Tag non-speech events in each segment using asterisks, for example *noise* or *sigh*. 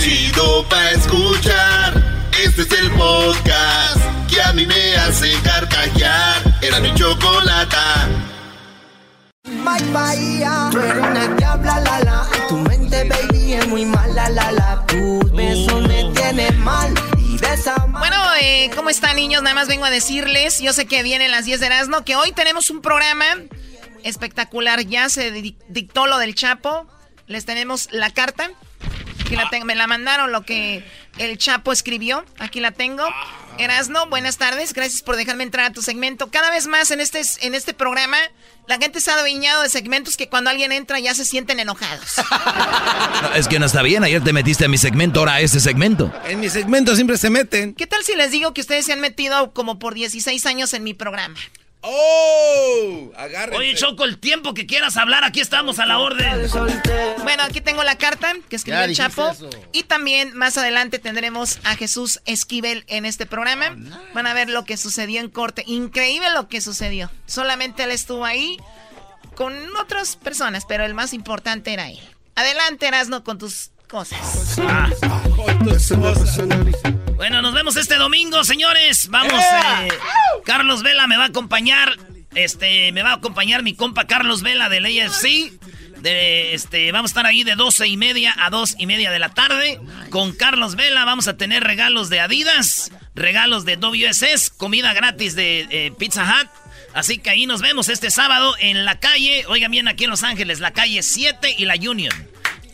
chido pa' escuchar. Este es el podcast que a mí me hace carcajear. Era mi chocolata. Bye. Tú eres una diabla, la la. Tu mente, baby, es muy mala, la la. Tus besos me tienen mal. Y de esa Bueno, eh, ¿cómo están niños? Nada más vengo a decirles, yo sé que vienen las 10 de Erasmo, que hoy tenemos un programa espectacular. Ya se di- dictó lo del Chapo. Les tenemos la carta. Aquí la tengo, me la mandaron lo que el Chapo escribió. Aquí la tengo. Erasno, buenas tardes. Gracias por dejarme entrar a tu segmento. Cada vez más en este, en este programa, la gente se ha adueñado de segmentos que cuando alguien entra ya se sienten enojados. *laughs* No, es que no está bien. Ayer te metiste a mi segmento, ahora a este segmento. En mi segmento siempre se meten. ¿Qué tal si les digo que ustedes se han metido como por 16 años en mi programa? ¡Oh! Agárrense. Oye, Choco, el tiempo que quieras hablar, aquí estamos a la orden. Bueno, aquí tengo la carta que escribió el Chapo. eso. Y también más adelante tendremos a Jesús Esquivel en este programa. Van a ver lo que sucedió en corte. Increíble lo que sucedió. Solamente él estuvo ahí con otras personas, pero el más importante era él. Adelante, Erasno, con tus cosas. Bueno, nos vemos este domingo, señores. Vamos, eh, Carlos Vela me va a acompañar. Este, me va a acompañar mi compa Carlos Vela del AFC. De, este, vamos a estar ahí de 12 y media a 2 y media de la tarde. Con Carlos Vela vamos a tener regalos de Adidas, regalos de WSS, comida gratis de eh, Pizza Hut. Así que ahí nos vemos este sábado en la calle, oigan bien aquí en Los Ángeles, la calle 7 y la Union.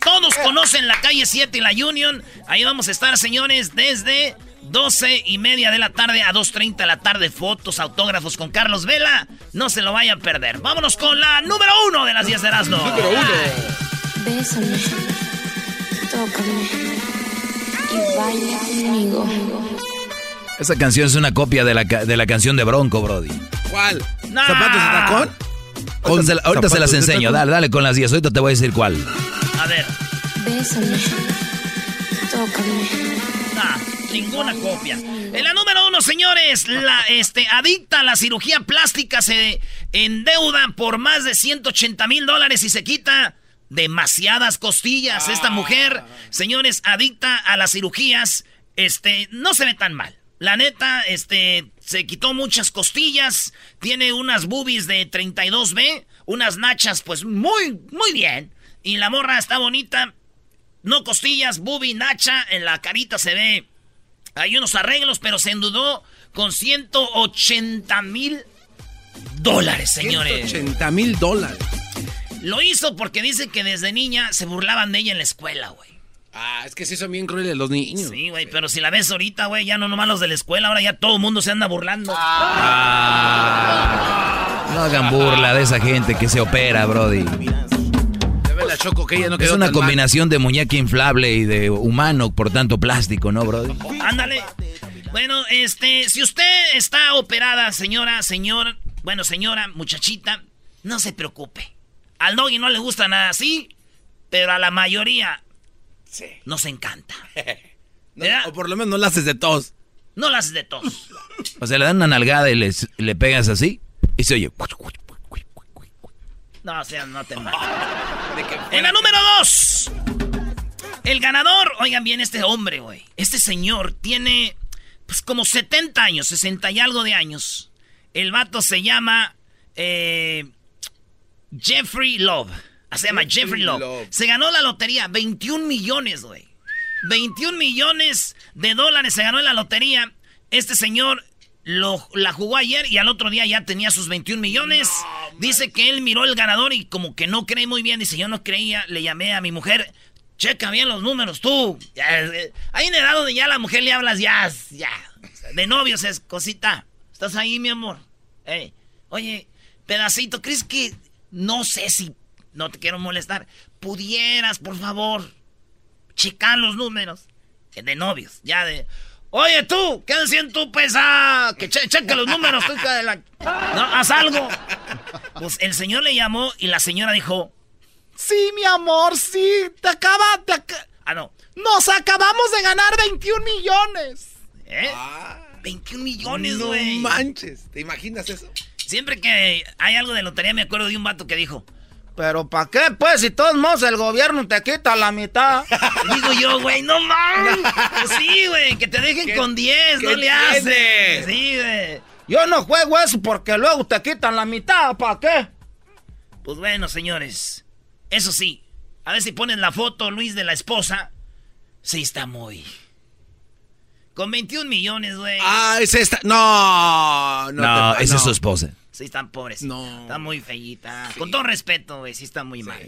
Todos conocen la calle 7 y la Union. Ahí vamos a estar, señores, desde 12 y media de la tarde a 2.30 de la tarde. Fotos, autógrafos con Carlos Vela. No se lo vayan a perder. Vámonos con la número uno de las 10 de Erasmo. Número uno. Bésame, tócame y baila conmigo. Esa canción es una copia de la, de la canción de Bronco, Brody. ¿Cuál? ¿Zapatos de tacón? Ahorita, se, ahorita se las ¿Zapatos de enseño. Dale, dale con las 10. Ahorita te voy a decir cuál. A ver. Bésame, tócame. Ah, ninguna copia. En la número uno, señores, la este, adicta a la cirugía plástica se endeuda por más de 180 mil dólares y se quita demasiadas costillas. Esta mujer, señores, adicta a las cirugías, este, no se ve tan mal. La neta, este, se quitó muchas costillas, tiene unas boobies de 32B, unas nachas, pues muy, muy bien. Y la morra está bonita, no costillas, boobie, nacha, en la carita se ve. Hay unos arreglos, pero se endudó con 180 mil dólares, señores. 180 mil dólares. Lo hizo porque dice que desde niña se burlaban de ella en la escuela, güey. Ah, es que sí son bien crueles los niños. Sí, güey, pero si la ves ahorita, güey, ya no nomás los de la escuela, ahora ya todo el mundo se anda burlando. No hagan burla de esa gente que se opera, Brody. Ya ve la choco que ella no Es una tan mal. combinación de muñeca inflable y de humano, por tanto plástico, ¿no, Brody? Ándale. Bueno, este, si usted está operada, señora, señor, bueno, señora, muchachita, no se preocupe. Al doggy no le gusta nada así, pero a la mayoría nos encanta. *laughs* No, o por lo menos no la haces de tos. No las de tos. O sea, le dan una nalgada y les- le pegas así y se oye. No, o sea, no te mates. *laughs* En la número dos. El ganador, oigan bien, este hombre, güey. Este señor tiene, pues, como 70 años, 60 y algo de años. El vato se llama eh, Jeffrey Love. Ah, Se llama Jeffrey Jeffrey Love. Love. Se ganó la lotería, 21 millones, güey. 21 millones de dólares se ganó en la lotería. Este señor lo, la jugó ayer y al otro día ya tenía sus 21 millones. Dice que él miró el ganador y como que no cree muy bien. Dice, yo no creía. Le llamé a mi mujer. Checa bien los números, tú. Eh, hay una edad donde ya la mujer le hablas ya, ya. De novios es cosita. ¿Estás ahí, mi amor? Oye, pedacito, ¿crees que... No sé si... No te quiero molestar. Pudieras, por favor, checar los números. eh, De novios, ya de... Oye, tú, ¿qué decían tú, pesa? Que che- cheque los números, tú, hija de la... No, haz algo. Pues el señor le llamó y la señora dijo... Sí, mi amor, sí, te acaba... Te aca-". Ah, no. Nos acabamos de ganar 21 millones. ¿Eh? 21 millones, no güey. manches. ¿Te imaginas eso? Siempre que hay algo de lotería me acuerdo de un vato que dijo, Pero ¿para qué, pues? Si todos modos el gobierno te quita la mitad. *laughs* Digo yo, güey, no mames. Sí, güey, que te dejen con 10, no le haces. Sí, güey. Yo no juego eso porque luego te quitan la mitad, ¿para qué? Pues bueno, señores. Eso sí, a ver si ponen la foto, Luis, de la esposa. Sí, está muy. Con 21 millones, güey. Ah, es esta. No, no. No, te- esa es no. su esposa. Sí, están pobres. No. Está muy feíta. Con todo respeto, güey, sí está muy mal.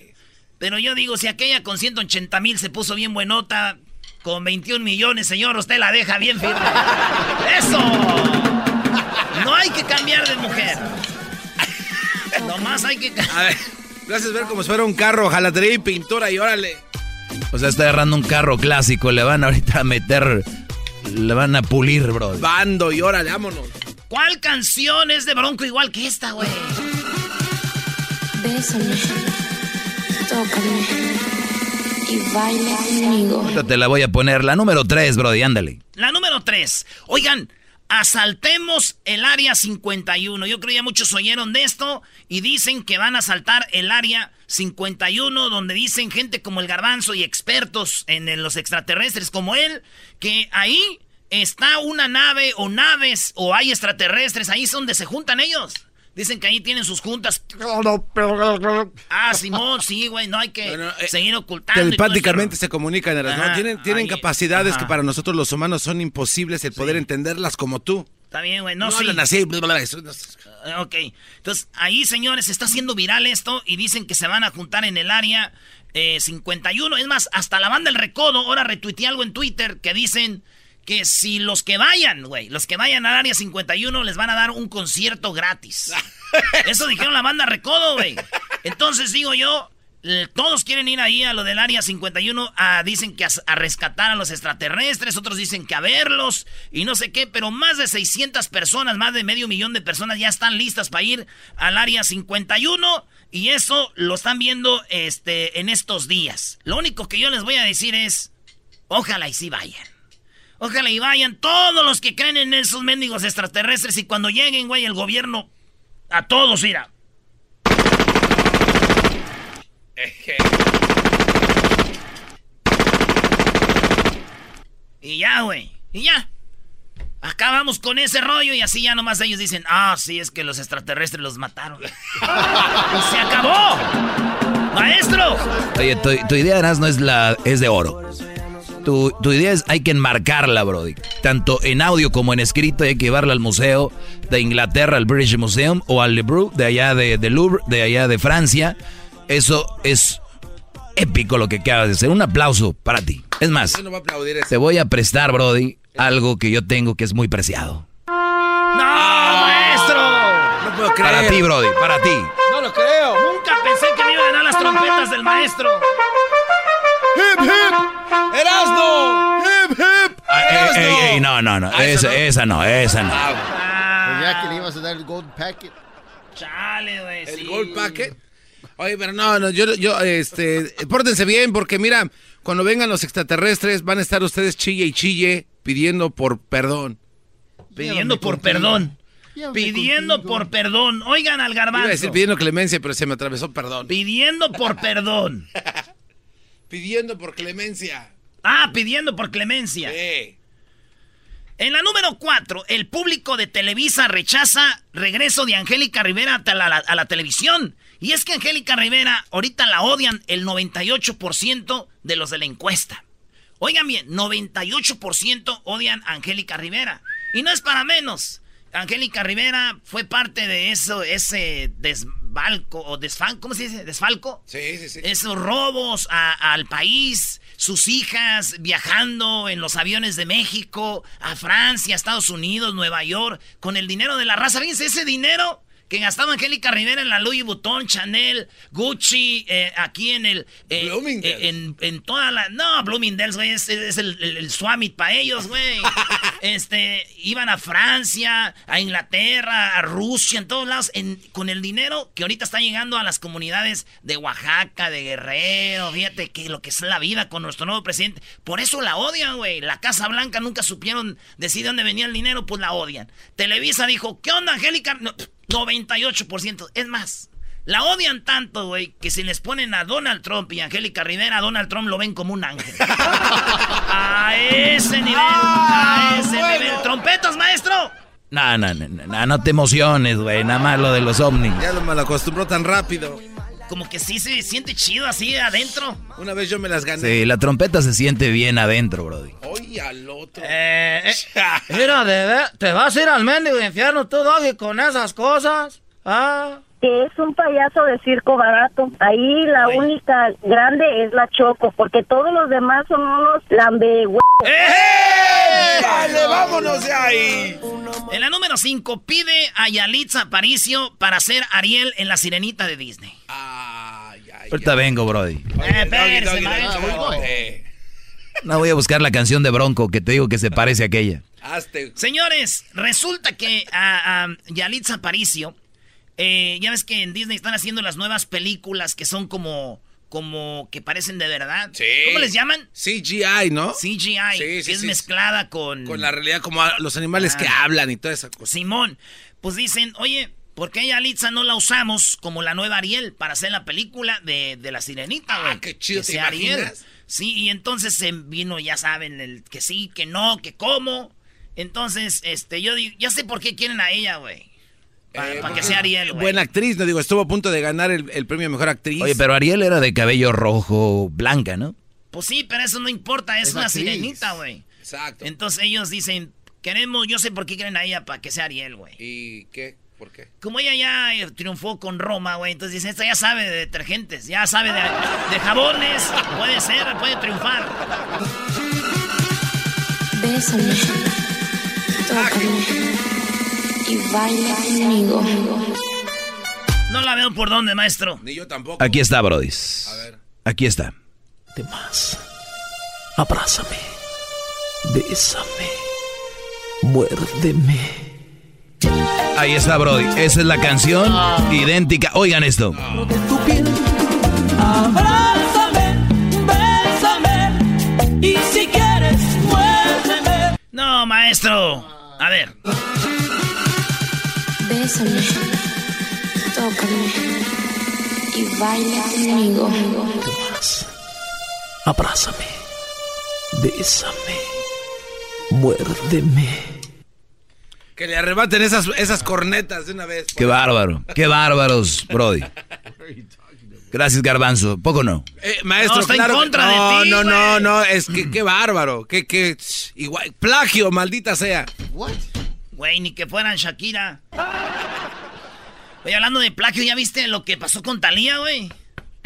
Pero yo digo, si aquella con 180 mil se puso bien buenota, con 21 millones, señor, usted la deja bien firme. *laughs* ¡Eso! *laughs* No hay que cambiar de mujer. *laughs* Nomás hay que... A ver, gracias ver como si fuera un carro, jalatería y pintura y órale. O sea, está agarrando un carro clásico, le van ahorita a meter, le van a pulir, bro. Bando y órale, vámonos. ¿Cuál canción es de Bronco igual que esta, güey? Bésame, tócame y baila conmigo. Ahorita te la voy a poner, la número 3, brody, ándale. La número 3. Oigan, asaltemos el área 51. Yo creo ya muchos oyeron de esto y dicen que van a asaltar el área 51, donde dicen gente como el garbanzo y expertos en, en los extraterrestres como él, que ahí está una nave o naves o hay extraterrestres, ahí es donde se juntan ellos. Dicen que ahí tienen sus juntas. Ah, Simón, sí, güey, no hay que Bueno, eh, seguir ocultando. Telepáticamente se comunican, ¿no? Ajá, Tienen, tienen ahí, capacidades ajá. que para nosotros los humanos son imposibles el poder entenderlas como tú. Está bien, güey, no, No, sí. hablan así, bla, bla, bla, eso no- Ah, Ok, entonces ahí señores está haciendo viral esto y dicen que se van a juntar en el área eh, 51. Es más, hasta la banda El Recodo ahora retuiteé algo en Twitter que dicen que si los que vayan, güey, los que vayan al área 51 les van a dar un concierto gratis. *laughs* Eso dijeron la banda Recodo, güey. Entonces digo yo, todos quieren ir ahí a lo del área 51, a, dicen que a, a rescatar a los extraterrestres, otros dicen que a verlos y no sé qué, pero más de 600 personas, más de medio millón de personas ya están listas para ir al área 51 y eso lo están viendo este, en estos días. Lo único que yo les voy a decir es, ojalá y sí vayan. Ojalá y vayan todos los que creen en esos mendigos extraterrestres y cuando lleguen, güey, el gobierno, a todos irá. Y ya, güey. Y ya. Acabamos con ese rollo y así ya nomás ellos dicen, ah, sí, es que los extraterrestres los mataron. ¡Y se acabó! ¡Maestro! Oye, tu, tu idea Eras, no es la es de oro. Tu, tu idea es hay que enmarcarla, Brody. Tanto en audio como en escrito hay que llevarla al museo de Inglaterra, al British Museum o al Louvre, de allá de, de Louvre, de allá de Francia. Eso es épico lo que acabas de hacer. Un aplauso para ti. Es más, te voy a prestar, Brody, algo que yo tengo que es muy preciado. ¡No, maestro! No puedo creer. Para ti, Brody, para ti. No lo creo. Nunca pensé que me iban a ganar las trompetas del maestro. ¡Hip, hip! ¡Erasno! ¡Hip, hip! Ah, ey, ¡Erasno! ey, ey, no, no, no. Ah, Esa, esa no, esa no. Ah, Ya que le ibas a dar el gold packet. chale, güey. El sí. gold packet. Oye, pero no, no, yo, yo, este, pórtense bien porque mira, cuando vengan los extraterrestres van a estar ustedes chille y chille pidiendo por perdón. Pidiendo Llévame por contigo. perdón. Llévame Pidiendo contigo. por perdón. Oigan al Iba a garbanzo. decir pidiendo clemencia, pero se me atravesó perdón. Pidiendo por perdón. *laughs* Pidiendo por clemencia. Ah, pidiendo por clemencia. Sí. En la número 4, el público de Televisa rechaza regreso de Angélica Rivera a la, a la televisión. Y es que Angélica Rivera ahorita la odian el 98% de los de la encuesta. Oigan bien, 98% odian a Angélica Rivera. Y no es para menos. Angélica Rivera fue parte de eso, ese desbalco o desfalco, ¿cómo se dice? Desfalco. Sí, sí, sí. Esos robos a- al país, sus hijas viajando en los aviones de México, a Francia, Estados Unidos, Nueva York, con el dinero de la raza. Fíjense, ese dinero que gastaba Angélica Rivera en la Louis Vuitton, Chanel, Gucci, eh, aquí en el... eh, Bloomingdale's. eh, en, en toda la... No, Bloomingdale's, güey, es, es el, el, el Swamit para ellos, güey. *laughs* este, iban a Francia, a Inglaterra, a Rusia, en todos lados, en- con el dinero que ahorita está llegando a las comunidades de Oaxaca, de Guerrero, fíjate que lo que es la vida con nuestro nuevo presidente. Por eso la odian, güey. La Casa Blanca nunca supieron decir de dónde venía el dinero, pues la odian. Televisa dijo, ¿qué onda, Angélica? No, pff, 98%. Es más, La odian tanto, güey, que si les ponen a Donald Trump y a Angélica Rivera, a Donald Trump lo ven como un ángel. *laughs* a ese nivel, a Ah, ese nivel. ¿Trompetas, maestro? No, no, no, no, no te emociones, güey. Nada más lo de los ovnis. Ya lo malacostumbró tan rápido. Como que sí se siente chido así adentro. Una vez yo me las gané. Sí, la trompeta se siente bien adentro, brody. Oye, al otro. Eh, *laughs* Mira, de ver- te vas a ir al mendigo infierno tú, Doggy, con esas cosas. Ah. Que es un payaso de circo barato. Ahí la única grande es la Choco, porque todos los demás son unos lambe ¡Dale, vámonos de ahí! En la número 5, pide a Yalitza Aparicio para ser Ariel en la sirenita de Disney. Ay, ay, Ahorita vengo, brody. Eh, Doggy, doggy, eh, No voy a buscar la canción de Bronco que te digo que se parece a aquella. Hazte. Señores, resulta que a, a Yalitza Aparicio, eh, ya ves que en Disney están haciendo las nuevas películas que son como, como que parecen de verdad. Sí. ¿Cómo les llaman? CGI, ¿no? CGI, Sí, que sí, es mezclada con... Con la realidad, como los animales Ah. que hablan y toda esa cosa. Simón. Pues dicen, oye, ¿por qué Yalitza no la usamos como la nueva Ariel para hacer la película de, de la sirenita, güey? Ah, qué chido, Que ¿te sea Ariel. imaginas? Sí, y entonces se vino, ya saben, el que sí, que no, que cómo. Entonces, este, yo digo, ya sé por qué quieren a ella, güey. Para Eh, que porque sea Ariel, güey. Buena actriz, no digo, estuvo a punto de ganar el, el premio a mejor actriz. Oye, pero Ariel era de cabello rojo, blanca, ¿no? Pues sí, pero eso no importa, es, Es una actriz. sirenita, güey. Exacto. Entonces ellos dicen, queremos, yo sé por qué quieren a ella para que sea Ariel, güey. ¿Y qué? ¿Por qué? Como ella ya eh, triunfó con Roma, güey, entonces dicen, esta ya sabe de detergentes, ya sabe de, de jabones, puede ser, puede triunfar. Bésame, tócame y baila conmigo. No la veo por dónde, maestro. Ni yo tampoco. Aquí está, Brody. A ver. Aquí está. De más. Abrázame. Bésame. Muérdeme. Ahí está, Brody. Esa es la canción idéntica. Oigan esto. De tu piel. Abrázame. Bésame. Y si quieres, muérdeme. No, maestro. A ver. Bésame, tócame y baila conmigo. Más. Abrázame. Bésame. Muérdeme. Que le arrebaten esas, esas cornetas de una vez. Qué bárbaro. Qué bárbaros, Brody. Gracias, Garbanzo. Poco no. Eh, maestro, No, está en que- contra de no, ti, no, no, güey. no, es que qué bárbaro, que, que, ch, igual, plagio, maldita sea. Güey, ni que fueran Shakira. Oye, hablando de plagio, ¿ya viste lo que pasó con Talía, güey?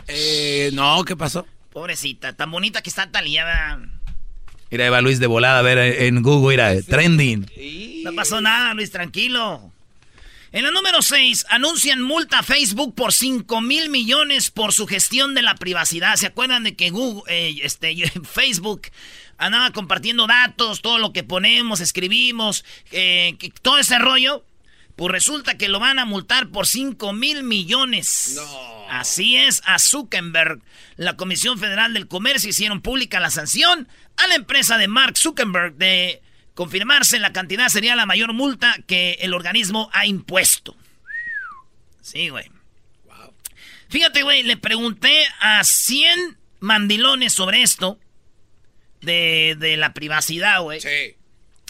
Eh, no, ¿qué pasó? Pobrecita, tan bonita que está Talía. Mira, Eva Luis de volada a ver en Google, mira, eh, trending. No pasó nada, Luis, tranquilo. En la número 6, anuncian multa a Facebook por 5 mil millones por su gestión de la privacidad. ¿Se acuerdan de que Google, eh, este, *laughs* Facebook andaba compartiendo datos, todo lo que ponemos, escribimos, eh, todo ese rollo? Pues resulta que lo van a multar por 5 mil millones. Así es, a Zuckerberg. La Comisión Federal del Comercio hicieron pública la sanción a la empresa de Mark Zuckerberg de confirmarse la cantidad sería la mayor multa que el organismo ha impuesto. Sí, güey. Fíjate, güey, le pregunté a 100 mandilones sobre esto de, de la privacidad, güey. Sí.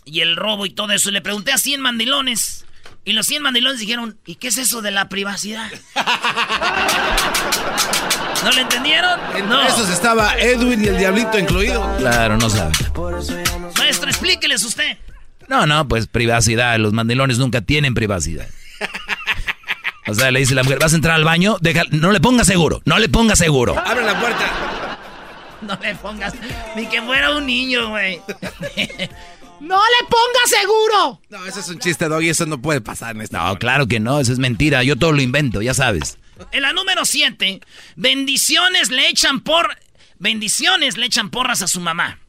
Y el robo y todo eso. Y le pregunté a 100 mandilones. Y los 100 mandilones dijeron, ¿y qué es eso de la privacidad? *laughs* ¿No le entendieron? Entre No. esos estaba Edwin y el Diablito incluido. Claro, no sabe. Maestro, explíqueles usted. No, no, pues privacidad. Los mandilones nunca tienen privacidad. O sea, le dice la mujer, ¿vas a entrar al baño? Deja- no le ponga seguro, no le ponga seguro. Abre la puerta. *laughs* No le pongas ni que fuera un niño, güey. *laughs* ¡No le pongas seguro! No, ese es un chiste, Doggy, eso no puede pasar en este No, claro que no, eso es mentira. Yo todo lo invento, ya sabes. En la número 7, bendiciones le echan por. Bendiciones le echan porras a su mamá.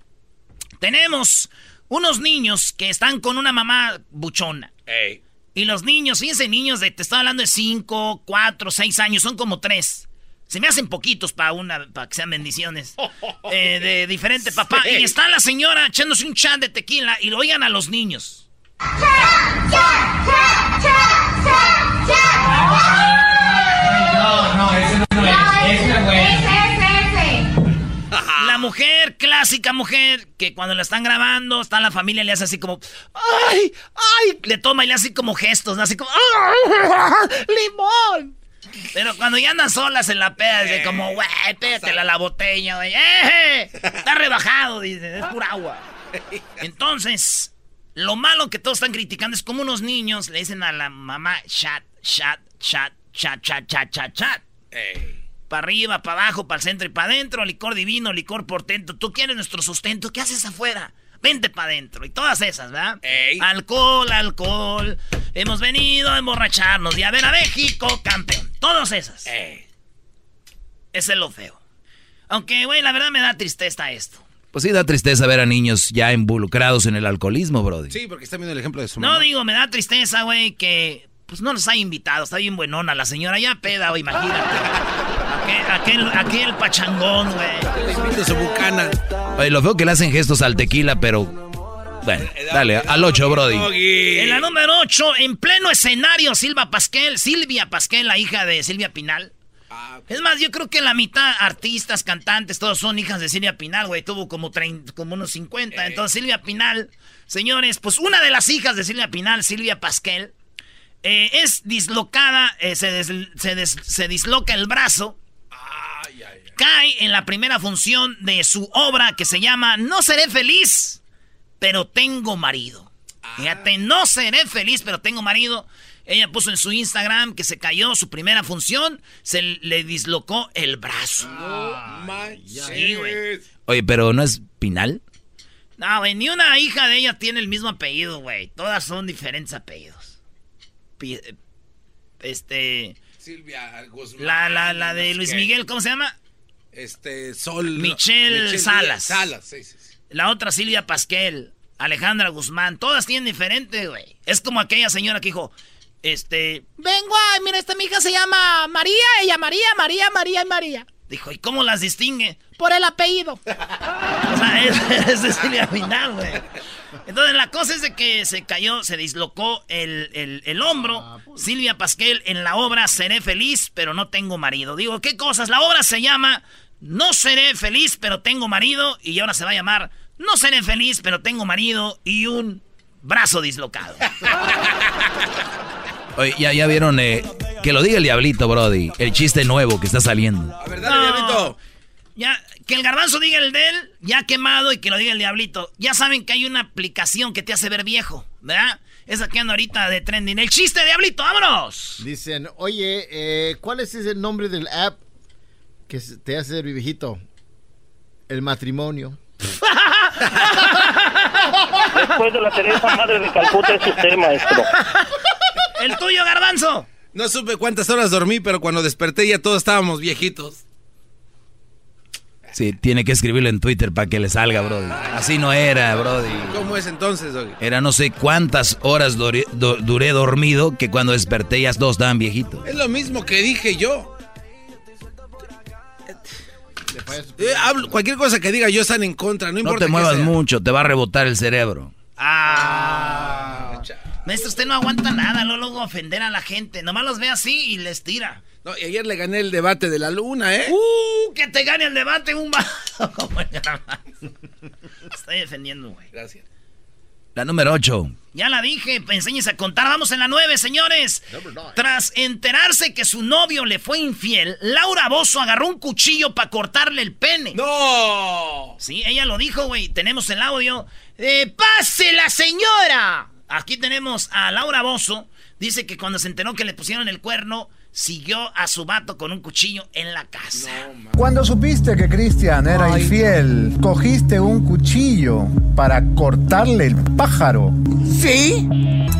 Tenemos unos niños que están con una mamá buchona. Ey. Y los niños, fíjense, niños de, te estaba hablando de 5, 4, 6 años, son como 3. Se me hacen poquitos para una, para que sean bendiciones. *laughs* Oh, oh, oh. Eh, de diferente papá. Y está la señora echándose un chan de tequila y lo oigan a los niños. No, no, ese no es. Ese, güey. La mujer, clásica mujer, que cuando la están grabando, está la familia y le hace así como, ¡ay! ¡ay! Le toma y le hace como gestos, así como, *laughs* ¡limón! Pero cuando ya andan solas en la peda, dice como, güey, pégatela la botella, güey. ¡Eh! Está rebajado, dice, es pura agua. *laughs* Entonces, lo malo que todos están criticando es como unos niños le dicen a la mamá, chat, chat, chat, chat, chat, chat, chat, chat. Para arriba, para abajo, para el centro y para adentro, licor divino, licor portento. Tú quieres nuestro sustento, ¿qué haces afuera? Vente para adentro. Y todas esas, ¿verdad? Alcohol, alcohol. Hemos venido a emborracharnos y a ver a México campeón. Todas esas. Ese es lo feo. Aunque, güey, la verdad me da tristeza esto. Pues sí, da tristeza ver a niños ya involucrados en el alcoholismo, Brody. Sí, porque está viendo el ejemplo de su No, digo, me da tristeza, güey, que pues no nos ha invitado. Está bien buenona la señora, ya peda, güey, imagínate. Aquel, aquel, aquel pachangón, güey. Su bucana. Oye, lo feo que le hacen gestos al tequila, pero... Bueno, dale, al 8, Brody. En la número 8, en pleno escenario, Silva Pasquel, Silvia Pasquel, la hija de Silvia Pinal. Es más, yo creo que la mitad artistas, cantantes, todos son hijas de Silvia Pinal, güey. Tuvo como, 30, como unos 50. Entonces, Silvia Pinal, señores, pues una de las hijas de Silvia Pinal, Silvia Pasquel, eh, es dislocada, eh, se, des- se des- se disloca el brazo. Cae en la primera función de su obra que se llama No seré feliz, pero tengo marido. Fíjate, no seré feliz, pero tengo marido. Ella puso en su Instagram que se cayó su primera función, se le dislocó el brazo. Sí, güey. Oye, pero ¿no es Pinal? No, güey, ni una hija de ella tiene el mismo apellido, güey. Todas son diferentes apellidos. Pi- Este. Silvia Guzmán. La, la, la de Luis. Miguel, ¿cómo se llama? Este, Sol. no, Michelle Salas. Salas, sí, sí. sí. La otra Silvia Pasquel. Alejandra Guzmán. Todas tienen diferente, güey. Es como aquella señora que dijo. Este. Vengo, ay, mira, esta mi hija se llama María, ella María, María, María y María. Dijo, ¿y cómo las distingue? Por el apellido. *laughs* O sea, es, es de Silvia Pinal, güey. Entonces la cosa es de que se cayó, se dislocó el, el- el hombro. Silvia Pasquel en la obra Seré feliz, pero no tengo marido. Digo, ¿qué cosas? La obra se llama No seré feliz, pero tengo marido. Y ahora se va a llamar No seré feliz, pero tengo marido y un brazo dislocado. *laughs* Oye, ya, ya vieron, eh, que lo diga el diablito, Brody. El chiste nuevo que está saliendo. A ver, dale, No. Diablito. Ya, que el garbanzo diga el de él, ya quemado, y que lo diga el diablito. Ya saben que hay una aplicación que te hace ver viejo, ¿verdad? Esa que anda ahorita de trending. El chiste, diablito, vámonos. Dicen, oye, eh, ¿cuál es ese nombre del app que te hace ser viejito? El matrimonio. *laughs* Después de la Teresa Madre de Calcuta es usted, maestro. El tuyo, garbanzo. No supe cuántas horas dormí, pero cuando desperté ya todos estábamos viejitos. Sí, tiene que escribirlo en Twitter para que le salga, Brody. Así no era, Brody. ¿Cómo es entonces, Doggy? Era no sé cuántas horas do- duré dormido que cuando desperté ya todos estaban viejitos. Es lo mismo que dije yo. Eh, hablo- cualquier cosa que diga yo están en contra, no No importa te qué muevas sea. mucho, te va a rebotar el cerebro. Ah. Maestro, usted no aguanta nada, no luego ofender a la gente. Nomás los ve así y les tira. No, y ayer le gané el debate de la luna, ¿eh? ¡Uh! Que te gane el debate un vaso. *laughs* Estoy defendiendo, güey. Gracias. La número 8. Ya la dije, enséñese a contar. Vamos en la nueve, señores. Tras enterarse que su novio le fue infiel, Laura Bozo agarró un cuchillo para cortarle el pene. ¡No! Sí, ella lo dijo, güey. Tenemos el audio. Eh, ¡Pase la señora! Aquí tenemos a Laura Bozo. Dice que cuando se enteró que le pusieron el cuerno, siguió a su vato con un cuchillo en la casa. Cuando supiste que Cristian era infiel, cogiste un cuchillo para cortarle el pájaro. Sí,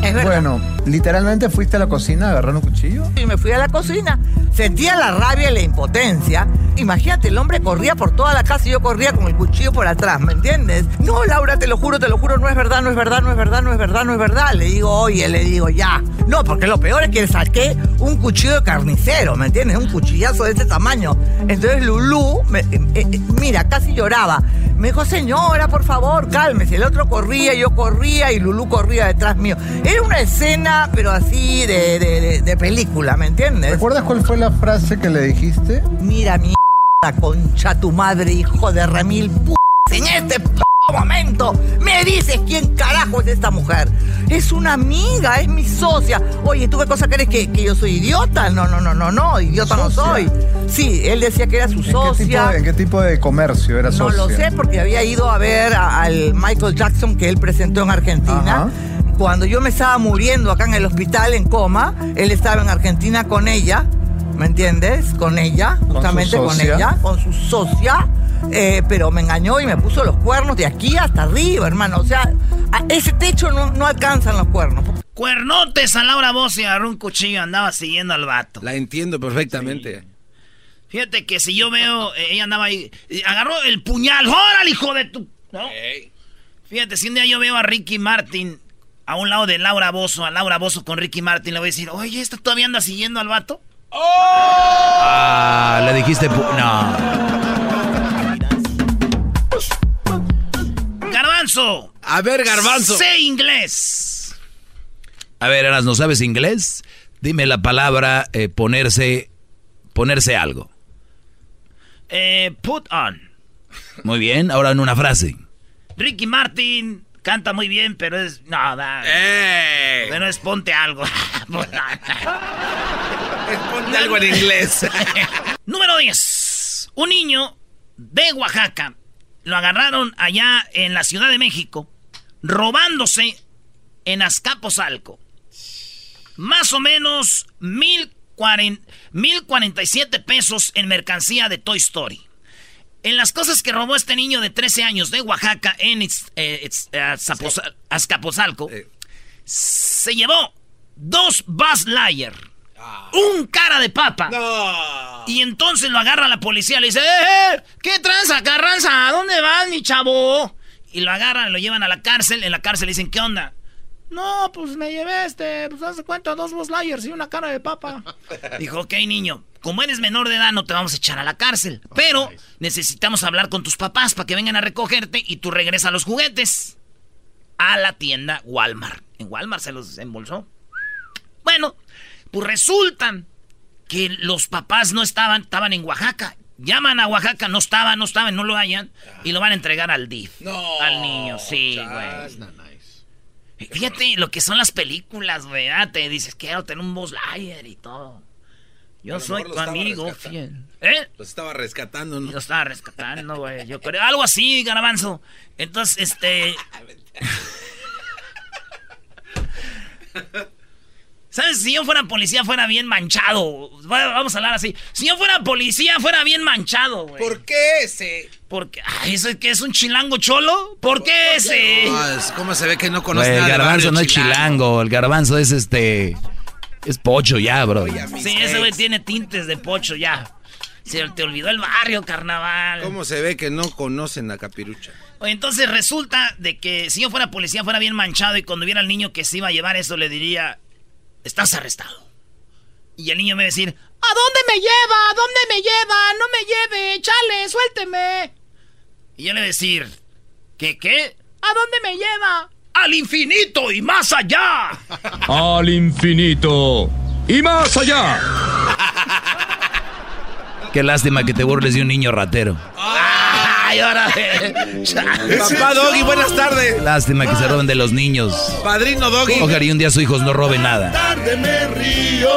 es verdad. Bueno, literalmente fuiste a la cocina a agarrar un cuchillo. Y me fui a la cocina. Sentía la rabia y la impotencia. Imagínate, el hombre corría por toda la casa y yo corría con el cuchillo por atrás, ¿me entiendes? No, Laura, te lo juro, te lo juro, no es verdad, no es verdad, no es verdad, no es verdad, no es verdad. Le digo, oye, le digo, ya. No, porque lo peor es que saqué un cuchillo de carnicero, ¿me entiendes? Un cuchillazo de ese tamaño. Entonces Lulú, me- eh, eh, mira, casi lloraba. Me dijo, señora, por favor, cálmese. El otro corría, yo corría y Lulú corría detrás mío. Era una escena, pero así de, de- de- de película, ¿me entiendes? ¿Recuerdas cuál fue la frase que le dijiste? Mira, mi *laughs* concha tu madre, hijo de remil p en este p momento me dices quién carajo es esta mujer. Es una amiga, es mi socia. Oye, ¿tú qué cosa crees que, que yo soy idiota? No, no, no, no, no, idiota no soy. Sí, él decía que era su ¿En qué, tipo socia. de, en qué tipo de comercio era No socia? lo sé porque había ido a ver a- al Michael Jackson que él presentó en Argentina. Cuando yo me estaba muriendo acá en el hospital en coma, él estaba en Argentina con ella, ¿me entiendes? Con ella, justamente con socia? ella, con su socia. Eh, pero me engañó y me puso los cuernos de aquí hasta arriba, hermano. O sea, a ese techo no, no alcanzan los cuernos. Cuernotes a Laura Bozo y agarró un cuchillo y andaba siguiendo al vato. La entiendo perfectamente. Fíjate que si yo veo, eh, ella andaba ahí, y agarró el puñal, ¡órale, hijo de tu! ¿no? Fíjate, si un día yo veo a Ricky Martin a un lado de Laura Bozo, a Laura Bozo con Ricky Martin, le voy a decir, oye, ¿esta todavía anda siguiendo al vato? Ah, le dijiste. pu- No. Garbanzo. A ver, Garbanzo. Sé inglés. A ver, Aras, ¿no sabes inglés? Dime la palabra eh, ponerse. Ponerse algo. Eh, put on. Muy bien, ahora en una frase. Ricky Martin canta muy bien, pero es. No, da. ¡Ey! Bueno, es ponte algo. *laughs* Ponte algo en inglés. *laughs* Número 10. Un niño de Oaxaca lo agarraron allá en la Ciudad de México robándose en Azcapotzalco. Más o menos mil cuaren- 1047 pesos en mercancía de Toy Story. En las cosas que robó este niño de 13 años de Oaxaca en eh, eh, Azcapotzalco, se llevó dos Buzz Lightyear, un cara de papa. Y entonces lo agarra la policía, le dice, ¡eh, eh! ¿Qué tranza, carranza? ¿A dónde vas, mi chavo? Y lo agarran, lo llevan a la cárcel. En la cárcel le dicen, ¿qué onda? No, pues me llevé este, pues hace cuenta, dos Buzz Lightyears y una cara de papa. *laughs* Dijo, ok, niño, como eres menor de edad no te vamos a echar a la cárcel. Pero necesitamos hablar con tus papás para que vengan a recogerte y tú regresas a los juguetes. A la tienda Walmart. En Walmart se los embolsó. Bueno, pues resulta que los papás no estaban, estaban en Oaxaca. Llaman a Oaxaca, no estaban, no estaban, no lo hayan. Y lo van a entregar al DIF. No. Al niño, sí, güey. Fíjate lo que son las películas, güey. ah, Te dices, quiero tener un Buzz Lightyear y todo. Yo soy tu amigo fiel. ¿Eh? Los estaba rescatando, ¿no? Lo estaba rescatando, güey. Yo creo, algo así, garbanzo. Entonces, este. *laughs* *laughs* ¿Sabes? Si yo fuera policía, fuera bien manchado. Va- Vamos a hablar así. Si yo fuera policía, fuera bien manchado, güey. ¿Por qué ese? Porque, ay, ¿eso es que es un chilango cholo? ¿Por qué ese? No, es- ¿Cómo se ve que no conoce Güey, el nada de garbanzo no es chilango, el garbanzo es este. Es pocho ya, bro. Sí, ese güey tiene tintes de pocho ya. Se te olvidó el barrio, carnaval. ¿Cómo se ve que no conocen a Capirucha? Oye, entonces resulta de que si yo fuera policía fuera bien manchado y cuando viera al niño que se iba a llevar eso le diría, estás arrestado. Y el niño me va a decir, ¿a dónde me lleva? ¿A dónde me lleva? No me lleve, chale, suélteme. Y yo le voy a decir, ¿qué qué? ¿A dónde me lleva? Al infinito y más allá. *laughs* Al infinito y más allá. *laughs* Qué lástima que te burles de un niño ratero. Ay, ahora. *laughs* Papá Doggy, buenas tardes. Lástima que se roben de los niños. Padrino Doggy. Ojalá y un día sus hijos no roben nada. tarde me río.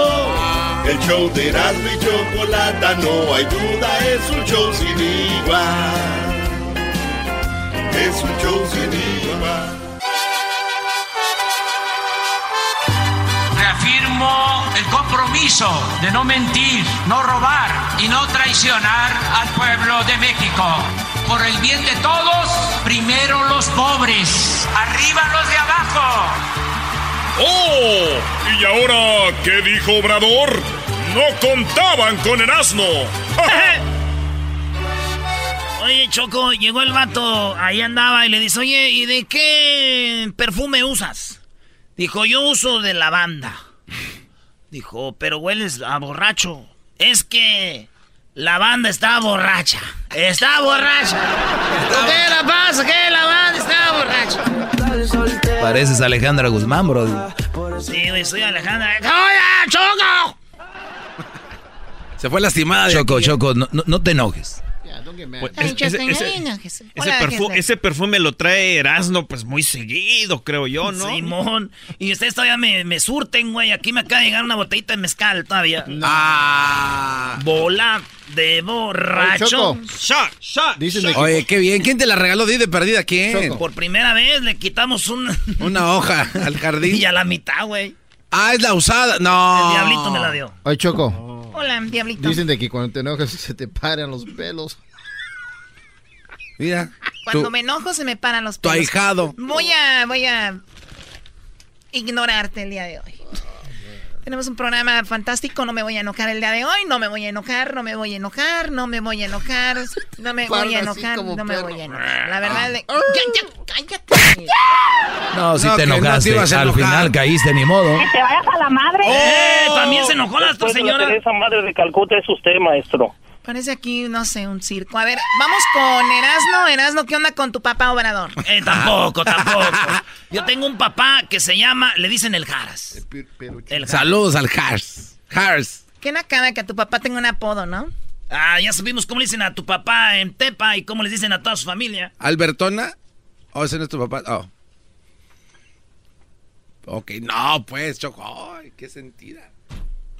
El show de Erasmo y Chocolata, no hay duda, es un show sin igual. Es un show sin igual. Reafirmo el compromiso de no mentir, no robar y no traicionar al pueblo de México. Por el bien de todos, primero los pobres, arriba los de abajo. ¡Oh! ¿Y ahora qué dijo Obrador? No contaban con el asno. *laughs* Oye, Choco, llegó el vato, ahí andaba y le dice, oye, ¿y de qué perfume usas? Dijo, yo uso de lavanda. Dijo, pero hueles a borracho. Es que la banda está borracha. Está borracha. ¿Qué la pasa? ¿Qué la banda está borracha? Pareces Alejandra Guzmán, bro. Sí, güey, soy Alejandra. ¡Oye, Choco! Se fue lastimada. de Choco, aquí, ¿eh? Choco, no, no- no te enojes. Pues, ese, no perfu- perfume lo trae Erasmo pues muy seguido, creo yo, ¿no? Simón. Y ustedes todavía me, me surten, güey. Aquí me acaba de llegar una botellita de mezcal todavía. Ah. Bola de borracho. Shot, shot, Oye, qué bien. ¿Quién te la regaló? Di de perdida, ¿quién? Choco. Por primera vez le quitamos un... *laughs* Una hoja al jardín. y a la mitad, güey. Ah, es la usada. No. El diablito me la dio. Oye, Choco. Hola, diablito. Dicen de que cuando te enojas se te paran los pelos. Mira. Cuando tu- me enojo se me paran los Tu pelos. ahijado. Voy a, voy a ignorarte el día de hoy. Tenemos un programa fantástico, no me voy a enojar el día de hoy, no me voy a enojar, no me voy a enojar, no me voy a enojar, no me voy a enojar, no me voy a enojar. La verdad, de... ya, ya, cállate. No, si No, te que no te enojaste. Al final caíste, ni modo. Que te vayas a la madre. ¡Eh! También se enojó la señora. Teresa Madre de Calcuta es usted, maestro. Parece aquí, no sé, un circo. A ver, vamos con Erasno. Erasno, ¿qué onda con tu papá Obrador? Eh, tampoco, *laughs* tampoco. Yo tengo un papá que se llama, le dicen el Jaras. El Jaras. Saludos al Hars. Hars. Qué nacada que a tu papá tenga un apodo, ¿no? Ah, ya supimos cómo le dicen a tu papá en Tepa y cómo les dicen a toda su familia. ¿Albertona? ¿O ese no es tu papá? Oh. Ok, no, pues, Choco. Ay, qué sentida.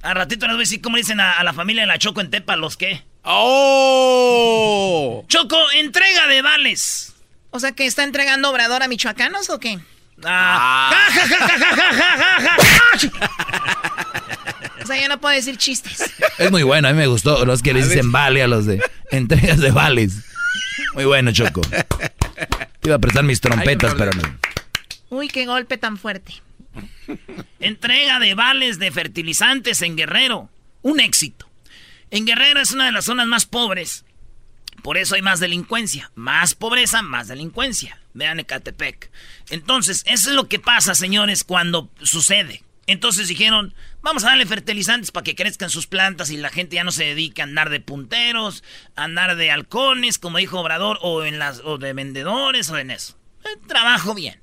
A ratito les voy a decir cómo le dicen a, a la familia de la Choco en Tepa, los qué. ¡Oh! Choco, entrega de vales. O sea, que está entregando Obrador a michoacanos o qué? Ah. O sea, ya no puedo decir chistes. Es muy bueno, a mí me gustó. Los que le dicen vale a los de entregas de vales. Muy bueno, Choco. Te iba a prestar mis trompetas, pero no. Uy, qué golpe tan fuerte. Entrega de vales de fertilizantes en Guerrero. Un éxito. En Guerrero es una de las zonas más pobres. Por eso hay más delincuencia. Más pobreza, más delincuencia. Vean Ecatepec. Entonces, eso es lo que pasa, señores, cuando sucede. Entonces dijeron, vamos a darle fertilizantes para que crezcan sus plantas y la gente ya no se dedique a andar de punteros, a andar de halcones, como dijo Obrador, o, en las, o de vendedores, o en eso. Eh, trabajo bien.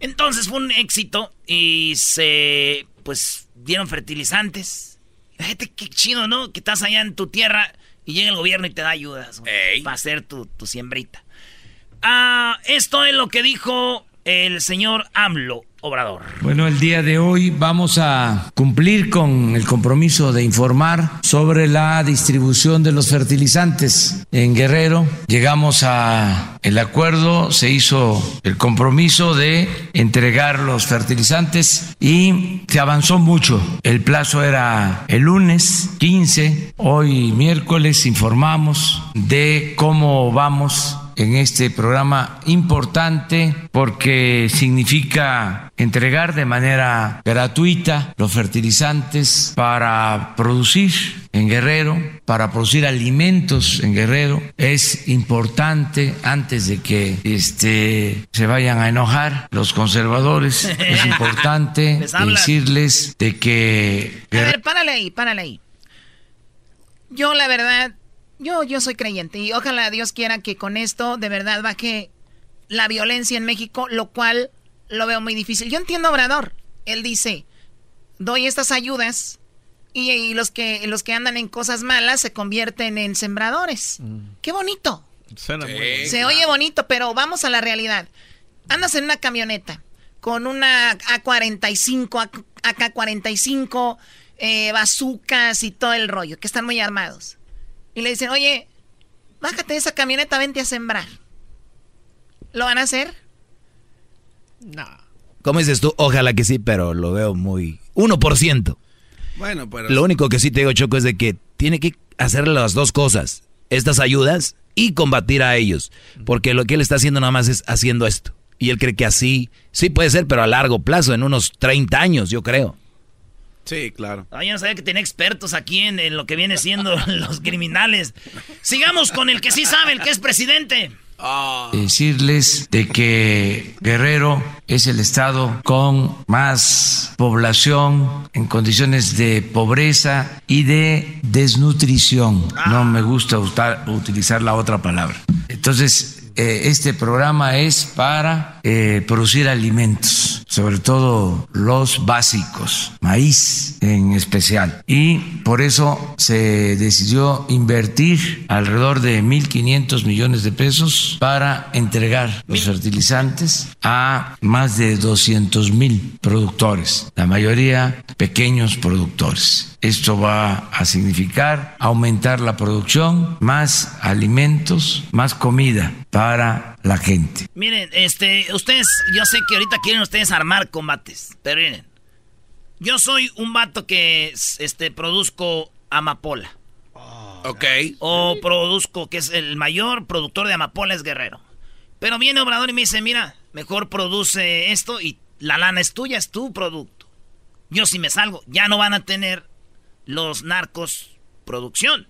Entonces fue un éxito y se, pues, dieron fertilizantes. Fíjate qué chido, ¿no? Que estás allá en tu tierra y llega el gobierno y te da ayudas güey, para hacer tu, tu siembrita. Ah, esto es lo que dijo el señor AMLO Obrador. Bueno, el día de hoy vamos a cumplir con el compromiso de informar sobre la distribución de los fertilizantes en Guerrero. Llegamos a el acuerdo, se hizo el compromiso de entregar los fertilizantes y se avanzó mucho. El plazo era el lunes 15, hoy miércoles informamos de cómo vamos en este programa importante porque significa entregar de manera gratuita los fertilizantes para producir en Guerrero, para producir alimentos en Guerrero. Es importante antes de que este se vayan a enojar los conservadores, es *laughs* importante decirles de que A ver, párale ahí, párale ahí. Yo, la verdad, yo, yo soy creyente y ojalá Dios quiera que con esto de verdad baje la violencia en México, lo cual lo veo muy difícil. Yo entiendo a Obrador. Él dice, doy estas ayudas y, y los, que, los que andan en cosas malas se convierten en sembradores. Qué bonito. Se oye bonito, pero vamos a la realidad. Andas en una camioneta con una A45, AK-45, eh, bazucas y todo el rollo, que están muy armados. Y le dicen, oye, bájate de esa camioneta, vente a sembrar. ¿Lo van a hacer? No. ¿Cómo dices tú? Ojalá que sí, pero lo veo muy... 1%. Bueno, pero... Lo único que sí te digo, Choco, es de que tiene que hacer las dos cosas. Estas ayudas y combatir a ellos. Porque lo que él está haciendo nada más es haciendo esto. Y él cree que así, sí puede ser, pero a largo plazo, en unos 30 años, yo creo. Sí, claro. Ah, yo no sabía que tenía expertos aquí en, en lo que viene siendo *laughs* los criminales. Sigamos con el que sí sabe, el que es presidente. decirles de que Guerrero es el estado con más población en condiciones de pobreza y de desnutrición. No me gusta usar- utilizar la otra palabra. Entonces, eh, este programa es para eh, producir alimentos, sobre todo los básicos, maíz en especial. Y por eso se decidió invertir alrededor de 1.500 millones de pesos para entregar los fertilizantes a más de 200 mil productores, la mayoría pequeños productores. Esto va a significar aumentar la producción, más alimentos, más comida para la gente. Miren, este, ustedes, yo sé que ahorita quieren ustedes armar combates, pero miren, yo soy un vato que, este, produzco amapola. Ok. O produzco, que es el mayor productor de amapola es Guerrero. Pero viene Obrador y me dice, mira, mejor produce esto y la lana es tuya, es tu producto. Yo si me salgo, ya no van a tener los narcos producción.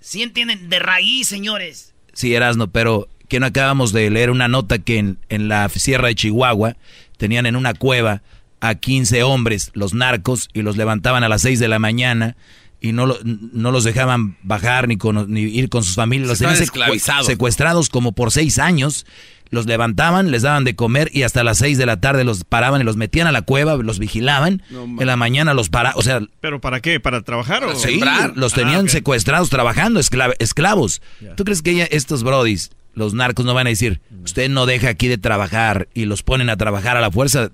¿Sí entienden? De raíz, señores. Sí, Erasno, pero que no acabamos de leer una nota que en, en la sierra de Chihuahua tenían en una cueva a 15 hombres, los narcos, y los levantaban a las 6 de la mañana y no, lo- no los dejaban bajar ni, con, ni ir con sus familias. Los tenían esclavizados. secuestrados como por 6 años. Los levantaban, les daban de comer y hasta las 6 de la tarde los paraban y los metían a la cueva, los vigilaban. en la mañana los paraban, o sea, ¿Pero para qué? ¿Para trabajar o Sí, los tenían Ah, ok. secuestrados trabajando, esclavos. ¿Tú crees que ella- estos brodis, los narcos, no van a decir, usted no deja aquí de trabajar y los ponen a trabajar a la fuerza?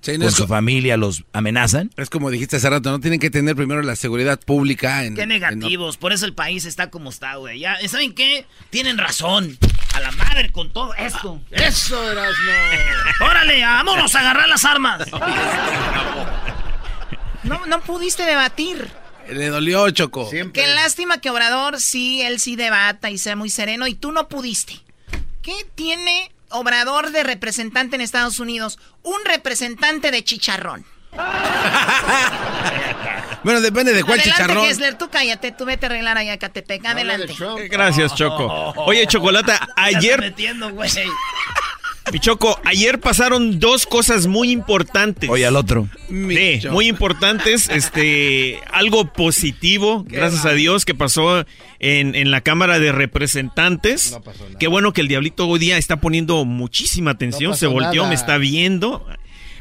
Sí, no con es su familia los amenazan. Es como dijiste hace rato, no tienen que tener primero la seguridad pública en... Qué negativos, por eso el país está como está, güey. Ya, ¿saben qué? Tienen razón. A la madre con todo esto. Eso, Erasmo. Órale, vámonos a agarrar las armas. *laughs* No, no pudiste debatir. Le dolió, Choco. Qué lástima que Obrador sí, él sí debata y sea muy sereno y tú no pudiste. ¿Qué tiene Obrador de representante en Estados Unidos? Un representante de chicharrón. *laughs* Bueno, depende de cuál Adelante, chicharrón. Gessler, tú cállate, tú vete a arreglar allá a Catepec. Adelante. Gracias, Choco. Oye, Chocolata, ayer, metiendo, güey. mi Choco, ayer pasaron dos cosas muy importantes. Oye, al otro. Sí, muy importantes. Este, algo positivo, gracias a Dios, que pasó en, en la Cámara de Representantes. Qué bueno que el Diablito hoy día está poniendo muchísima atención. No se volteó, nada. me está viendo.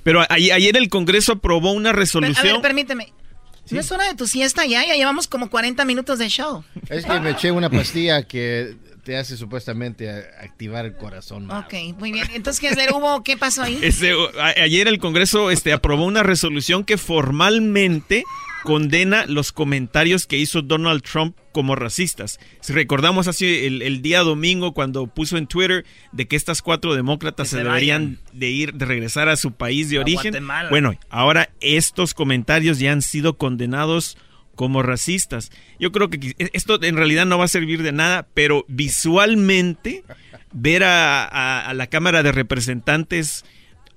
Pero a- ayer el Congreso aprobó una Per- a resolución. ver, permíteme. ¿No es hora de tu siesta ya? Ya llevamos como 40 minutos de show. Es que me eché una pastilla que te hace supuestamente a- activar el corazón. ma. Ok, muy bien. Entonces, Gessler, hubo, ¿qué pasó ahí? *laughs* Este, a- ayer el Congreso este, aprobó una resolución que formalmente condena los comentarios que hizo Donald Trump como racistas. Si recordamos así el, el día domingo cuando puso en Twitter de que estas cuatro demócratas se, se deberían de ir, de regresar a su país de A origen. Guatemala. Bueno, ahora estos comentarios ya han sido condenados como racistas. Yo creo que esto en realidad no va a servir de nada, pero visualmente ver a, a- a la Cámara de Representantes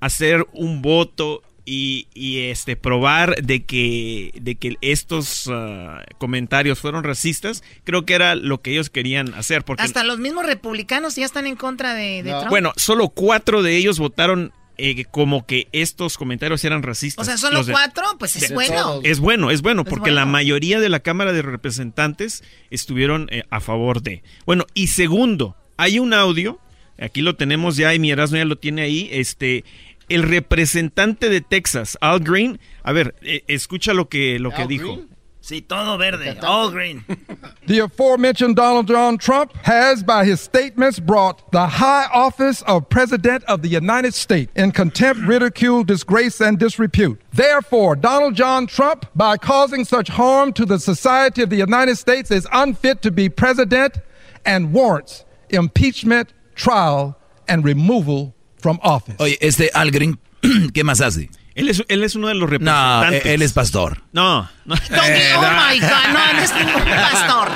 hacer un voto y, y, este probar de que de que estos ah, comentarios fueron racistas, creo que era lo que ellos querían hacer. Porque Hasta los mismos republicanos ya están en contra de, de Trump. bueno, solo cuatro de ellos votaron eh, como que estos comentarios eran racistas. o sea, solo de- cuatro, pues es bueno. es bueno, es bueno, Es porque bueno. la mayoría de la Cámara de Representantes estuvieron eh, a favor de. Bueno, y segundo, hay un audio, aquí lo tenemos ya y mi Erasmo ya lo tiene ahí, este, el representante de Texas, Al Green, a ver, eh, escucha lo que, lo que dijo. Green? Sí, todo verde. All green. *laughs* The aforementioned Donald John Trump has, by his statements, brought the high office of President of the United States in contempt, ridicule, disgrace, and disrepute. Therefore, Donald John Trump, by causing such harm to the society of the United States, is unfit to be president and warrants impeachment, trial, and removal from office. Oye, este Algren, *clears throat* ¿qué más hace? Él es, él es uno de los No, representantes. él es pastor. No, no. oh my God, no, no es ningún *laughs* pastor.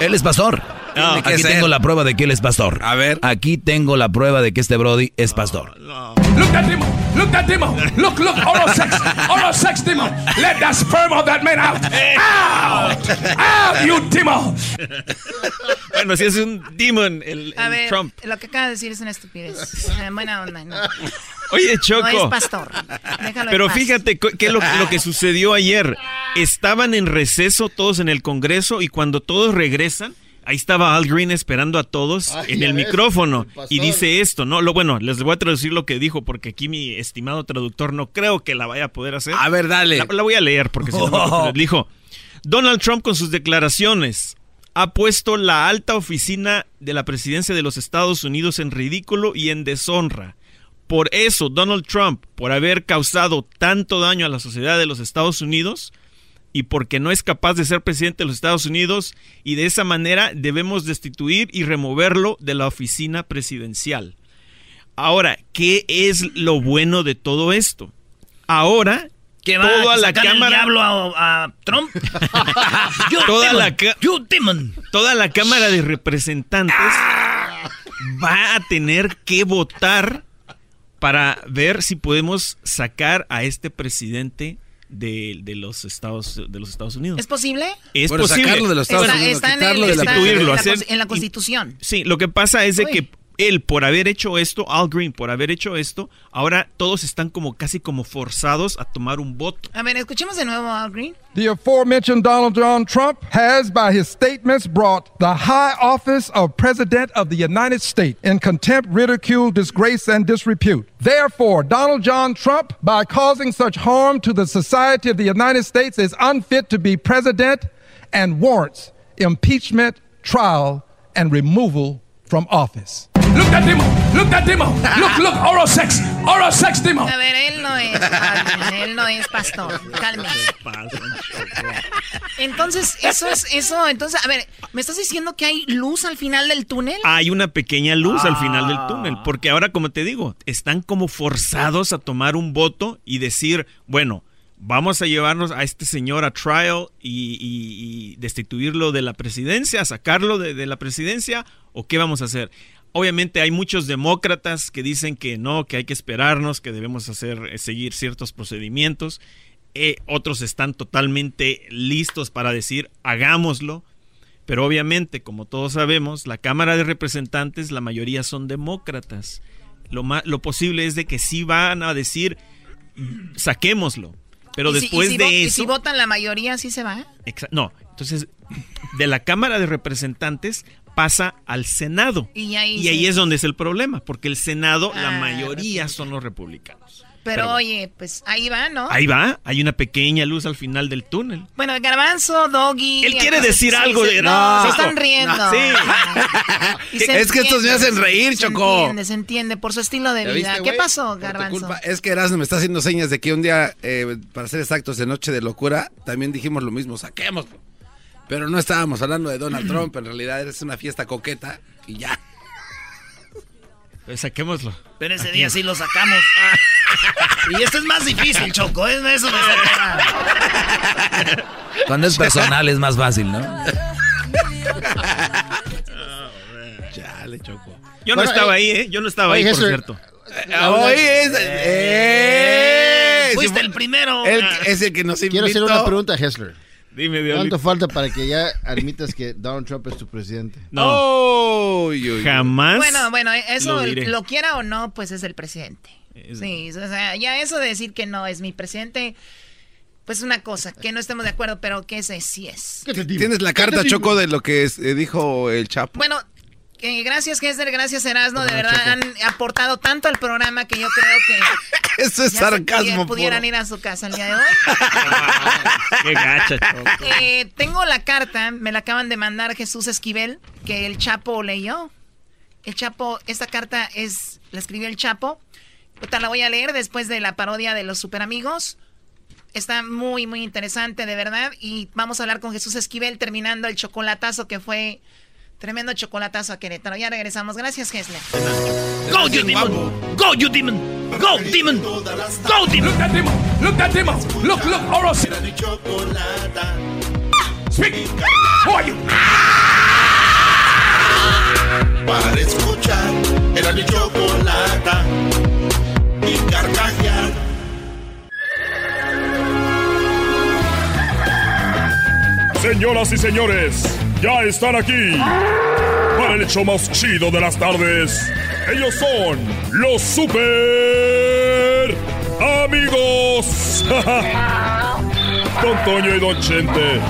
Él es pastor. No, Aquí ¿qué es tengo la prueba de que él es pastor. A ver. Aquí tengo la prueba de que este Brody es pastor. Look that demon. Look that demon. Look, look, oral sex. Oral sex demon. Let that sperm of that man out. Out. Out, you demon. bueno, si es un demon, el, A ver, Trump. lo que acaba de decir es una estupidez. Buena onda, no. Oye, Choco. No es pastor. Déjalo en Pero paz. fíjate es lo, lo que sucedió ayer. Estaban en receso todos en el Congreso y cuando todos regresan, Ahí estaba Al Green esperando a todos Ay, en el ves, micrófono el y dice esto, ¿no? Lo bueno, les voy a traducir lo que dijo porque aquí mi estimado traductor no creo que la vaya a poder hacer. A ver, dale. La, la voy a leer porque si no me Oh. dijo, Donald Trump con sus declaraciones ha puesto la alta oficina de la presidencia de los Estados Unidos en ridículo y en deshonra. Por eso, Donald Trump, por haber causado tanto daño a la sociedad de los Estados Unidos y porque no es capaz de ser presidente de los Estados Unidos, y de esa manera debemos destituir y removerlo de la oficina presidencial. Ahora, ¿qué es lo bueno de todo esto? Ahora, ¿Qué va? toda ¿Que la sacan el cámara diablo a, a Trump? *laughs* Toda la ca- toda la cámara de representantes va a tener que votar para ver si podemos sacar a este presidente de, de los Estados de los Estados Unidos. ¿Es posible? Es Bueno, posible. sacarlo de los Estados Está, Unidos, está en, el- de la está en la, Hacer- en la Constitución. Sí, lo que pasa es de Uy. que él por haber hecho esto, Al Green por haber hecho esto, ahora todos están como casi como forzados a tomar un voto. A ver, escuchemos de nuevo a Al Green. The aforementioned Donald John Trump has, by his statements, brought the high office of President of the United States in contempt, ridicule, disgrace, and disrepute. Therefore, Donald John Trump, by causing such harm to the society of the United States, is unfit to be president and warrants impeachment, trial, and removal from office. Look that demon. Look that demon. Look, look. Oral sex. Oral sex demon. A ver, él no es él no es pastor. Cálmese. Entonces, eso es, eso, entonces, a ver, ¿me estás diciendo que hay luz al final del túnel? Hay una pequeña luz al final Ah. del túnel, porque ahora, como te digo, están como forzados a tomar un voto y decir, bueno, vamos a llevarnos a este señor a trial y, y- y destituirlo de la presidencia, sacarlo de, de la presidencia, o qué vamos a hacer. Obviamente hay muchos demócratas que dicen que no, que hay que esperarnos, que debemos hacer, eh, seguir ciertos procedimientos. Eh, otros están totalmente listos para decir, hagámoslo. Pero obviamente, como todos sabemos, la Cámara de Representantes, la mayoría son demócratas. Lo, ma- lo posible es de que sí van a decir, "Mm, saquémoslo. Pero ¿Y si- después y si de vo- ¿Y eso... si votan la mayoría, sí se va? No, entonces, de la Cámara de Representantes pasa al Senado. Y ahí Y sí. ahí es donde es el problema, porque el Senado, la Ah, mayoría son los republicanos. Pero, Pero- oye, pues ahí va, ¿no? Ahí va, hay una pequeña luz al final del túnel. Bueno, Garbanzo, Doggy. Él quiere decir sí, algo sí, de- No, no, se están riendo. no, sí. *laughs* Se Es que estos me hacen reír, se Choco. entiende, se entiende, por su estilo de ¿Ya vida. viste, ¿Qué pasó, Garbanzo? culpa. Es que Erasmo me está haciendo señas de que un día, eh, para ser exactos, de Noche de Locura, también dijimos lo mismo, saquémoslo. Pero no estábamos hablando de Donald Trump, en realidad es una fiesta coqueta y ya. Pues saquémoslo. Pero ese día sí lo sacamos. *laughs* y esto es más difícil, Choco. Es eso de Cuando es personal es más fácil, ¿no? *laughs* Chale, Choco. Yo no Bueno, estaba eh, ahí, ¿eh? Yo no estaba ahí, por cierto. Hoy es... ¡Eh! Fuiste el primero. Él es el que nos invitó. Quiero hacer una pregunta, Hessler. Dime, Diablito. ¿Cuánto falta para que ya admitas que Donald Trump es tu presidente? No, jamás. Bueno, bueno, eso lo quiera o no, pues es el presidente. Sí, o sea, ya eso de decir que no es mi presidente, pues una cosa, que no estemos de acuerdo, pero que ese sí es. ¿Tienes la carta, Choco, de lo que es- eh, dijo el Chapo? Bueno, gracias Gessler, gracias Erasno, de verdad han aportado tanto al programa que yo creo que *laughs* Eso es sarcasmo pudi- pudieran puro. ir a su casa el día de hoy. *laughs* *laughs* Qué gacha, Choco. Eh, tengo la carta, me la acaban de mandar Jesús Esquivel, que el Chapo leyó. El Chapo, esta carta es, la escribió el Chapo. Ahorita la voy a leer después de la parodia de los super amigos. Está muy, muy interesante, de verdad. Y vamos a hablar con Jesús Esquivel terminando el chocolatazo que fue tremendo chocolatazo a Querétaro. Ya regresamos. Gracias, Gessler. Go, you demon. Go, you demon. Go, demon. Go, demon. Look that demon. Look that demon. Look, look. Oral sex. Speak. Who are you? Para escuchar era mi chocolata y carcajear. Señoras y señores, ya están aquí para el hecho más chido de las tardes. Ellos son los super amigos. *laughs* Don Toño y Don Chente.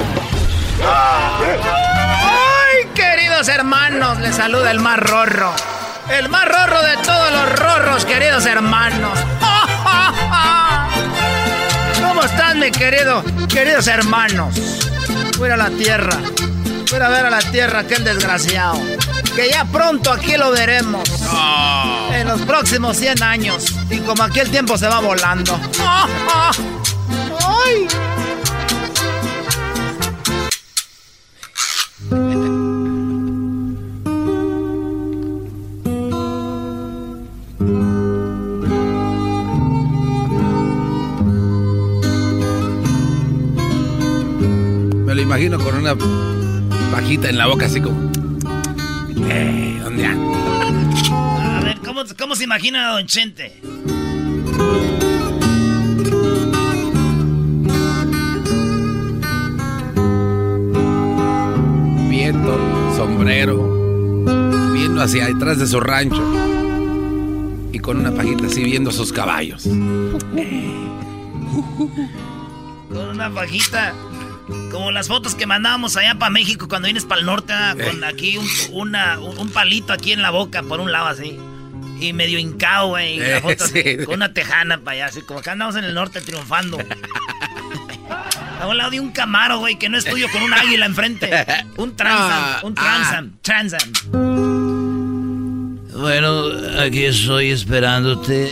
¡Ay, querido queridos hermanos, les saluda el más rorro. El más rorro de todos los rorros, queridos hermanos. *laughs* ¿Cómo están, mi querido, queridos hermanos? Fuera a la tierra. Fuera a ver a la tierra, aquel desgraciado. Que ya pronto aquí lo veremos. En los próximos 100 años. Y como aquel tiempo se va volando. *laughs* ¡Ay! Imagino con una pajita en la boca, así como. Eh, ¿dónde anda? *laughs* A ver, ¿cómo, cómo se imagina a Don Chente? Viento, sombrero, viendo hacia detrás de su rancho. Y con una pajita así viendo sus caballos. *laughs* Con una pajita. Como las fotos que mandábamos allá para México cuando vienes para el norte, ah, con aquí un, una- un- palito aquí en la boca, por un lado así. Y medio hincado, güey. Eh, *laughs* sí. con una tejana para allá, así como que andamos en el norte triunfando. *laughs* A un lado de un camaro, güey, que no es tuyo, con un águila enfrente. Un transam, Ah, un transam, transam. Bueno, aquí estoy esperándote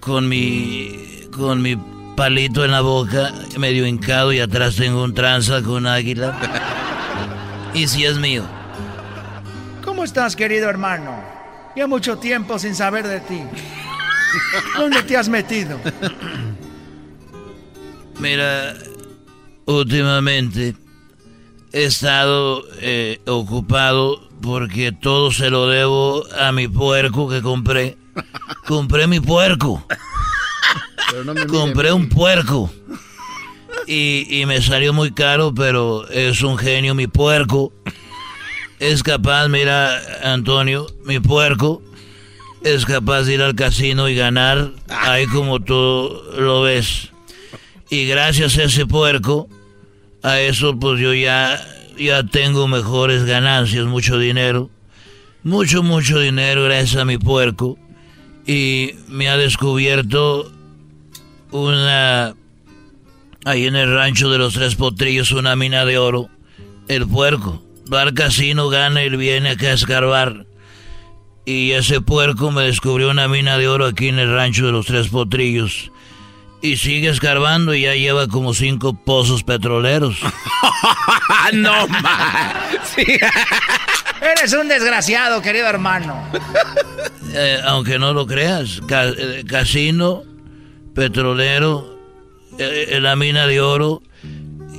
con mi con mi palito en la boca, medio hincado y atrás tengo un tranza con águila. Y si es mío. ¿Cómo estás, querido hermano? Ya mucho tiempo sin saber de ti. ¿Dónde te has metido? Mira, últimamente he estado eh, ocupado porque todo se lo debo a mi puerco que compré. Compré mi puerco. Compré un puerco. Y, y me salió muy caro, pero es un genio mi puerco. Es capaz, mira, Antonio, mi puerco, es capaz de ir al casino y ganar ahí como tú lo ves. Y gracias a ese puerco, a eso pues yo ya, ya tengo mejores ganancias, mucho dinero. Mucho, mucho dinero gracias a mi puerco. Y me ha descubierto una... Ahí en el rancho de los tres potrillos, una mina de oro. El puerco. Va al casino, gana y viene acá a escarbar. Y ese puerco me descubrió una mina de oro aquí en el rancho de los tres potrillos. Y sigue escarbando y ya lleva como cinco pozos petroleros. *laughs* no más. Eres un desgraciado, querido hermano. Eh, aunque no lo creas, ca- eh, casino, petrolero, eh, eh, la mina de oro,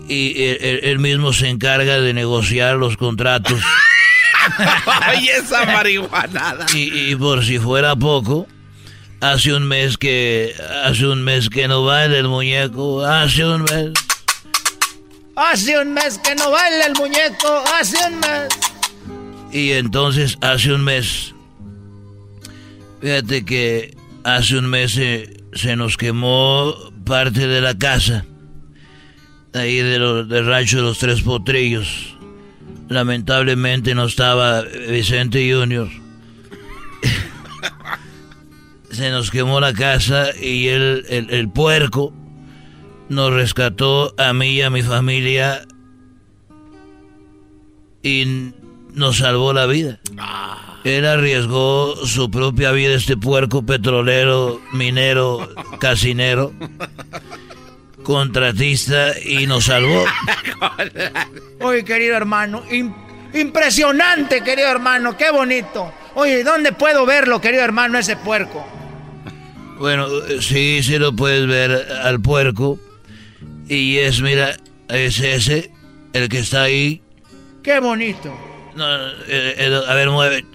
y eh, él, él mismo se encarga de negociar los contratos. *laughs* Oye, esa marihuanada. Y, y por si fuera poco, hace un mes que hace un mes que no baila el muñeco, hace un mes. Hace un mes que no baila el muñeco, hace un mes. Y entonces hace un mes, fíjate que hace un mes se nos quemó parte de la casa, ahí de lo- del rancho de los Tres Potrillos. Lamentablemente no estaba Vicente Junior. *laughs* se nos quemó la casa y él, el, el puerco nos rescató a mí y a mi familia y nos salvó la vida. Él arriesgó su propia vida, este puerco petrolero, minero, casinero, contratista, y nos salvó. *laughs* Oye, querido hermano, im- impresionante, querido hermano, qué bonito. Oye, ¿dónde puedo verlo, querido hermano, ese puerco? Bueno, eh, sí, sí lo puedes ver al puerco. Y es, mira, es ese, el que está ahí. Qué bonito. No, el- el- a ver, mueve.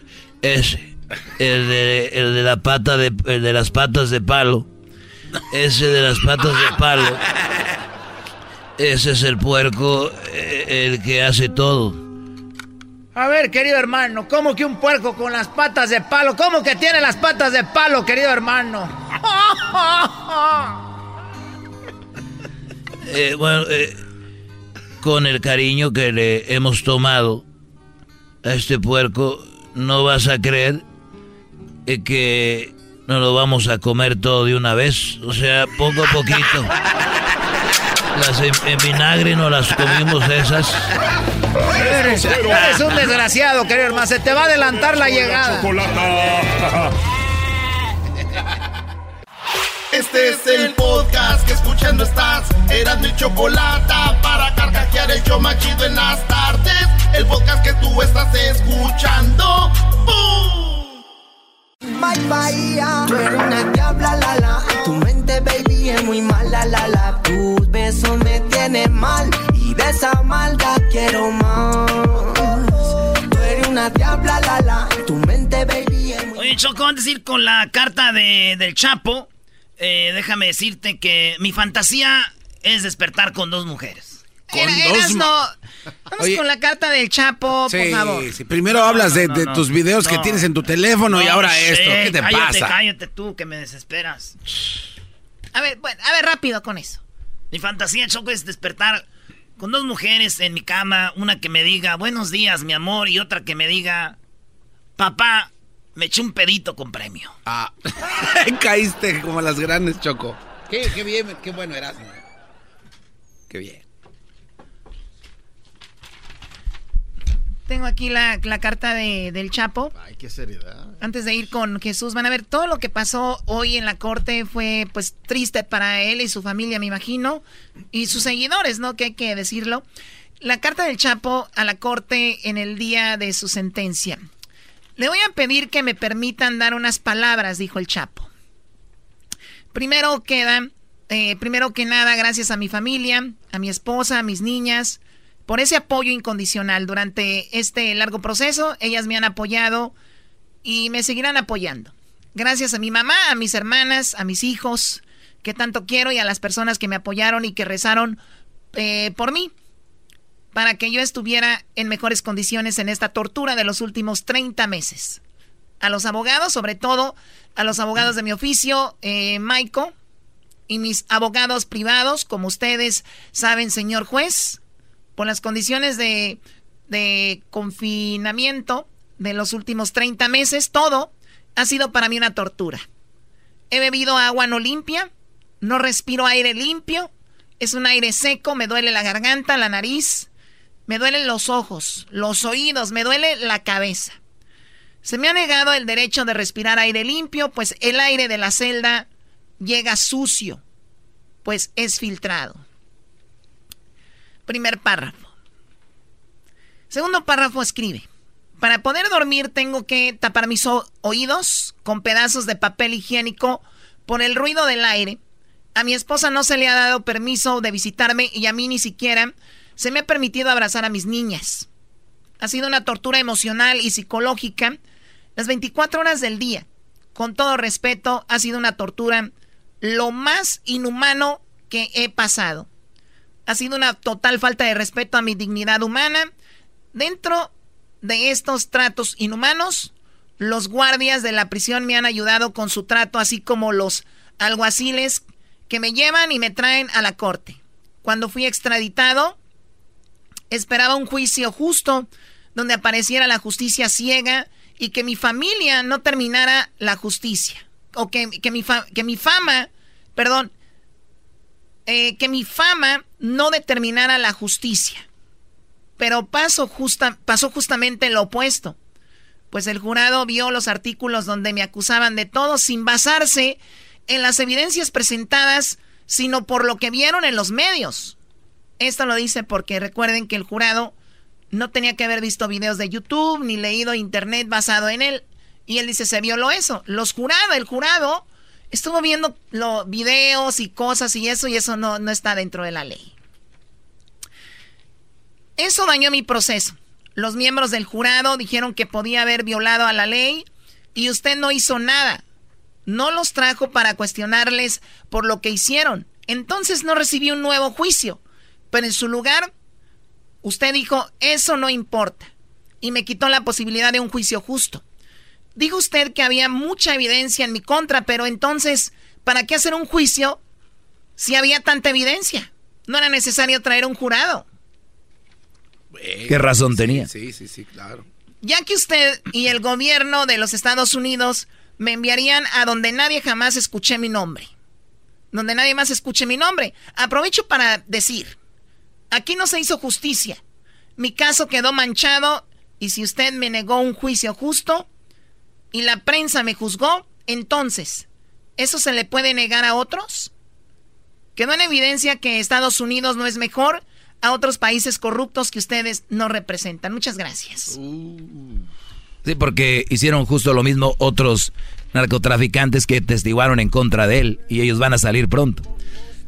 Ese. El de, el de la pata de, el de las patas de palo. Ese de las patas de palo. Ese es el puerco, eh, el que hace todo. A ver, querido hermano, ¿cómo que un puerco con las patas de palo? ¿Cómo que tiene las patas de palo, querido hermano? *laughs* Eh, bueno, eh, con el cariño que le hemos tomado a este puerco, no vas a creer eh, que no lo vamos a comer todo de una vez. O sea, poco a poquito. Las en, en vinagre no las comimos esas. Eres, eres un desgraciado, querido hermano. Se te va a adelantar la llegada. Este es el podcast que escuchando estás. Eran mi chocolate para carcajear el yo machido en las tardes. El podcast que tú estás escuchando. ¡Bum! Bye Bahía, tú eres una diabla la la. Tu mente baby es muy mala la la. Tus besos me tienen mal y de esa maldad quiero más. Tú eres una diabla la la. Tu mente baby es muy Oye, Choco, antes de ir con la carta de, del Chapo, eh, déjame decirte que mi fantasía es despertar con dos mujeres. Era, eras no. Vamos Oye. con la carta del Chapo, Sí, por favor. sí, primero hablas de, no, de no, tus videos que tienes en tu teléfono y ahora esto. ¿Qué te cállate, pasa? Cállate tú, que me desesperas. A ver, bueno, a ver, rápido con eso. Mi fantasía, Choco, es despertar con dos mujeres en mi cama. Una que me diga, buenos días, mi amor, y otra que me diga, papá, me eché un pedito con premio. Ah, *laughs* caíste como las grandes, Choco. Qué, qué bien, qué bueno eras. ¿no? Qué bien. Tengo aquí la, la carta de, del Chapo. Ay, qué seriedad. Antes de ir con Jesús, van a ver todo lo que pasó hoy en la corte fue pues triste para él y su familia, me imagino, y sus seguidores, ¿no? Que hay que decirlo. La carta del Chapo a la corte en el día de su sentencia. Le voy a pedir que me permitan dar unas palabras, dijo el Chapo. Primero queda, eh, primero que nada, gracias a mi familia, a mi esposa, a mis niñas, por ese apoyo incondicional durante este largo proceso. Ellas me han apoyado y me seguirán apoyando. Gracias a mi mamá, a mis hermanas, a mis hijos, que tanto quiero, y a las personas que me apoyaron y que rezaron eh, por mí, para que yo estuviera en mejores condiciones en esta tortura de los últimos 30 meses. A los abogados, sobre todo a los abogados de mi oficio, eh, Maiko, y mis abogados privados, como ustedes saben, señor juez, por las condiciones de, de confinamiento de los últimos 30 meses, todo ha sido para mí una tortura. He bebido agua no limpia, no respiro aire limpio, es un aire seco, me duele la garganta, la nariz, me duelen los ojos, los oídos, me duele la cabeza. Se me ha negado el derecho de respirar aire limpio, pues el aire de la celda llega sucio, pues es filtrado. Primer párrafo. Segundo párrafo escribe. Para poder dormir tengo que tapar mis oídos con pedazos de papel higiénico por el ruido del aire. A mi esposa no se le ha dado permiso de visitarme y a mí ni siquiera se me ha permitido abrazar a mis niñas. Ha sido una tortura emocional y psicológica las 24 horas del día. Con todo respeto, ha sido una tortura lo más inhumano que he pasado. Ha sido una total falta de respeto a mi dignidad humana. Dentro de estos tratos inhumanos, los guardias de la prisión me han ayudado con su trato, así como los alguaciles que me llevan y me traen a la corte. Cuando fui extraditado, esperaba un juicio justo donde apareciera la justicia ciega y que mi familia no terminara la justicia. O que, que mi, que mi fama, perdón, eh, que mi fama no determinara la justicia. Pero pasó, justa, pasó justamente lo opuesto. Pues el jurado vio los artículos donde me acusaban de todo sin basarse en las evidencias presentadas, sino por lo que vieron en los medios. Esto lo dice porque recuerden que el jurado no tenía que haber visto videos de YouTube ni leído internet basado en él. Y él dice, se violó eso. Los jurados, el jurado estuvo viendo los videos y cosas y eso y eso no, no está dentro de la ley. Eso dañó mi proceso. Los miembros del jurado dijeron que podía haber violado a la ley y usted no hizo nada. No los trajo para cuestionarles por lo que hicieron. Entonces no recibí un nuevo juicio. Pero en su lugar, usted dijo, eso no importa. Y me quitó la posibilidad de un juicio justo. Dijo usted que había mucha evidencia en mi contra, pero entonces, ¿para qué hacer un juicio si había tanta evidencia? No era necesario traer un jurado. ¿Qué razón tenía? Sí, sí, sí, claro. Ya que usted y el gobierno de los Estados Unidos me enviarían a donde nadie jamás escuché mi nombre. Donde nadie más escuche mi nombre. Aprovecho para decir, aquí no se hizo justicia. Mi caso quedó manchado y si usted me negó un juicio justo y la prensa me juzgó, entonces, ¿eso se le puede negar a otros? Quedó en evidencia que Estados Unidos no es mejor a otros países corruptos que ustedes no representan. Muchas gracias. Sí, porque hicieron justo lo mismo otros narcotraficantes que testiguaron en contra de él y ellos van a salir pronto.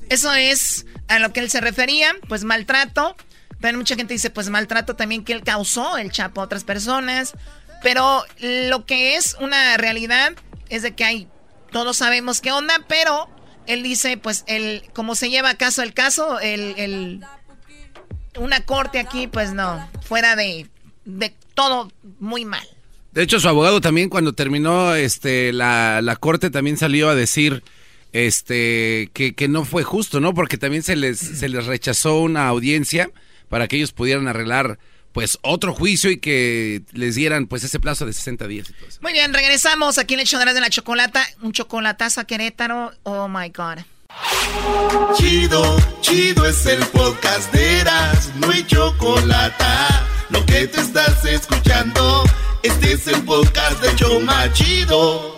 Eso es a lo que él se refería, pues maltrato. También mucha gente dice, pues maltrato también que él causó el Chapo a otras personas. Pero lo que es una realidad es de que hay, todos sabemos qué onda, pero él dice, pues, el, como se lleva caso el caso, el, el, una corte aquí, pues no, fuera de, de todo muy mal. De hecho, su abogado también cuando terminó este, la, la corte también salió a decir este, que, que, no fue justo, ¿no? Porque también se les, se les rechazó una audiencia para que ellos pudieran arreglar pues otro juicio y que les dieran pues ese plazo de 60 días. Y todo eso. Muy bien, regresamos aquí en el show de la chocolata, un chocolatazo a Querétaro, oh my god. Chido, chido es el podcast de Eras, no hay chocolate. Lo que te estás escuchando, este es el podcast de Choma Chido.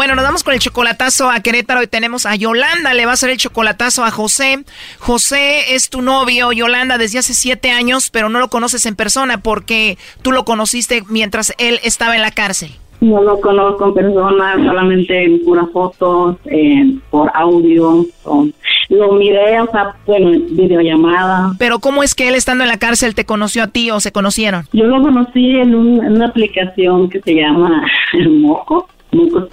Bueno, nos vamos con el chocolatazo a Querétaro y tenemos a Yolanda, le va a hacer el chocolatazo a José. José es tu novio, Yolanda, desde hace siete años, pero no lo conoces en persona porque tú lo conociste mientras él estaba en la cárcel. No lo conozco en persona, solamente en puras fotos, eh, por audio. o- lo miré, o sea, bueno, en videollamada. Pero ¿cómo es que él estando en la cárcel te conoció a ti o se conocieron? Yo lo conocí en, un- en una aplicación que se llama *laughs* Moco, Moco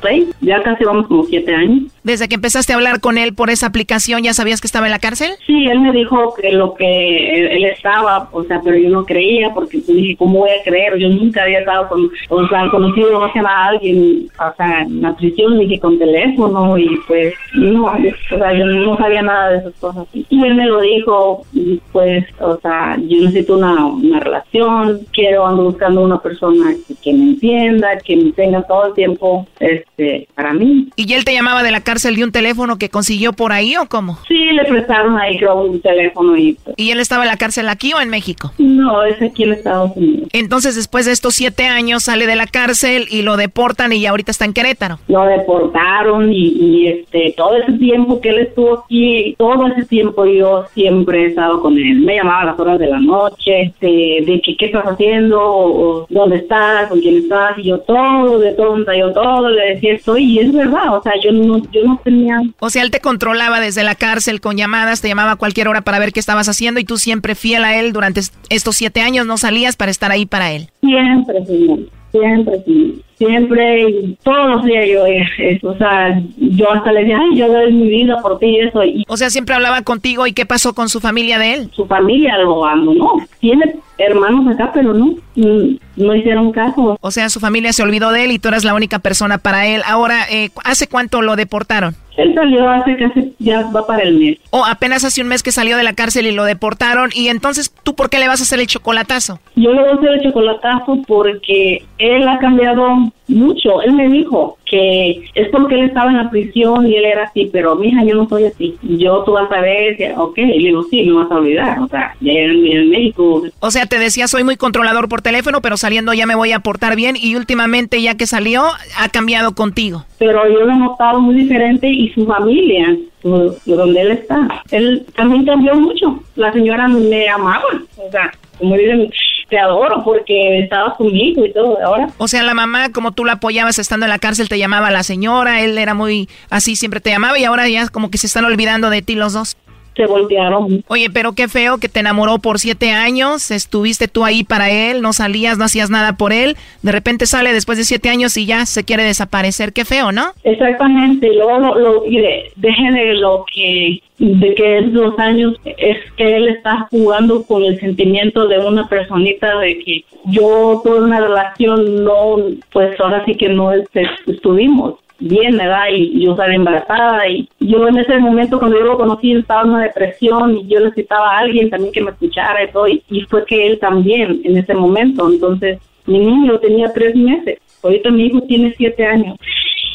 Play. Ya casi vamos como siete años. Desde que empezaste a hablar con él por esa aplicación, ¿ya sabías que estaba en la cárcel? Sí, él me dijo que lo que él, él estaba, o sea, pero yo no creía porque pues, dije, ¿cómo voy a creer? Yo nunca había estado con, o sea, conocido o sea, a alguien, o sea, en la prisión, que con teléfono y pues, no, o sea, yo no sabía nada de esas cosas. Y él me lo dijo, y, pues, o sea, yo necesito una, una relación, quiero, ando buscando una persona que, que me entienda, que me tenga todo el tiempo, este, para mí. ¿Y él te llamaba de la cárcel de un teléfono que consiguió por ahí o cómo? Sí, le prestaron ahí creo un teléfono y pues, ¿Y él estaba en la cárcel aquí o en México? no, es aquí en Estados Unidos. Entonces, después de estos siete años, sale de la cárcel y lo deportan y ahorita está en Querétaro. Lo deportaron y, y, este todo ese tiempo que él estuvo aquí, todo ese tiempo yo siempre he estado con él. Me llamaba a las horas de la noche, este, de que qué estás haciendo, o, o dónde estás, con quién estás, y yo todo, de tonta, yo todo le decía estoy, y es verdad, o sea, yo no, yo no tenía O sea, él te controlaba desde la cárcel con llamadas, te llamaba a cualquier hora para ver qué estabas haciendo y tú siempre fiel a él durante est- estos siete años no salías para estar ahí para él. Siempre, señor. Siempre, sí. Siempre, y todos los días yo, eh, o sea, yo hasta le decía, ay, yo doy mi vida por ti y eso. Y O sea, siempre hablaba contigo y qué pasó con su familia de él. su familia lo abandonó. Tiene hermanos acá, pero no, mm, no hicieron caso. O sea, su familia se olvidó de él y tú eras la única persona para él. Ahora, eh, ¿hace cuánto lo deportaron? Él salió hace casi, ya va para el mes. O apenas hace un mes que salió de la cárcel y lo deportaron. Y entonces, ¿tú por qué le vas a hacer el chocolatazo? Yo le voy a hacer el chocolatazo porque él ha cambiado mucho. Él me dijo que es porque él estaba en la prisión y él era así, pero mija, yo no soy así. Yo tú vas a ver, ok, le digo, sí, no vas a olvidar. O sea, ya en, en México O sea, te decía, soy muy controlador por teléfono, pero saliendo ya me voy a portar bien. Y últimamente, ya que salió, ha cambiado contigo. pero yo lo he notado muy diferente y su familia, donde él está, él también cambió mucho. La señora me amaba, o sea, como dicen, te adoro porque estabas conmigo y todo. Ahora, O sea, la mamá, como tú la apoyabas estando en la cárcel, te llamaba la señora, él era muy así, siempre te llamaba y ahora ya como que se están olvidando de ti los dos. Se voltearon. Oye, pero qué feo que te enamoró por siete años, estuviste tú ahí para él, no salías, no hacías nada por él, de repente sale después de siete años y ya se quiere desaparecer, qué feo, ¿no? Exactamente, luego lo, lo, y de, deje de lo que de que es dos años es que él está jugando con el sentimiento de una personita de que yo tuve una relación no pues ahora sí que no este, estuvimos bien, ¿verdad? Y yo estaba embarazada y yo en ese momento cuando yo lo conocí estaba en una depresión y yo necesitaba a alguien también que me escuchara y todo y, y fue que él también en ese momento, entonces mi niño tenía tres meses, ahorita mi hijo tiene siete años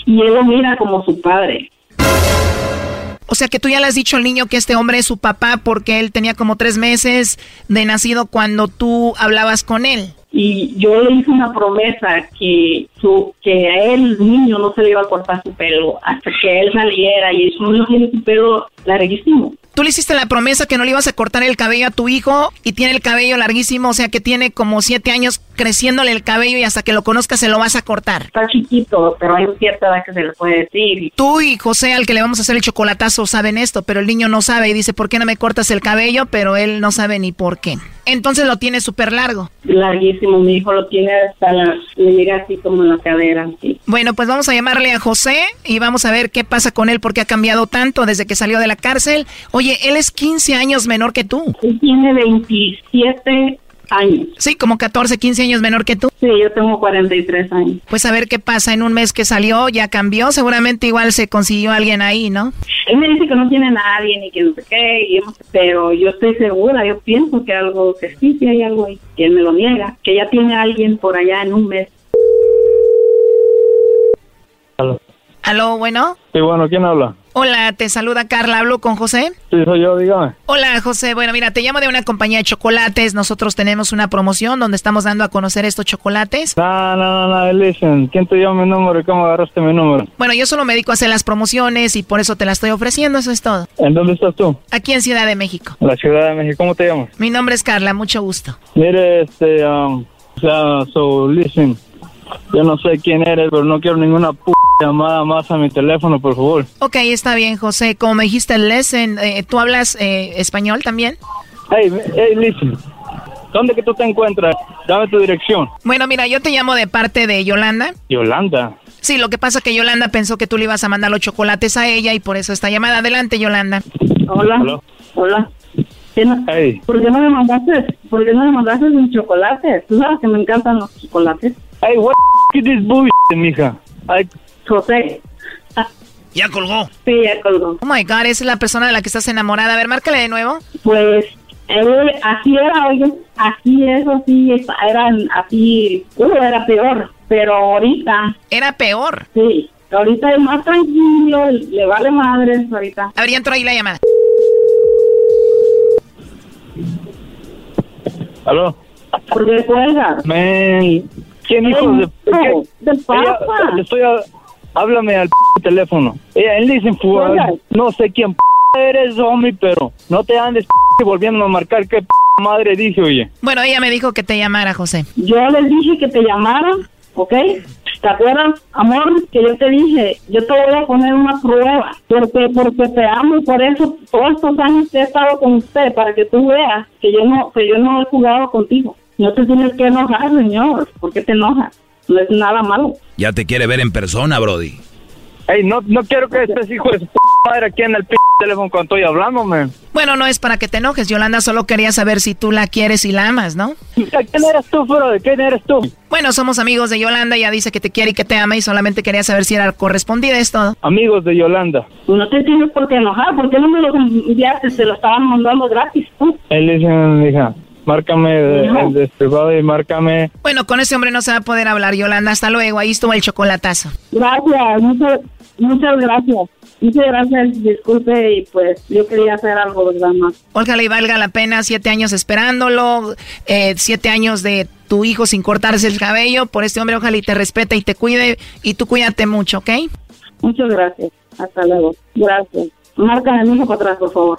y él lo mira como su padre. O sea que tú ya le has dicho al niño que este hombre es su papá porque él tenía como tres meses de nacido cuando tú hablabas con él. Y yo le hice una promesa que su, que a él, niño, no se le iba a cortar su pelo hasta que él saliera y su niño tiene su pelo larguísimo. Tú le hiciste la promesa que no le ibas a cortar el cabello a tu hijo y tiene el cabello larguísimo, o sea que tiene como siete años creciéndole el cabello y hasta que lo conozcas se lo vas a cortar. Está chiquito, pero hay cierta edad que se le puede decir. Tú y José, al que le vamos a hacer el chocolatazo, saben esto, pero el niño no sabe y dice, ¿por qué no me cortas el cabello? Pero él no sabe ni por qué. Entonces lo tiene súper largo. Larguísimo, mi hijo lo tiene hasta la, le llega así como en la cadera. Sí. Bueno, pues vamos a llamarle a José y vamos a ver qué pasa con él porque ha cambiado tanto desde que salió de la cárcel. Oye, él es 15 años menor que tú. Él tiene 27 años. Sí, como 14, 15 años menor que tú. Sí, yo tengo 43 años. Pues a ver qué pasa en un mes que salió, ya cambió, seguramente igual se consiguió alguien ahí, ¿no? Él me dice que no tiene nadie ni que no sé qué, y hemos- pero yo estoy segura, yo pienso que algo, que sí, sí hay algo ahí, que él me lo niega, que ya tiene alguien por allá en un mes. Aló, bueno. Sí, bueno, ¿quién habla? Hola, te saluda Carla, hablo con José. Sí, soy yo, dígame. Hola José, bueno mira, te llamo de una compañía de chocolates, nosotros tenemos una promoción donde estamos dando a conocer estos chocolates. No, no, no, no, listen. ¿Quién te dio mi número y cómo agarraste mi número? Bueno, yo solo me dedico a hacer las promociones y por eso te las estoy ofreciendo, eso es todo. ¿En dónde estás tú? Aquí en Ciudad de México. La Ciudad de México. ¿Cómo te llamas? Mi nombre es Carla, mucho gusto. Mire, este, um, o sea, so, listen. Yo no sé quién eres, pero no quiero ninguna p llamada más a mi teléfono, por favor. Ok, está bien José, como me dijiste, Lesen, eh, ¿tú hablas eh, español también? Hey, hey, listen. ¿Dónde que tú te encuentras? Dame tu dirección. Bueno, mira, yo te llamo de parte de Yolanda. Yolanda. Sí, lo que pasa es que Yolanda pensó que tú le ibas a mandar los chocolates a ella y por eso esta llamada. Adelante, Yolanda. Hola. Hola. ¿Qué no- Hey. ¿Por qué no me mandaste? ¿Por qué no me mandaste mis chocolates? Tú sabes que me encantan los chocolates. Hey, what is this bullshit, mija? Ay, José. Ya colgó. Sí, ya colgó. Oh my God, esa es la persona de la que estás enamorada. A ver, márcale de nuevo. Pues él, así era, oye, así es, así, es, eran así, uh, era peor, pero ahorita. Era peor. Sí, ahorita es más tranquilo, le vale madre ahorita. A ver, ya entró ahí la llamada. ¿Aló? ¿Por qué cuelgas? Man, ¿quién hijo de... Del Papa. Ella- le estoy a- háblame al p teléfono. Ella, él dice, fu- Oiga. no sé quién p eres, homie, pero no te andes p volviendo a marcar qué p madre dije, oye. Bueno, ella me dijo que te llamara, José. Yo les dije que te llamaran, ¿ok? ¿Te acuerdas, amor, que yo te dije, yo te voy a poner una prueba, porque porque te amo y por eso todos estos años que he estado con usted, para que tú veas que yo no que yo no he jugado contigo. No te tienes que enojar, señor. ¿Por qué te enojas? No es nada malo. Ya te quiere ver en persona, Brody. Ey, no, no quiero que estés hijo de su p madre aquí en el p teléfono cuando estoy hablando, man. Bueno, no es para que te enojes. Yolanda solo quería saber si tú la quieres y la amas, ¿no? ¿Quién eres tú, bro? ¿Quién eres tú? Bueno, somos amigos de Yolanda. Ella dice que te quiere y que te ama y solamente quería saber si era correspondida. Es todo. Amigos de Yolanda. No te tienes por qué enojar, porque no me lo enviaste, se lo estaban mandando gratis. tú. Él dice, hija, márcame el de privado y márcame. Bueno, con ese hombre no se va a poder hablar, Yolanda. Hasta luego. Ahí estuvo el chocolatazo. Gracias, muchas, muchas gracias. Muchas gracias, disculpe, y pues yo quería hacer algo, ¿verdad? Más. Ojalá y valga la pena siete años esperándolo, eh, siete años de tu hijo sin cortarse el cabello. Por este hombre, ojalá y te respete y te cuide. Y tú cuídate mucho, ¿ok? Muchas gracias. Hasta luego. Gracias. Mi hijo para atrás, por favor.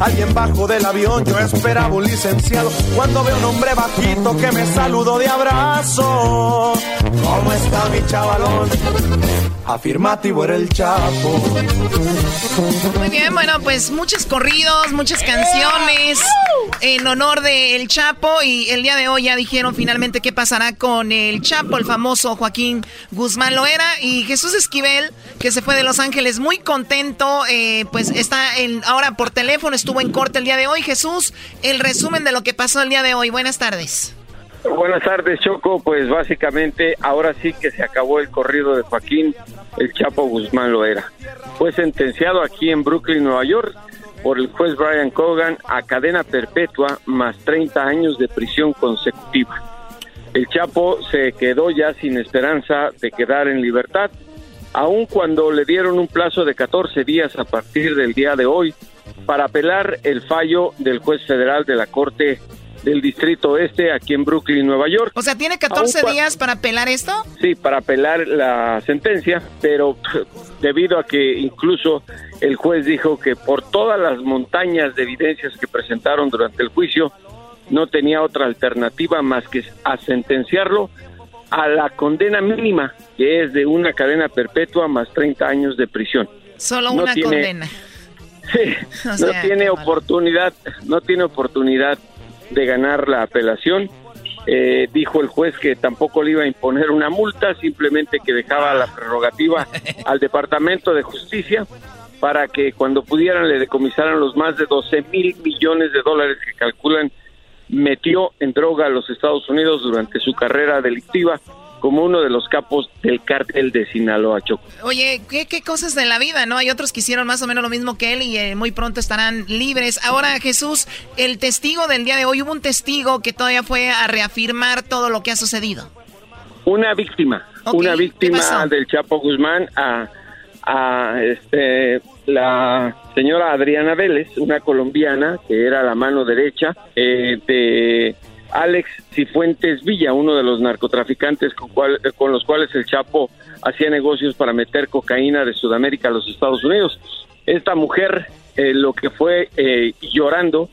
Alguien bajo del avión, yo esperaba un licenciado. Cuando veo un hombre bajito que me saludó de abrazo. ¿Cómo está mi chavalón? Afirmativo era el chapo. Muy bien, bueno, pues muchos corridos, muchas canciones en honor del Chapo y el día de hoy ya dijeron finalmente qué pasará con el Chapo, el famoso Joaquín Guzmán Loera y Jesús Esquivel, que se fue de Los Ángeles muy contento, eh, pues está en, ahora por teléfono, estuvo en corte el día de hoy. Jesús, el resumen de lo que pasó el día de hoy. Buenas tardes. Buenas tardes, Choco. Pues básicamente ahora sí que se acabó el corrido de Joaquín El Chapo Guzmán Loera. Fue sentenciado aquí en Brooklyn, Nueva York, por el juez Brian Cogan a cadena perpetua más 30 años de prisión consecutiva. El Chapo se quedó ya sin esperanza de quedar en libertad, aun cuando le dieron un plazo de 14 días a partir del día de hoy para apelar el fallo del juez federal de la Corte del Distrito Este aquí en Brooklyn, Nueva York. O sea, ¿tiene 14 días para apelar esto? Sí, para apelar la sentencia, pero *clears throat* debido a que incluso el juez dijo que por todas las montañas de evidencias que presentaron durante el juicio, no tenía otra alternativa más que a sentenciarlo a la condena mínima, que es de una cadena perpetua más 30 años de prisión. Solo una condena. *laughs* Sí, no tiene oportunidad, no tiene oportunidad de ganar la apelación. Eh, dijo el juez que tampoco le iba a imponer una multa, simplemente que dejaba la prerrogativa *laughs* al Departamento de Justicia para que cuando pudieran le decomisaran los más de 12 mil millones de dólares que calculan metió en droga a los Estados Unidos durante su carrera delictiva como uno de los capos del cártel de Sinaloa, Choco. Oye, ¿qué, cosas de la vida, ¿no? Hay otros que hicieron más o menos lo mismo que él y eh, muy pronto estarán libres. Ahora, Jesús, el testigo del día de hoy, hubo un testigo que todavía fue a reafirmar todo lo que ha sucedido. Una víctima, una víctima del Chapo Guzmán a, a este, la señora Adriana Vélez, una colombiana que era la mano derecha eh, de Alex Cifuentes Villa, uno de los narcotraficantes con, los cuales el Chapo hacía negocios para meter cocaína de Sudamérica a los Estados Unidos. Esta mujer, eh, lo que fue eh, llorando,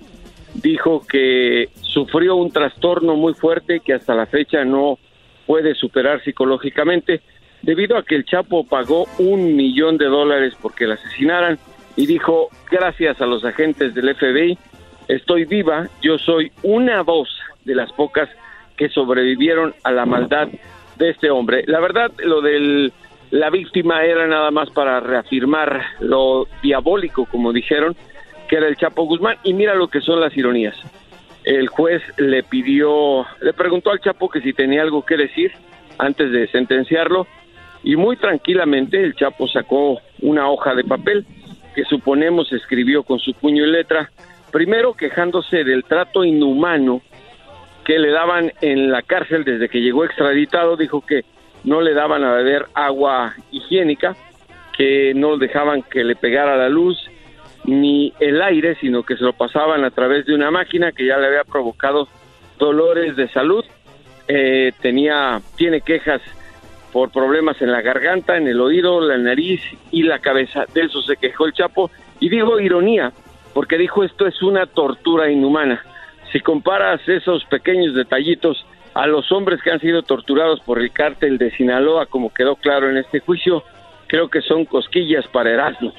dijo que sufrió un trastorno muy fuerte que hasta la fecha no puede superar psicológicamente, debido a que el Chapo pagó un millón de dólares porque la asesinaran y dijo, gracias a los agentes del FBI, estoy viva, yo soy una voz de las pocas que sobrevivieron a la maldad de este hombre. La verdad, lo de la víctima era nada más para reafirmar lo diabólico, como dijeron, que era el Chapo Guzmán. Y mira lo que son las ironías. El juez le pidió, le preguntó al Chapo que si tenía algo que decir antes de sentenciarlo y muy tranquilamente el Chapo sacó una hoja de papel que suponemos escribió con su puño y letra, primero quejándose del trato inhumano que le daban en la cárcel desde que llegó extraditado, dijo que no le daban a beber agua higiénica, que no dejaban que le pegara la luz ni el aire, sino que se lo pasaban a través de una máquina que ya le había provocado dolores de salud. Eh, tenía, tiene quejas por problemas en la garganta, en el oído, la nariz y la cabeza. De eso se quejó el Chapo. Y digo ironía, porque dijo esto es una tortura inhumana si comparas esos pequeños detallitos a los hombres que han sido torturados por el cártel de Sinaloa, como quedó claro en este juicio, creo que son cosquillas para Erasmo.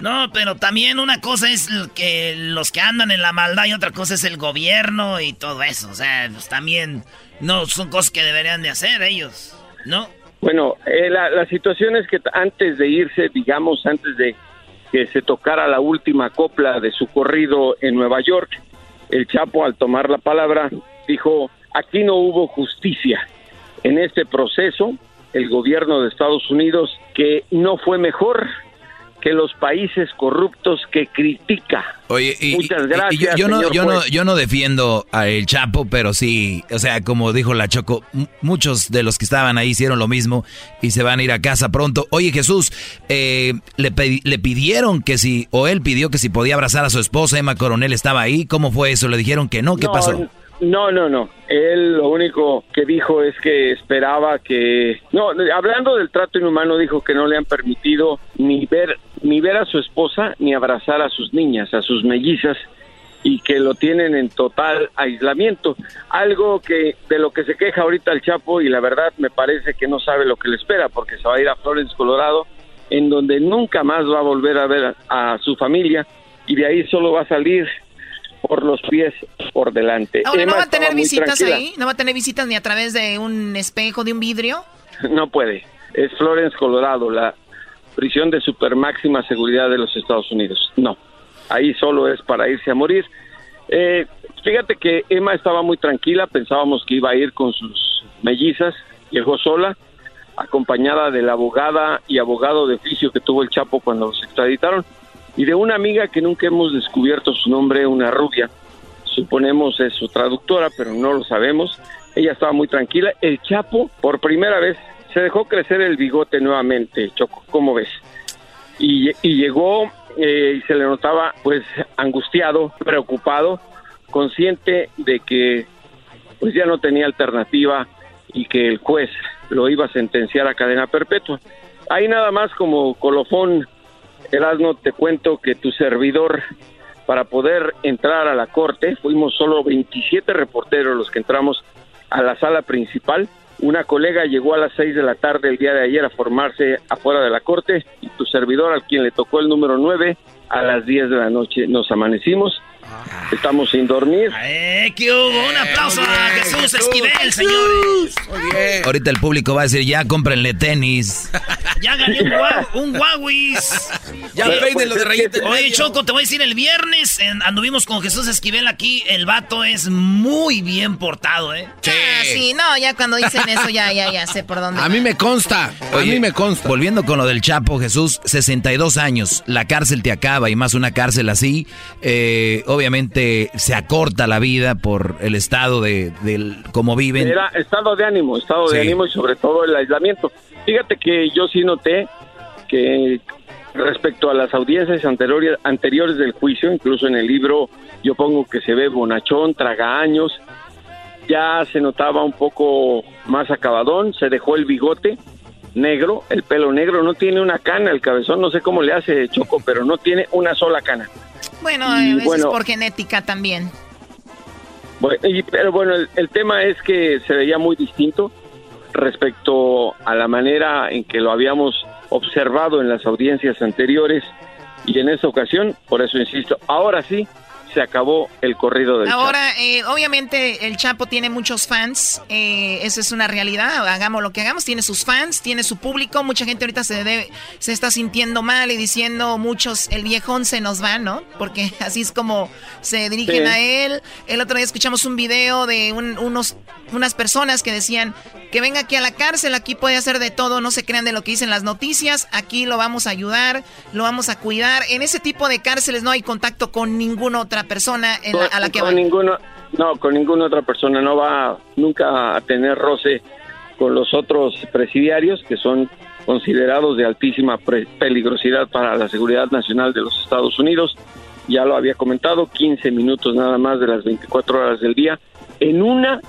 No, pero también una cosa es que los que andan en la maldad y otra cosa es el gobierno y todo eso. O sea, pues también no son cosas que deberían de hacer ellos, ¿no? Bueno, eh, la, la situación es que antes de irse, digamos, antes de que se tocara la última copla de su corrido en Nueva York, el Chapo al tomar la palabra dijo, aquí no hubo justicia. En este proceso, el gobierno de Estados Unidos, que no fue mejor que los países corruptos que critica. Oye, y, Muchas y gracias, yo, yo no, señor yo no, yo no defiendo a el Chapo, pero sí, o sea, como dijo la Choco, muchos de los que estaban ahí hicieron lo mismo y se van a ir a casa pronto. Oye, Jesús, eh, le, le pidieron que si, o él pidió que si podía abrazar a su esposa, Emma Coronel estaba ahí. ¿Cómo fue eso? Le dijeron que no. ¿Qué No, pasó? No, no, no. Él lo único que dijo es que esperaba que... No, hablando del trato inhumano, dijo que no le han permitido ni ver, ni ver a su esposa ni abrazar a sus niñas, a sus mellizas, y que lo tienen en total aislamiento. Algo que de lo que se queja ahorita el Chapo y la verdad me parece que no sabe lo que le espera porque se va a ir a Florence, Colorado, en donde nunca más va a volver a ver a, a su familia y de ahí solo va a salir por los pies por delante. Ahora, ¿no va a tener visitas tranquila. ahí? ¿No va a tener visitas ni a través de un espejo, de un vidrio? *laughs* No puede. Es Florence, Colorado, la prisión de super máxima seguridad de los Estados Unidos. No. Ahí solo es para irse a morir. Eh, fíjate que Emma estaba muy tranquila, pensábamos que iba a ir con sus mellizas, llegó sola, acompañada de la abogada y abogado de oficio que tuvo el Chapo cuando los extraditaron, y de una amiga que nunca hemos descubierto su nombre, una rubia, suponemos es su traductora, pero no lo sabemos. Ella estaba muy tranquila. El Chapo, por primera vez, se dejó crecer el bigote nuevamente, Choco, ¿cómo ves? Y, y llegó eh, y se le notaba pues angustiado, preocupado, consciente de que pues ya no tenía alternativa y que el juez lo iba a sentenciar a cadena perpetua. Ahí nada más como colofón, Erasmo, te cuento que tu servidor, para poder entrar a la corte, fuimos solo 27 reporteros los que entramos a la sala principal. Una colega llegó a las 6 de la tarde el día de ayer a formarse afuera de la corte y tu servidor, al quien le tocó el número 9, a las 10 de la noche nos amanecimos. Estamos sin dormir. ¡Eh, qué hubo! Un aplauso a Jesús Esquivel, señores. Ahorita el público va a decir, ya cómprenle tenis. *laughs* Ya gané un, Huawis. Ya Oye, peínenlo de rayita en Oye, medio. Choco, te voy a decir, el viernes en- anduvimos con Jesús Esquivel aquí. El vato es muy bien portado, ¿eh? Ah, sí, no, ya cuando dicen eso ya, ya, ya sé por dónde. A mí me consta, a mí me consta. Volviendo con lo del Chapo, Jesús, 62 años, la cárcel te acaba y más una cárcel así, eh, obviamente se acorta la vida por el estado de, del cómo viven. Era estado de ánimo, estado de ánimo y sobre todo el aislamiento. Fíjate que yo sí noté que respecto a las audiencias anteriores, anteriores del juicio, incluso en el libro yo pongo que se ve bonachón, traga años, ya se notaba un poco más acabadón, se dejó el bigote negro, el pelo negro, no tiene una cana, el cabezón, no sé cómo le hace Choco, pero no tiene una sola cana. Bueno, a veces bueno. por genética también. Bueno, y- pero bueno, el, el tema es que se veía muy distinto respecto a la manera en que lo habíamos observado en las audiencias anteriores y en esa ocasión, por eso insisto, ahora sí se acabó el corrido del Ahora, eh, obviamente el Chapo tiene muchos fans, eh, esa es una realidad, hagamos lo que hagamos, tiene sus fans, tiene su público, mucha gente ahorita se debe, se está sintiendo mal y diciendo muchos, el viejón se nos va, ¿no? Porque *laughs* así es como se dirigen Sí. a él. El otro día escuchamos un video de un- unos, unas personas que decían que venga aquí a la cárcel, aquí puede hacer de todo, no se crean de lo que dicen las noticias, aquí lo vamos a ayudar, lo vamos a cuidar. En ese tipo de cárceles no hay contacto con ninguna otra persona en la- a la que con van. ninguno, no, con ninguna otra persona no va nunca a tener roce con los otros presidiarios que son considerados de altísima pre- peligrosidad para la seguridad nacional de los Estados Unidos. Ya lo había comentado, 15 minutos nada más de las 24 horas del día en una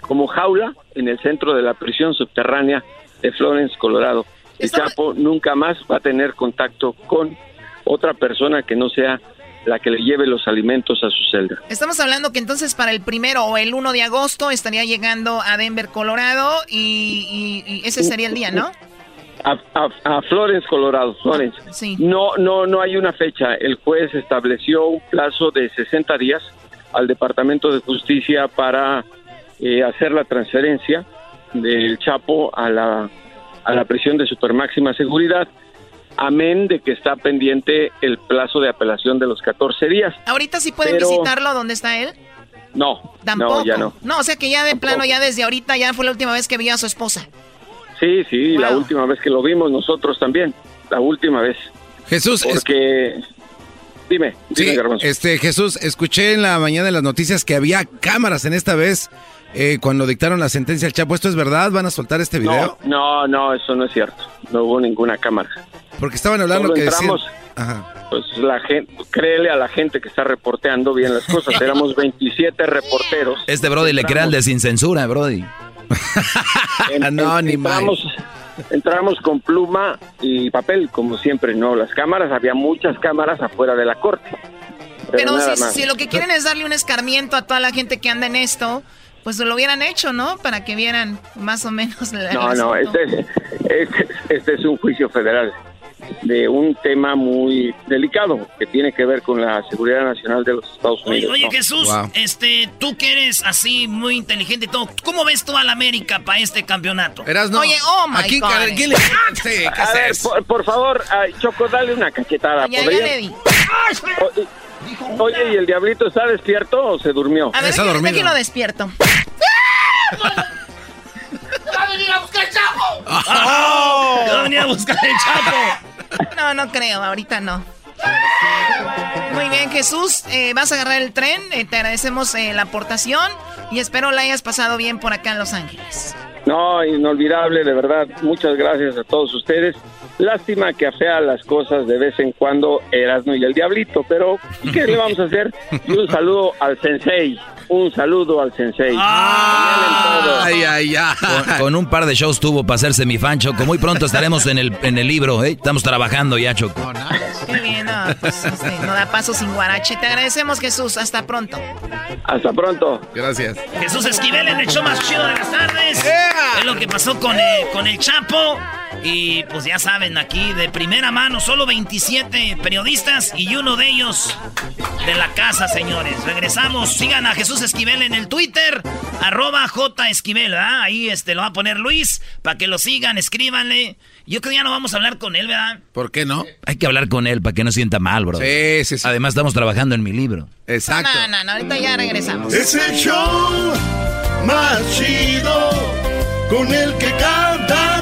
como jaula en el centro de la prisión subterránea de Florence, Colorado. El Chapo nunca más va a tener contacto con otra persona que no sea la que le lleve los alimentos a su celda. Estamos hablando que entonces para el primero o el 1 de agosto estaría llegando a Denver, Colorado, y, y- y ese sería el día, ¿no? A, a- a Florence, Colorado, Florence. No, no, no hay una fecha. El juez estableció un plazo de 60 días al Departamento de Justicia para eh, hacer la transferencia del Chapo a la, a la prisión de supermáxima seguridad, amén de que está pendiente el plazo de apelación de los 14 días. Ahorita sí pueden Pero- visitarlo donde está él. No, Tampoco. no, ya no. o sea que ya de plano, ya desde ahorita, ya fue la última vez que vio a su esposa. Sí, sí, la última vez que lo vimos nosotros también, la última vez. Jesús, es- Porque... Dime, Sí, dime, este, Jesús, escuché en la mañana en las noticias que había cámaras en esta vez eh, cuando dictaron la sentencia al Chapo. ¿Esto es verdad? ¿Van a soltar este video? No, no, no, eso no es cierto. No hubo ninguna cámara. Porque estaban hablando Solo que decían... entramos, pues la gente, créele a la gente que está reporteando bien las cosas. *laughs* Éramos 27 reporteros. Este Brody le crea el de sin censura, Brody. En- en- entramos, entramos con pluma y papel, como siempre, ¿no? Las cámaras, había muchas cámaras afuera de la corte. Pero, Pero nada si, más. si lo que quieren es darle un escarmiento a toda la gente que anda en esto, pues lo hubieran hecho, ¿no? Para que vieran más o menos la No, no, este, este, este es un juicio federal de un tema muy delicado que tiene que ver con la seguridad nacional de los Estados Oye, Unidos. oye, ¿no? Jesús, este, tú que eres así muy inteligente y todo, ¿cómo ves tú a la América para este campeonato? Oye, oh my Aquí, God. ¿quién le- A ver, por, por favor, ay, Choco, dale una cachetada. Ya, ya ¿podría? le Oye, ¿y el diablito está despierto o se durmió? A ver, déjenlo, déjenlo despierto. *laughs* ¡Va a venir a buscar el chapo! *laughs* Va a venir a buscar el chapo. No, no creo, ahorita no. Muy bien, Jesús, eh, vas a agarrar el tren, eh, te agradecemos eh, la aportación y espero la hayas pasado bien por acá en Los Ángeles. No, inolvidable, de verdad. Muchas gracias a todos ustedes. Lástima que afea las cosas de vez en cuando Erasmo y el Diablito, pero ¿qué le vamos a hacer? Y un saludo al Sensei. Un saludo al Sensei. Ay, ay, ay. Con, con un par de shows tuvo para hacerse mi fan, Choco. Muy pronto estaremos en el, en el libro, ¿eh? Estamos trabajando ya, Choco. Qué bien, no, pues, este, no da paso sin guarache. Te agradecemos, Jesús. Hasta pronto. Hasta pronto. Gracias. Jesús Esquivel en el show más chido de las tardes. Es lo que pasó con el, con el Chapo. Y pues ya saben, aquí de primera mano, solo 27 periodistas y uno de ellos de la casa, señores. Regresamos. Sigan a Jesús Esquivel en el Twitter, arroba J Esquivel, ¿verdad? Ahí este, lo va a poner Luis, para que lo sigan, escríbanle. Yo creo que ya no vamos a hablar con él, ¿verdad? ¿Por qué no? Hay que hablar con él para que no sienta mal, bro. Sí, sí, sí. Además, estamos trabajando en mi libro. Exacto. No, no, no, ahorita ya regresamos. Es el show más chido con el que cada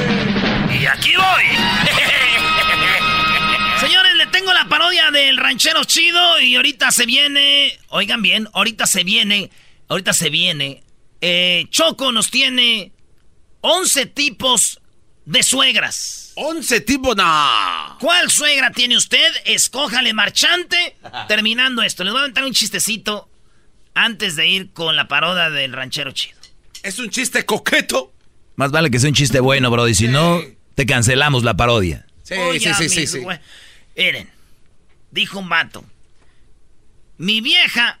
Y aquí voy. *laughs* Señores, le tengo la parodia del ranchero chido y ahorita se viene, oigan bien, ahorita se viene, ahorita se viene. Eh, Choco nos tiene 11 tipos de suegras. 11 tipos, no. ¿Cuál suegra tiene usted? Escójale marchante. *laughs* Terminando esto, les voy a aventar un chistecito antes de ir con la parodia del ranchero chido. ¿Es un chiste coqueto? Más vale que sea un chiste bueno, bro. Y si no, te cancelamos la parodia. Sí, Oye, sí, sí, sí, sí. Miren, dijo un vato. Mi vieja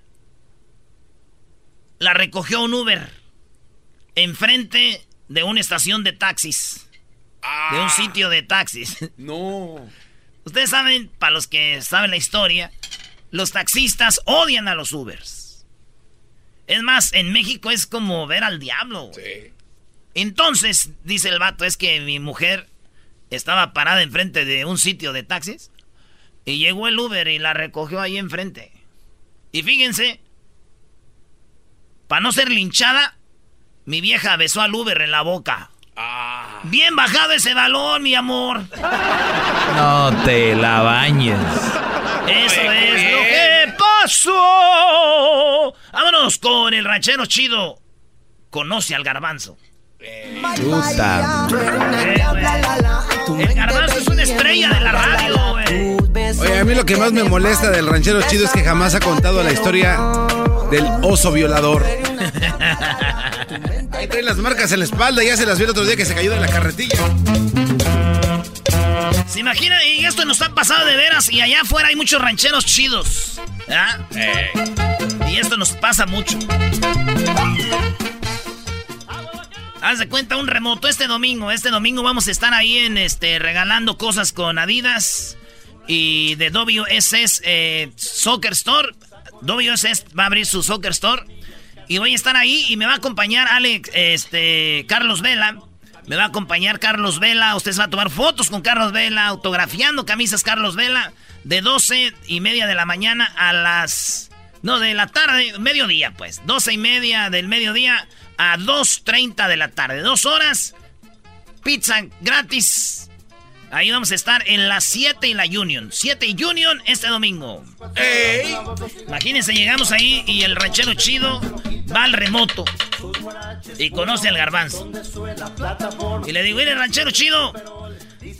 la recogió un Uber enfrente de una estación de taxis. De un sitio de taxis. *laughs* No. Ustedes saben, para los que saben la historia, los taxistas odian a los Ubers. Es más, en México es como ver al diablo. güey. Entonces, dice el vato, es que mi mujer estaba parada enfrente de un sitio de taxis y llegó el Uber y la recogió ahí enfrente. Y fíjense, para no ser linchada, mi vieja besó al Uber en la boca. Bien bajado ese balón, mi amor. No te la bañes. Eso es lo que pasó. Vámonos con el ranchero chido. Conoce al garbanzo. Puta. El garbanzo es una estrella de la radio, güey. Oye, a mí lo que más me molesta del ranchero chido es que jamás ha contado la historia del oso violador. Ahí trae las marcas en la espalda, ya se las vio el otro día que se cayó de la carretilla. Se imagina, y esto nos ha pasado de veras, y allá afuera hay muchos rancheros chidos. ¿ah? Y esto nos pasa mucho. Haz de cuenta un remoto este domingo. Este domingo vamos a estar ahí en este regalando cosas con Adidas. y de WSS eh, Soccer Store. WSS va a abrir su Soccer Store. Y voy a estar ahí y me va a acompañar Alex, este, Carlos Vela. Me va a acompañar Carlos Vela. Usted se va a tomar fotos con Carlos Vela, autografiando camisas Carlos Vela. De 12 y media de la mañana a las... No, de la tarde, mediodía pues. 12 y media del mediodía a 2.30 de la tarde. Dos horas. Pizza gratis. Ahí vamos a estar en las 7 y la Union. 7 y Union este domingo. ¡Ey! Imagínense, llegamos ahí y el ranchero chido va al remoto. Y conoce al garbanzo. Y le digo, mire, ranchero chido.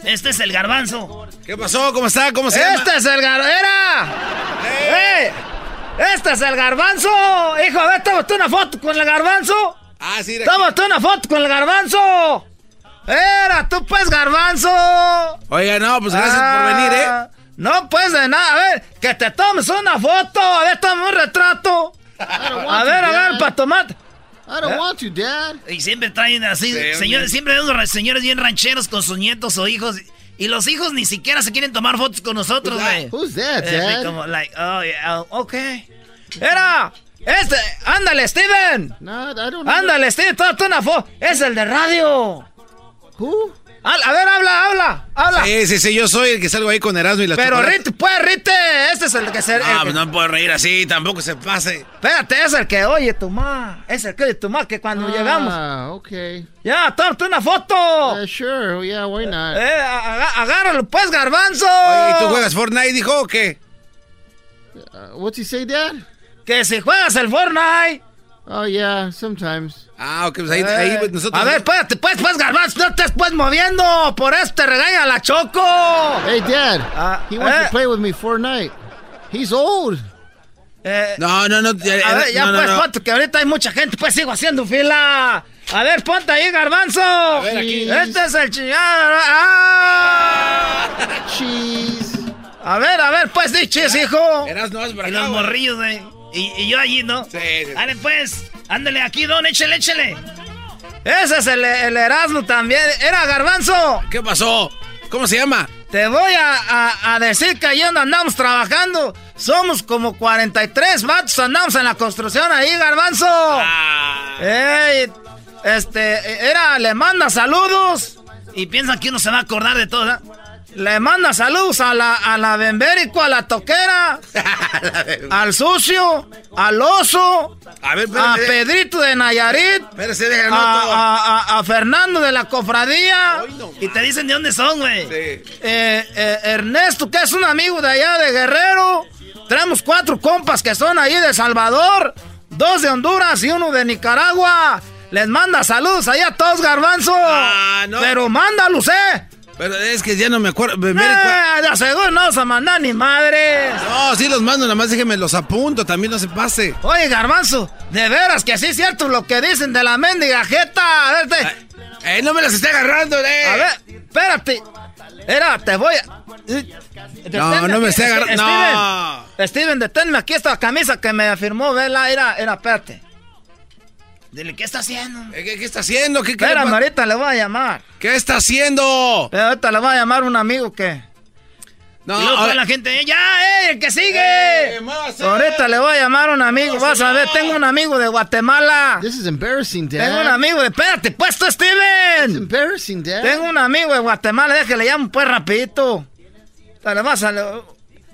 Este es el garbanzo. ¿Qué pasó? ¿Cómo está? ¿Cómo se llama? Este es el garbanzo. ¡Eh! Este es el garbanzo. Hijo, a ver, tómate una foto con el garbanzo. Ah, sí. Tómate una foto con el garbanzo. Era, tú pues, garbanzo. Oiga, no, pues gracias por venir, ¿eh? Ah, No, pues de nada. A ver, que te tomes una foto. A ver, toma un retrato. A ver, a ver, para tomar. I don't want you, Dad. Y siempre traen así, Sí, señores, siempre unos señores bien rancheros con sus nietos o hijos. Y los hijos ni siquiera se quieren tomar fotos con nosotros, Who's that? güey. Who's that, Eh, Dad? Como, like, oh, yeah, oh, ok. Era, este, ándale, Steven. No, Ándale, Steven, tómate una foto. Es el de radio. Who? A ver, habla, habla, habla. Sí, sí, sí, yo soy el que salgo ahí con Erasmo y la Pero. Rite, pues, Rite, este es el que se... Ah, que- no puedo reír así, tampoco se pase. Espérate, es el que oye tu ma. Es el que oye tu ma que cuando llegamos. Ah, okay. Ya, tómate una foto. Uh, sure, yeah, why not? Eh, aga- agárralo, pues, garbanzo. Oye, ¿y tú juegas Fortnite, dijo o qué? Uh, what's he say, Dad? Que si juegas el Fortnite. Oh, yeah, sometimes. Ah, ok, pues ahí, Eh, ahí pues, nosotros... A ver, espérate, pues, pues, garbanzo, no te estés moviendo. Por eso te regaña la Choco. Hey, Dad, he wants eh. to play with me Fortnite. He's old. Eh, No, no, no. Ya, a ver, ya no, pues, no. ponte, que ahorita hay mucha gente, pues sigo haciendo fila. A ver, ponte ahí, garbanzo. ver, aquí. Este es el chingado. ¡Ah! Cheese. A ver, a ver, pues, di chis, hijo. Eras no, es para Y los morrillos, güey. Y, y yo allí, ¿no? Sí, sí. Dale, pues. Ándale aquí, don, échele, échele. Ese es el, el Erasmo también. Era garbanzo. ¿Qué pasó? ¿Cómo se llama? Te voy a, a- a decir que ahí andamos trabajando, somos como 43 vatos, andamos en la construcción ahí, garbanzo. Ah. Ey, este, era, le manda saludos. Y piensan que uno se va a acordar de todo, ¿eh? Le manda saludos a la, a la Bembérico, a la toquera, *laughs* al sucio, al oso, A ver, a espérate. Pedrito de Nayarit, Espérese, a, Fernando de la cofradía. Y te dicen de dónde son, güey. Sí. Eh, eh, Ernesto, que es un amigo de allá de Guerrero. Tenemos cuatro compas que son ahí de Salvador, dos de Honduras y uno de Nicaragua. Les manda saludos allá a todos, garbanzo. Ah, no. Pero mándalos, eh. Pero es que ya no me acuerdo. me- Eh, de seguro no vamos a mandar ni madres. No, sí los mando, nada más déjeme los apunto, también no se pase. Oye, garbanzo, de veras que sí es cierto lo que dicen de la mendiga jeta. A ver, te- Eh, no me las esté agarrando, eh. a ver, espérate. Era, te voy a... No, no me esté agarrando. No. Steven, Steven, deténme aquí esta camisa que me firmó, vela, era, era, espérate. Dile, ¿qué está haciendo? Eh, ¿Qué, qué está haciendo? ¿Qué, qué, le Espérame, pa- ahorita le voy a llamar. ¿Qué está haciendo? Eh, ahorita le voy a llamar un amigo que... No, y luego a toda ver. la gente, eh, ya, eh, el que sigue. Eh, muévase. Ahorita le voy a llamar un amigo, vas a ver, tengo un amigo de Guatemala. This is embarrassing, Dad. Tengo un amigo de... Espérate, pues tú, It's Steven. embarrassing, Dad. Tengo un amigo de Guatemala, déjale llamo pues rapidito. Dale, vas a...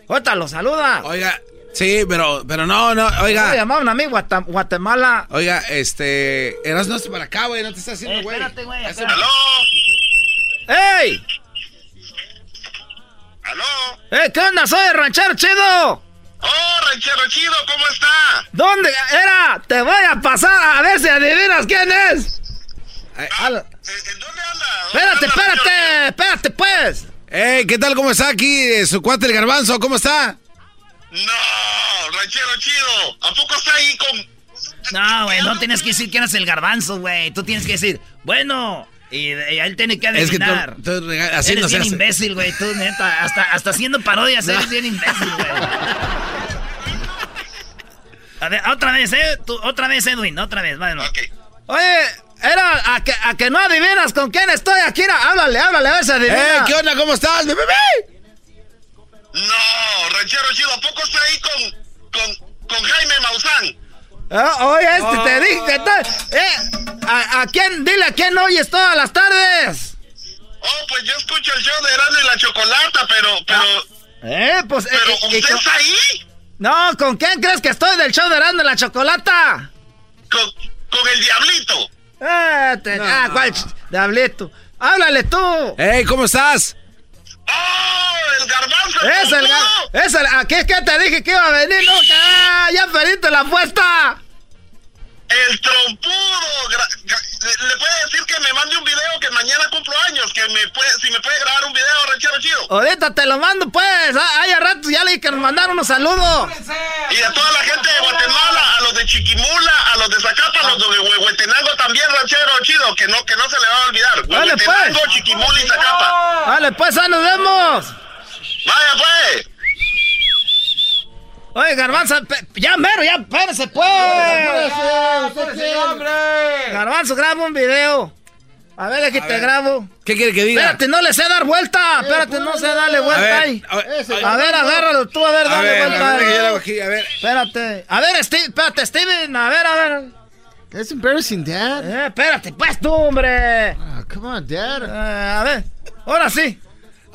Ahorita lo saluda. Oiga, sí, pero, pero no, no, a oiga. a un amigo de Guata- Guatemala. Oiga, este. Eras no para acá, güey, no te estás haciendo, Eh, güey. espérate, güey. Espérate. ¡Ey! ¿Aló? ¡Ey, qué onda! Soy ranchero chido. ¡Oh, ranchero chido! ¿Cómo está? ¿Dónde era? Te voy a pasar a ver si adivinas quién es. Al- ¿En dónde anda? ¿Dónde Espérate, anda, espérate, espérate, pues. Ey, ¿qué tal? ¿Cómo está aquí eh, su cuate el garbanzo? ¿Cómo está? No, ranchero chido. ¿A poco está ahí con...? No, güey, no tienes que decir que eres el garbanzo, güey. Tú tienes que decir, bueno, y, y él tiene que Es que adivinar. tú, tú rega- así eres no bien hace. imbécil, güey, tú, neta. Hasta, hasta haciendo parodias eres bien imbécil, güey. A ver, otra vez, ¿eh? Tú, otra vez, Edwin, otra vez, bueno. Ok. Oye, era a que, a que no adivinas con quién estoy aquí. Háblale, háblale, a ver si adivina. ¡Eh, qué onda! ¿Cómo estás? ¡Bebé! No, ranchero chido, ¿a poco está ahí con, con, con Jaime Maussan? Ah, oye, este te dije que está- eh, ¿a, a quién? Dile a quién oyes todas las tardes. Oh, pues yo escucho el show de Erasmo y la Chocolata, pero, pero, Eh, pues. eh, pero eh, ¿usted eh, está ahí? No, ¿con quién crees que estoy del show de Erasmo y la Chocolata? Con, con el Diablito. Ah, te- ah, ¿cuál? Diablito. Háblale tú. Hey, ¿cómo estás? ¡Oh, el garbanzo! Es el, ga- es el, aquí es que te dije que iba a venir, ¿no? Ah, ya perdiste la apuesta. El trompudo. le, puede decir que me mande un video que mañana cumplo años, que me puede, si me puede grabar un video, ranchero chido. Ahorita te lo mando, pues. Ah, Hay a rato ya le dije que nos mandaron unos saludos. Y a toda la gente de Guatemala, a los de Chiquimula, a los de Zacapa, a los de Huehuetenango también, ranchero chido, que no, que no se le va a olvidar. Dale, pues. Chiquimula y Zacapa. Vale, pues, ahí nos vemos. Vaya, pues. Oye, Garbanzo, ya mero, ya, espérese, pues. Garbanzo, graba un video. A ver, aquí te grabo. ¿Qué quiere que diga? Espérate, no le sé dar vuelta. Espérate, no sé darle vuelta ver, ahí. a ver, A ver, agárralo tú, a ver, A dale ver, vuelta. a ver, que yo lo hago aquí, a ver. Espérate. A ver, Steve, espérate, Steven, a ver, a ver. It's embarrassing, Dad. Eh, espérate, pues tú, hombre. Ah, come on, Dad. Eh, a ver, ahora sí.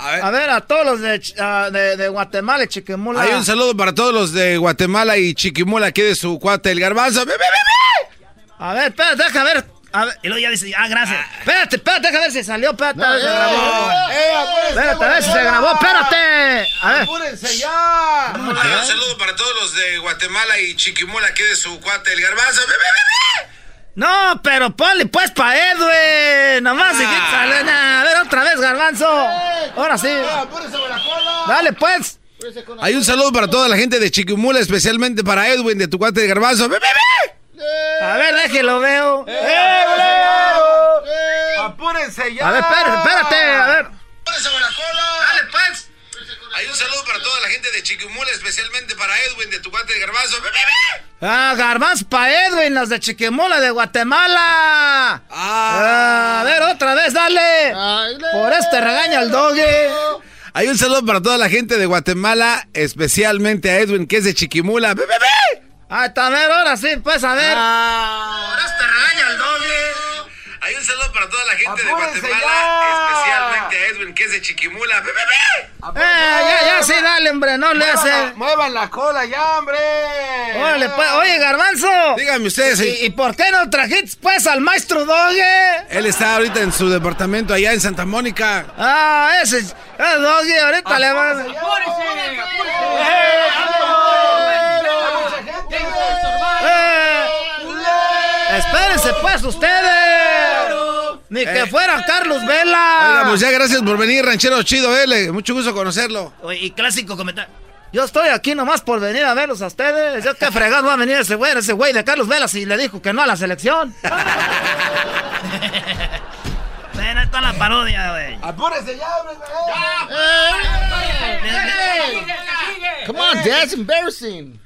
A ver, a, todos los de, ah, de, de Guatemala y Chiquimula. Hay un saludo para todos los de Guatemala y Chiquimula, aquí de su cuate, el garbanzo. ¡Ve, ve, ve! A ver, espérate, deja ver. A ver. Y luego ya dice, ah, gracias. Espérate, espérate, deja ver si salió. Espérate, a ver si se grabó. Eh, Espérate, a ver si se grabó. Espérate. A ver. Apúrense ya. Hay un saludo para todos los de Guatemala y Chiquimula, aquí de su cuate, el garbanzo. ¡Ve, ve, ve, ve! No, pero ponle pues pa' Edwin. Nomás si quieres salir. Nah, A ver, otra vez, garbanzo. Ahora sí. Apúrense con la cola. Dale, pues. Hay un saludo para toda la gente de Chiquimula, especialmente para Edwin, de tu cuate, el garbanzo. ¡Ve, ve, ve! A ver, déjelo, veo. ¡Eh, Apúrense ya. A ver, espérate, espérate. A ver. De Chiquimula, especialmente para Edwin, de tu cuate, el garbanzo. Ah, garbanzo pa' Edwin, los de Chiquimula de Guatemala. Ah, a ver, otra vez, dale. Por este regaña el doggy. Hay un saludo para toda la gente de Guatemala, especialmente a Edwin, que es de Chiquimula. ¡Ve, ve, ve! Ah, está, a ver, ahora sí, pues, a ver. Ah. Por este. Hay un saludo para toda la gente de Guatemala, ya. especialmente a Edwin, que es de Chiquimula. ¡Ve, ve, ve! Eh, ya, ya, sí, dale, hombre, no le la- hace. Muevan la cola ya, hombre. Órale, pues, oye, garbanzo. Díganme ustedes. ¿Y, y por qué no trajiste, pues, al maestro Doggy? Él está ahorita en su departamento allá en Santa Mónica. Ah, ese es Doggy, ahorita le van. Eh, espérense, pues, ustedes. Ni que Eh. fuera Carlos Vela. Oiga, pues ya gracias por venir, ranchero chido, eh. le- Mucho gusto conocerlo. Oye, y clásico comentario. Yo estoy aquí nomás por venir a verlos a ustedes. Yo qué fregado va a venir ese güey, ese güey de Carlos Vela si le dijo que no a la selección. *laughs* Ven, ahí está la parodia, güey. Apúrense ya, hombre. Come on, it's embarrassing.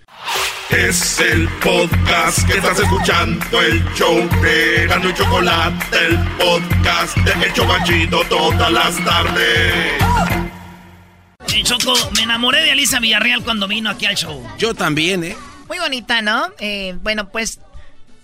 Es el podcast que estás escuchando, el show de Gano y Chocolate, el podcast de El Chocachito todas las tardes. Choco, me enamoré de Alicia Villarreal cuando vino aquí al show. Yo también, ¿eh? Muy bonita, ¿no? Eh, bueno, pues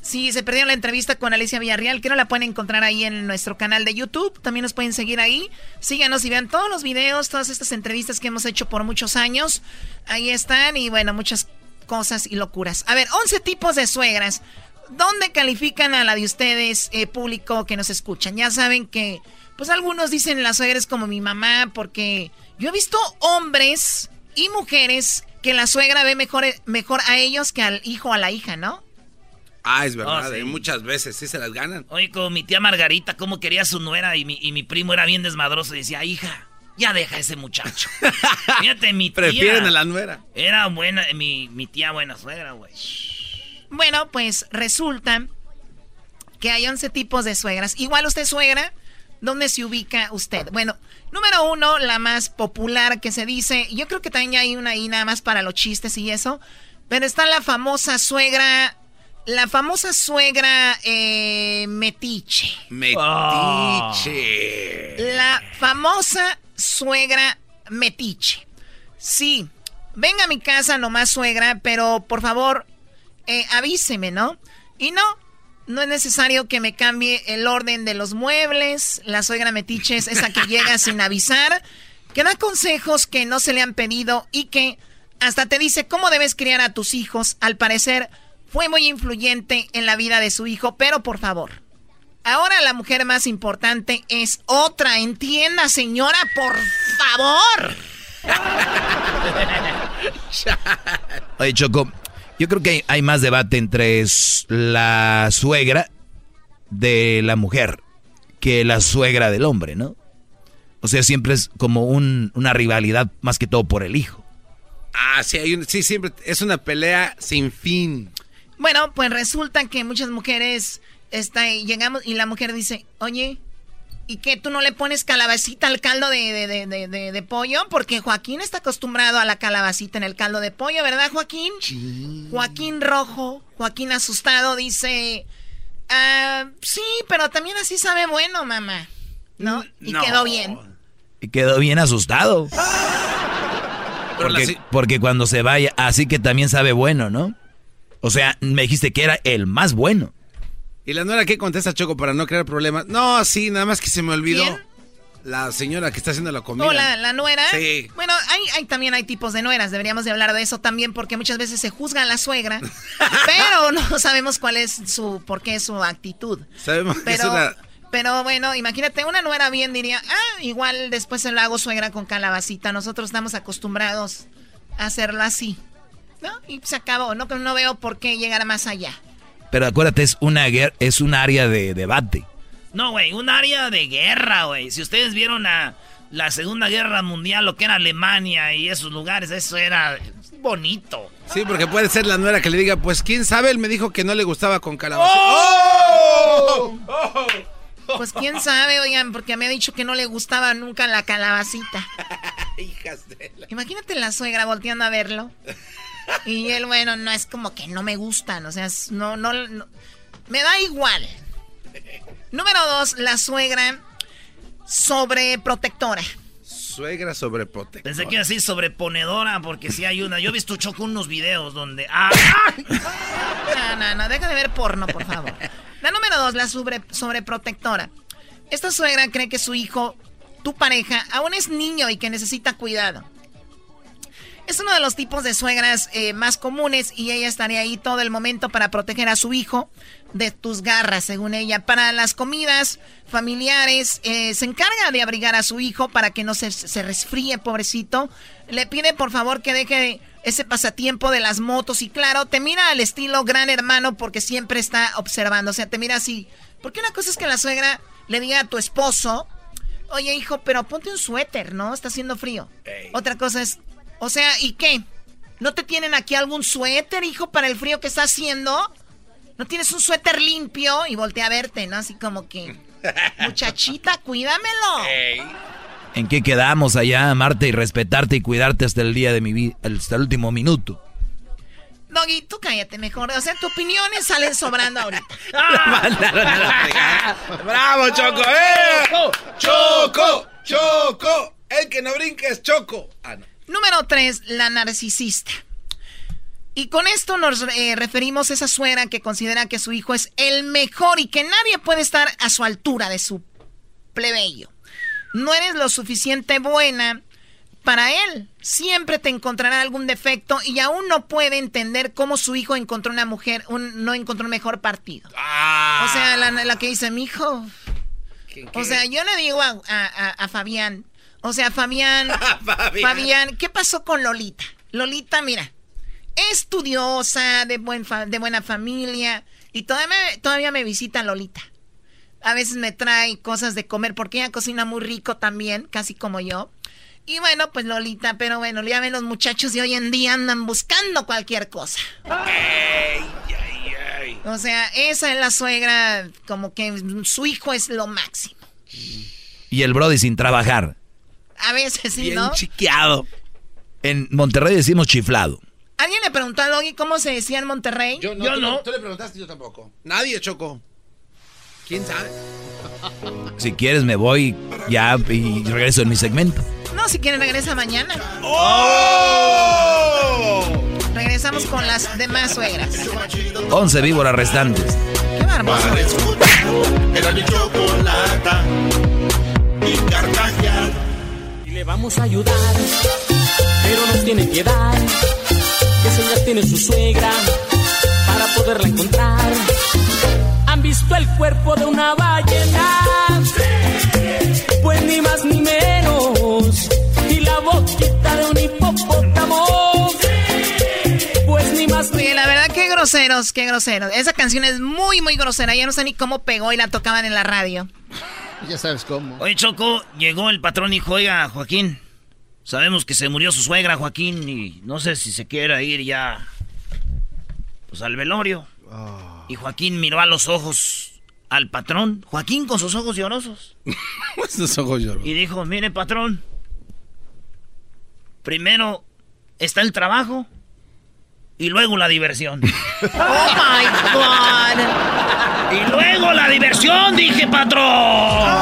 si se perdieron la entrevista con Alicia Villarreal, que no la pueden encontrar ahí en nuestro canal de YouTube. También nos pueden seguir ahí. Síganos y vean todos los videos, todas estas entrevistas que hemos hecho por muchos años. Ahí están y bueno, muchas cosas y locuras. A ver, 11 tipos de suegras. ¿Dónde califican a la de ustedes, eh, público que nos escuchan? Ya saben que, pues algunos dicen la suegra es como mi mamá, porque yo he visto hombres y mujeres que la suegra ve mejor, mejor a ellos que al hijo o a la hija, ¿no? Ah, es verdad, Oh, sí. eh, muchas veces sí se las ganan. Oye, como mi tía Margarita, cómo quería a su nuera y mi, y mi primo era bien desmadroso y decía, hija, ya deja a ese muchacho. *laughs* Fíjate, mi tía. Prefieren a la nuera. Era buena, mi, mi tía buena suegra, güey. Bueno, pues resulta que hay 11 tipos de suegras. Igual usted suegra, ¿dónde se ubica usted? Bueno, número uno, la más popular que se dice, yo creo que también hay una ahí nada más para los chistes y eso, pero está la famosa suegra, la famosa suegra eh, metiche. Metiche. La famosa suegra metiche. sí, venga a mi casa nomás suegra, pero por favor, eh, avíseme, ¿no? Y no, no es necesario que me cambie el orden de los muebles. La suegra metiche es esa que llega sin avisar, que da consejos que no se le han pedido y que hasta te dice cómo debes criar a tus hijos. Al parecer, fue muy influyente en la vida de su hijo, pero por favor. Ahora la mujer más importante es otra. Entienda, señora, por favor. *laughs* Oye, Choco, yo creo que hay, más debate entre la suegra de la mujer que la suegra del hombre, ¿no? O sea, siempre es como una rivalidad más que todo por el hijo. Ah, sí, hay sí, siempre es una pelea sin fin. Bueno, pues resulta que muchas mujeres está, llegamos y la mujer dice, oye, ¿Y que tú no le pones calabacita al caldo de, pollo? Porque Joaquín está acostumbrado a la calabacita en el caldo de pollo, ¿verdad, Joaquín? Joaquín rojo, Joaquín asustado, dice... Ah, sí, pero también así sabe bueno, mamá. ¿No? Y quedó bien. Y quedó bien asustado. *laughs* Porque, porque cuando se vaya, así que también sabe bueno, ¿no? O sea, me dijiste que era el más bueno. ¿Y la nuera qué contesta Choco para no crear problemas? No, sí, nada más que se me olvidó. La señora que está haciendo la comida. ¿O la, nuera? Sí. Bueno, hay, también hay tipos de nueras. Deberíamos de hablar de eso también porque muchas veces se juzga a la suegra, *laughs* pero no sabemos cuál es su, por qué es su actitud. Sabemos pero, que es una... Pero bueno, imagínate, una nuera bien diría, ah, igual después se lo hago suegra con calabacita. Nosotros estamos acostumbrados a hacerlo así. ¿No? Y se acabó. No, no veo por qué llegar más allá. Pero acuérdate, es una es un área de debate. No, güey, un área de guerra, güey. Si ustedes vieron a la Segunda Guerra Mundial, lo que era Alemania y esos lugares, eso era bonito. Sí, porque puede ser la nuera que le diga, pues quién sabe, él me dijo que no le gustaba con calabaza. ¡Oh! ¡Oh! Pues quién sabe, oigan, porque me ha dicho que no le gustaba nunca la calabacita. *laughs* Hijas de la... Imagínate la suegra volteando a verlo. Y él, bueno, no es como que no me gustan, o sea, no, no, me da igual. Número dos, la suegra sobreprotectora. Suegra sobreprotectora. Pensé que así sobreponedora, porque si hay una. Yo he visto Choco unos videos donde. ¡Ah! No, no, no, deja de ver porno, por favor. La número dos, la sobre, sobreprotectora. Esta suegra cree que su hijo, tu pareja, aún es niño y que necesita cuidado. Es uno de los tipos de suegras eh, más comunes y ella estaría ahí todo el momento para proteger a su hijo de tus garras, según ella. Para las comidas familiares, eh, se encarga de abrigar a su hijo para que no se, se resfríe, pobrecito. Le pide por favor que deje ese pasatiempo de las motos y claro, te mira al estilo gran hermano porque siempre está observando. O sea, te mira así. Porque una cosa es que la suegra le diga a tu esposo, oye hijo, pero ponte un suéter, ¿no? Está haciendo frío. Otra cosa es, o sea, ¿y qué? ¿No te tienen aquí algún suéter, hijo, para el frío que está haciendo? ¿No tienes un suéter limpio? Y voltea a verte, ¿no? Así como que, *laughs* muchachita, cuídamelo. ¿En qué quedamos allá, amarte y respetarte y cuidarte hasta el día de mi vida, hasta el último minuto? Doggy, tú cállate mejor. O sea, tus opiniones salen sobrando ahorita. *laughs* *laughs* ¡Bravo, Choco! ¡Eh! ¡Choco! ¡Choco! El que no brinca es Choco. Ah, no. Número 3, la narcisista. Y con esto nos eh, referimos a esa suegra que considera que su hijo es el mejor y que nadie puede estar a su altura de su plebeyo. No eres lo suficiente buena para él. Siempre te encontrará algún defecto y aún no puede entender cómo su hijo encontró una mujer, un, no encontró un mejor partido. O sea, la, que dice, mi hijo. O sea, yo le digo a Fabián, o sea, *laughs* Fabián, Fabián. ¿qué pasó con Lolita? Lolita, mira, estudiosa, de, buen de buena familia, y todavía me, todavía me visita Lolita. A veces me trae cosas de comer, porque ella cocina muy rico también, casi como yo. Y bueno, pues Lolita, pero bueno, ya ven los muchachos de hoy en día andan buscando cualquier cosa. O sea, esa es la suegra, como que su hijo es lo máximo. Y el Brody sin trabajar. A veces sí, ¿no? chiqueado. En Monterrey decimos chiflado. ¿Alguien le preguntó a Doggy cómo se decía en Monterrey? Yo no. no. Tú le preguntaste, yo tampoco. Nadie chocó. ¿Quién sabe? Si quieres me voy ya y regreso en mi segmento. No, si quieren regresa mañana. ¡Oh! Regresamos con las demás suegras. 11 víboras restantes. Qué bárbaro. Era mi chocolata y carcajear. Le vamos a ayudar, pero nos tiene que dar. Que señas tiene su suegra para poderla encontrar. ¿Han visto el cuerpo de una ballena? Pues ni más ni menos. Y la boquita de un hipopótamo. Pues ni más ni Oye, la verdad, qué groseros, qué groseros. Esa canción es muy, muy grosera. Ya no sé ni cómo pegó y la tocaban en la radio. Ya sabes cómo. Oye, Choco, llegó el patrón y dijo, oiga, Joaquín, sabemos que se murió su suegra, Joaquín, y no sé si se quiera ir ya, pues al velorio. Y Joaquín miró a los ojos al patrón, Joaquín con sus ojos llorosos. *laughs* Sus ojos llorosos. Y dijo, mire, patrón, primero está el trabajo y luego la diversión. *laughs* ¡Oh, my God! y luego la diversión, dije, patrón.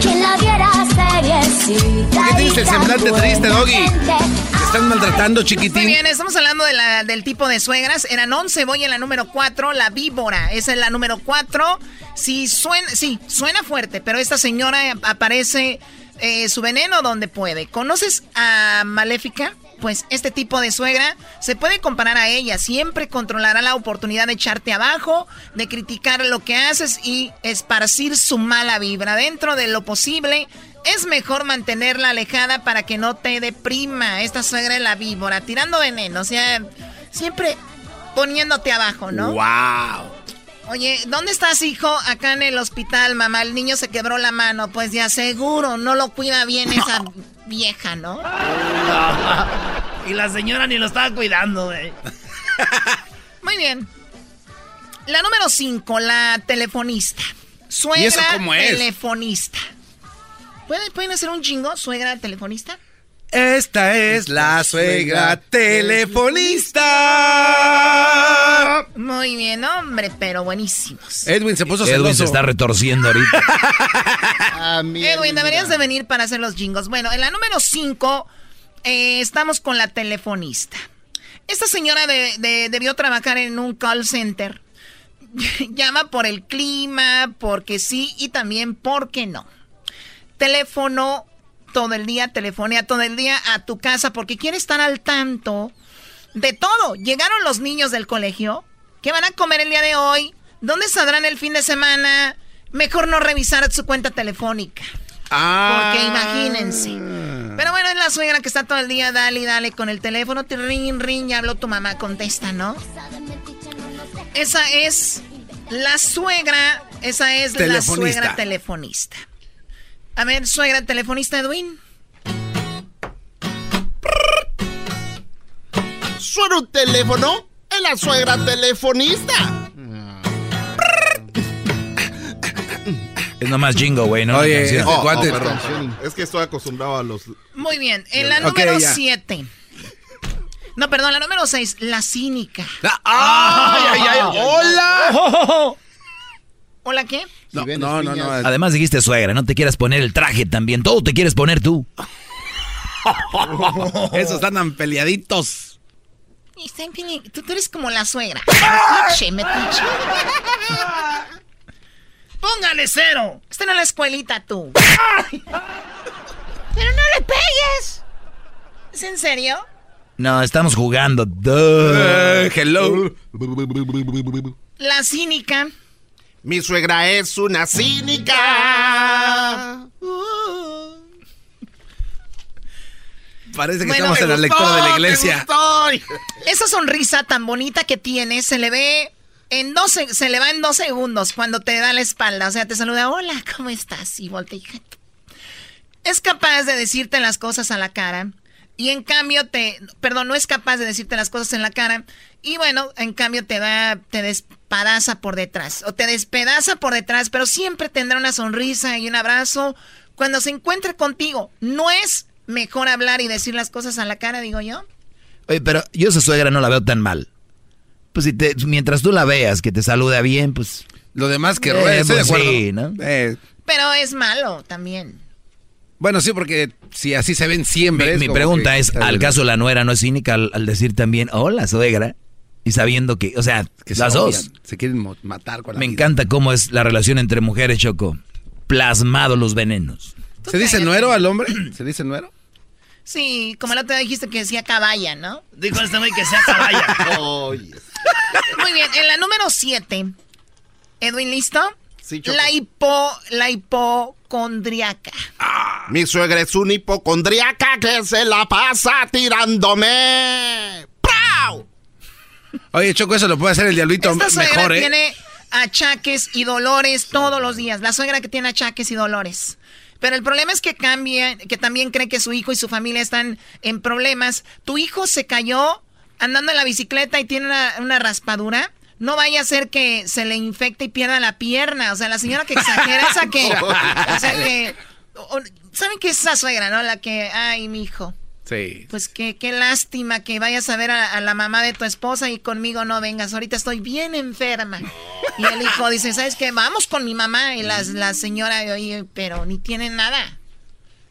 Quien la viera seriecita. ¿Por qué tienes el semblante triste, Doggy? ¿Te están maltratando, Muy chiquitín? bien, estamos hablando de la- del tipo de suegras. Eran 11, voy en la número 4, la víbora. Esa es la número 4. Sí, suena, sí, suena fuerte, pero esta señora aparece eh, su veneno donde puede. ¿Conoces a Maléfica? Pues este tipo de suegra se puede comparar a ella. Siempre controlará la oportunidad de echarte abajo, de criticar lo que haces y esparcir su mala vibra. Dentro de lo posible, es mejor mantenerla alejada para que no te deprima. Esta suegra es la víbora, tirando veneno, o sea, siempre poniéndote abajo, ¿no? ¡Wow! Oye, ¿dónde estás, hijo? Acá en el hospital, mamá. El niño se quebró la mano. Pues ya seguro, no lo cuida bien esa vieja, ¿no? *laughs* y la señora ni lo estaba cuidando, güey. Muy bien. La número 5, la telefonista. Suegra ¿Y eso cómo es? telefonista. ¿Pueden, ¿Pueden hacer un chingo, suegra telefonista? Esta es la suegra telefonista. Muy bien, hombre, pero buenísimos. Edwin se puso Edwin celoso. se está retorciendo ahorita. *laughs* Ah, Edwin, vida. deberías de venir para hacer los jingos. Bueno, en la número 5 estamos con la telefonista. Esta señora de- de- debió trabajar en un call center. *laughs* Llama por el clima, porque sí y también porque no. Teléfono todo el día, telefonea todo el día a tu casa porque quiere estar al tanto de todo. Llegaron los niños del colegio. ¿Qué van a comer el día de hoy? ¿Dónde saldrán el fin de semana? Mejor no revisar su cuenta telefónica. Ah. Porque imagínense. Pero bueno, es la suegra que está todo el día, dale y dale con el teléfono. Te ring, ring, ya habló tu mamá, contesta, ¿no? Esa es la suegra, esa es la suegra telefonista. A ver, suegra telefonista, Edwin. ¿Suena un teléfono? Es la suegra telefonista. Es nomás jingo, güey, ¿no? Oye, cuate- perdón. Es que estoy acostumbrado a los... Muy bien, en la número ya. 7. No, perdón, la número 6, la cínica. ¡Ay, ay, ay! ¡Hola! ¿Hola qué? No, no, no. Además dijiste suegra, no te quieras poner el traje también. Todo te quieres poner tú. *laughs* Esos están tan peleaditos. Y está en fin, Tú, tú eres como la suegra. *laughs* Metiche, metiche. *laughs* Póngale cero. Está en la escuelita tú. Pero no le pegues. ¿Es en serio? No, estamos jugando. Duh. Eh, hello. La cínica. Mi suegra es una cínica. *laughs* Parece que Bueno, estamos en la lectura de la iglesia. Esa sonrisa tan bonita que tiene se le ve en dos, se- se le va en dos segundos cuando te da la espalda. O sea, te saluda, hola, ¿cómo estás? Y voltea Es capaz de decirte las cosas a la cara. Y en cambio te, perdón, no es capaz de decirte las cosas en la cara. Y bueno, en cambio te da, te despadaza por detrás. O te despedaza por detrás, pero siempre tendrá una sonrisa y un abrazo cuando se encuentre contigo. No es mejor hablar y decir las cosas a la cara, digo yo. Oye, pero yo esa suegra no la veo tan mal. Pues si te, mientras tú la veas, que te saluda bien, pues... Lo demás que Eh, ruede, estoy de pues acuerdo. sí, ¿no? Eh, Pero es malo también. Bueno, sí, porque si así se ven siempre. Mi, mi pregunta que- es, ¿al caso la nuera no es cínica al, al decir también, hola, suegra? Y sabiendo que, o sea, que se las dos. odian, Se quieren matar con la Me vida. encanta cómo es la relación entre mujeres, Choco. Plasmado los venenos. ¿Se dice nuero al hombre? *clears throat* ¿Se dice nuero? Sí, como el otro día dijiste que decía caballa, ¿no? Dijo este güey que sea caballa. *laughs* Muy bien, en la número 7. Edwin, ¿listo? Sí, Choco. La hipo, la hipocondriaca. Mi suegra es un hipocondriaca que se la pasa tirándome. ¡Prau! Oye, Choco, eso lo puede hacer el diablito Esta suegra mejor, ¿eh? tiene achaques y dolores todos los días. La suegra que tiene achaques y dolores. Pero el problema es que cambia, que también cree que su hijo y su familia están en problemas. Tu hijo se cayó andando en la bicicleta y tiene una, una raspadura. No vaya a ser que se le infecte y pierda la pierna. O sea, la señora que exagera, esa que. *laughs* O sea, que. o- ¿Saben qué es esa suegra, no? La que. Ay, mi hijo. Sí. Pues qué, qué lástima que vayas a ver a, a la mamá de tu esposa y conmigo no vengas. Ahorita estoy bien enferma. Y el hijo dice, ¿sabes qué? Vamos con mi mamá. Y la, la señora, oye, pero ni tiene nada.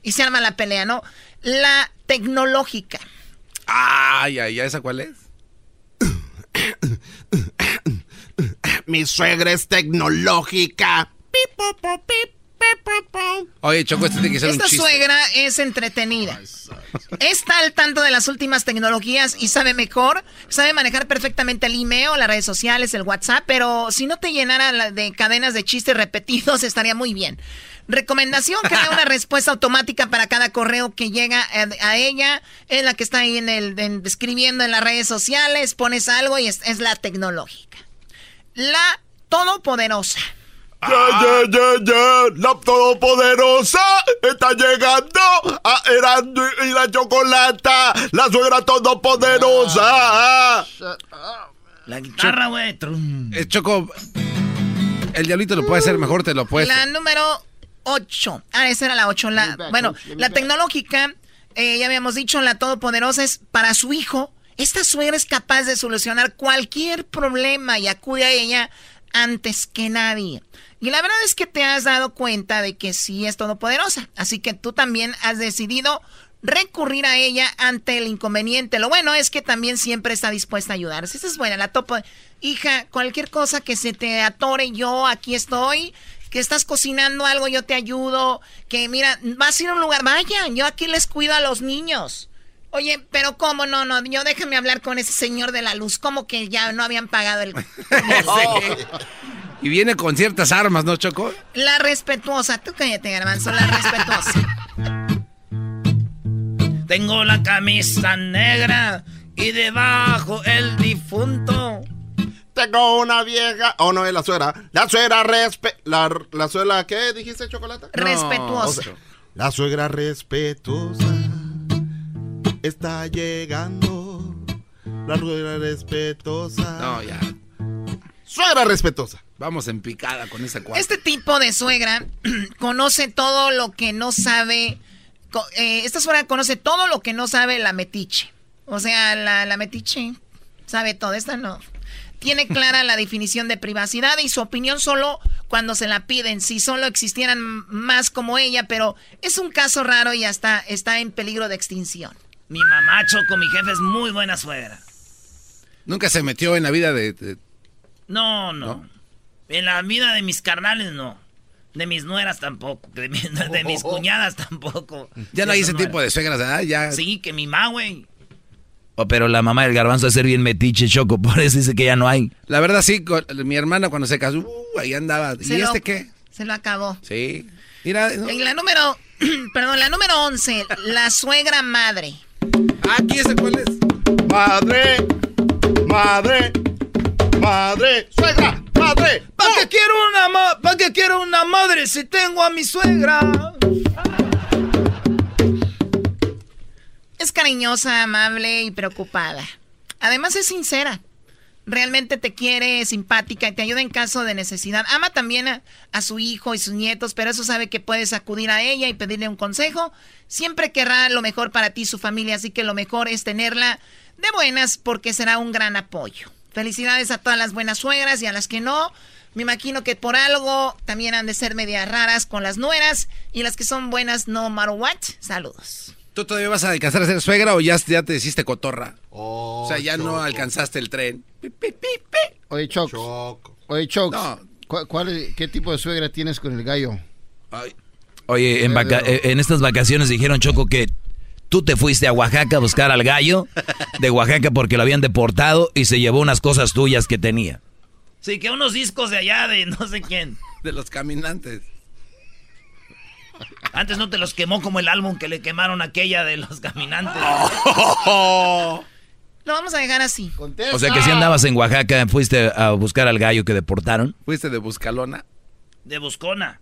Y se arma la pelea, ¿no? La tecnológica. Ay, ay, ay, ¿esa cuál es? Mi suegra es tecnológica. Oye, Choco, este tiene que ser Esta un chiste. suegra es entretenida. Está al tanto de las últimas tecnologías y sabe mejor, sabe manejar perfectamente el email, las redes sociales, el WhatsApp, pero si no te llenara de cadenas de chistes repetidos *laughs* estaría muy bien. Recomendación, crea una *laughs* respuesta automática para cada correo que llega a, a ella, es la que está ahí en el, en- escribiendo en las redes sociales, pones algo y es, es la tecnológica. La todopoderosa. Ya, ya, ya, ya, la todopoderosa está llegando a Erasmo y la chocolata, la suegra todopoderosa. La guitarra, güey. Eh, Choco, el diablito lo puede hacer mejor, te lo puedes. La número 8. Ah, esa era la 8. La, bueno, la tecnológica, eh, ya habíamos dicho, la todopoderosa es para su hijo. Esta suegra es capaz de solucionar cualquier problema y acude a ella antes que nadie. Y la verdad es que te has dado cuenta de que sí es todopoderosa. Así que tú también has decidido recurrir a ella ante el inconveniente. Lo bueno es que también siempre está dispuesta a ayudar. Esa es buena, la topo. Hija, cualquier cosa que se te atore, yo aquí estoy. Que estás cocinando algo, yo te ayudo. Que mira, vas a ir a un lugar, vayan, yo aquí les cuido a los niños. Oye, pero ¿cómo? No, no, yo déjame hablar con ese señor de la luz. ¿Cómo que ya no habían pagado el... *laughs* Y viene con ciertas armas, ¿no, Choco? La respetuosa, tú cállate, garbanzo, la respetuosa. Tengo la camisa negra y debajo el difunto. Tengo una vieja. Oh, no, es la suegra. La suegra respe. La, la suegra, ¿qué dijiste, chocolate? Respetuosa. O sea, la suegra respetuosa está llegando. La suegra respetuosa. No, ya. Suegra respetuosa. Vamos en picada con esa cuarta. Este tipo de suegra *clears throat* conoce todo lo que no sabe. eh, esta suegra conoce todo lo que no sabe la metiche. O sea, la, la metiche sabe todo. Esta no. Tiene clara la definición de privacidad y su opinión solo cuando se la piden. Si solo existieran más como ella, pero es un caso raro y hasta está en peligro de extinción. Mi mamá, Choco, mi jefe es muy buena suegra. Nunca se metió en la vida de... de- No, no, En la vida de mis carnales, no. De mis nueras tampoco. De, mi- de mis cuñadas tampoco. Ya no hay ese tipo de suegras, ¿verdad? Ya... Sí, que mi mamá, güey. Oh, pero la mamá del garbanzo es ser bien metiche, Choco, *laughs* por eso dice que ya no hay. La verdad, sí, con- mi hermana cuando se casó, uh, ahí andaba. ¿Y Se lo- este qué? Se lo acabó. Sí. Mira, no. En la número, *clears throat* perdón, la número 11, la suegra madre. Aquí ese cuál es. Madre, madre, madre, suegra, madre. ¿Para qué quiero una ma ¿Para qué quiero una madre si tengo a mi suegra? Es cariñosa, amable y preocupada. Además es sincera. Realmente te quiere, es simpática y te ayuda en caso de necesidad. Ama también a, su hijo y sus nietos, pero eso sabe que puedes acudir a ella y pedirle un consejo. Siempre querrá lo mejor para ti y su familia, así que lo mejor es tenerla de buenas porque será un gran apoyo. Felicidades a todas las buenas suegras y a las que no, Me imagino que por algo también han de ser medias raras con las nueras y las que son buenas no matter what. Saludos. ¿Tú todavía vas a alcanzar a ser suegra o ya, ya te hiciste cotorra? o sea, ya no alcanzaste el tren. Oye, Choc. Oye, Choc. ¿cuál, cuál es- ¿Qué tipo de suegra tienes con el gallo? Oye, en, vaca- en estas vacaciones dijeron, Choco, que tú te fuiste a Oaxaca a buscar al gallo de Oaxaca porque lo habían deportado y se llevó unas cosas tuyas que tenía. Sí, que unos discos de allá de no sé quién. De los caminantes. Antes no te los quemó como el álbum que le quemaron aquella de los caminantes. Lo vamos a dejar así. O sea que si andabas en Oaxaca, fuiste a buscar al gallo que deportaron. ¿Fuiste de Buscalona? De Buscona.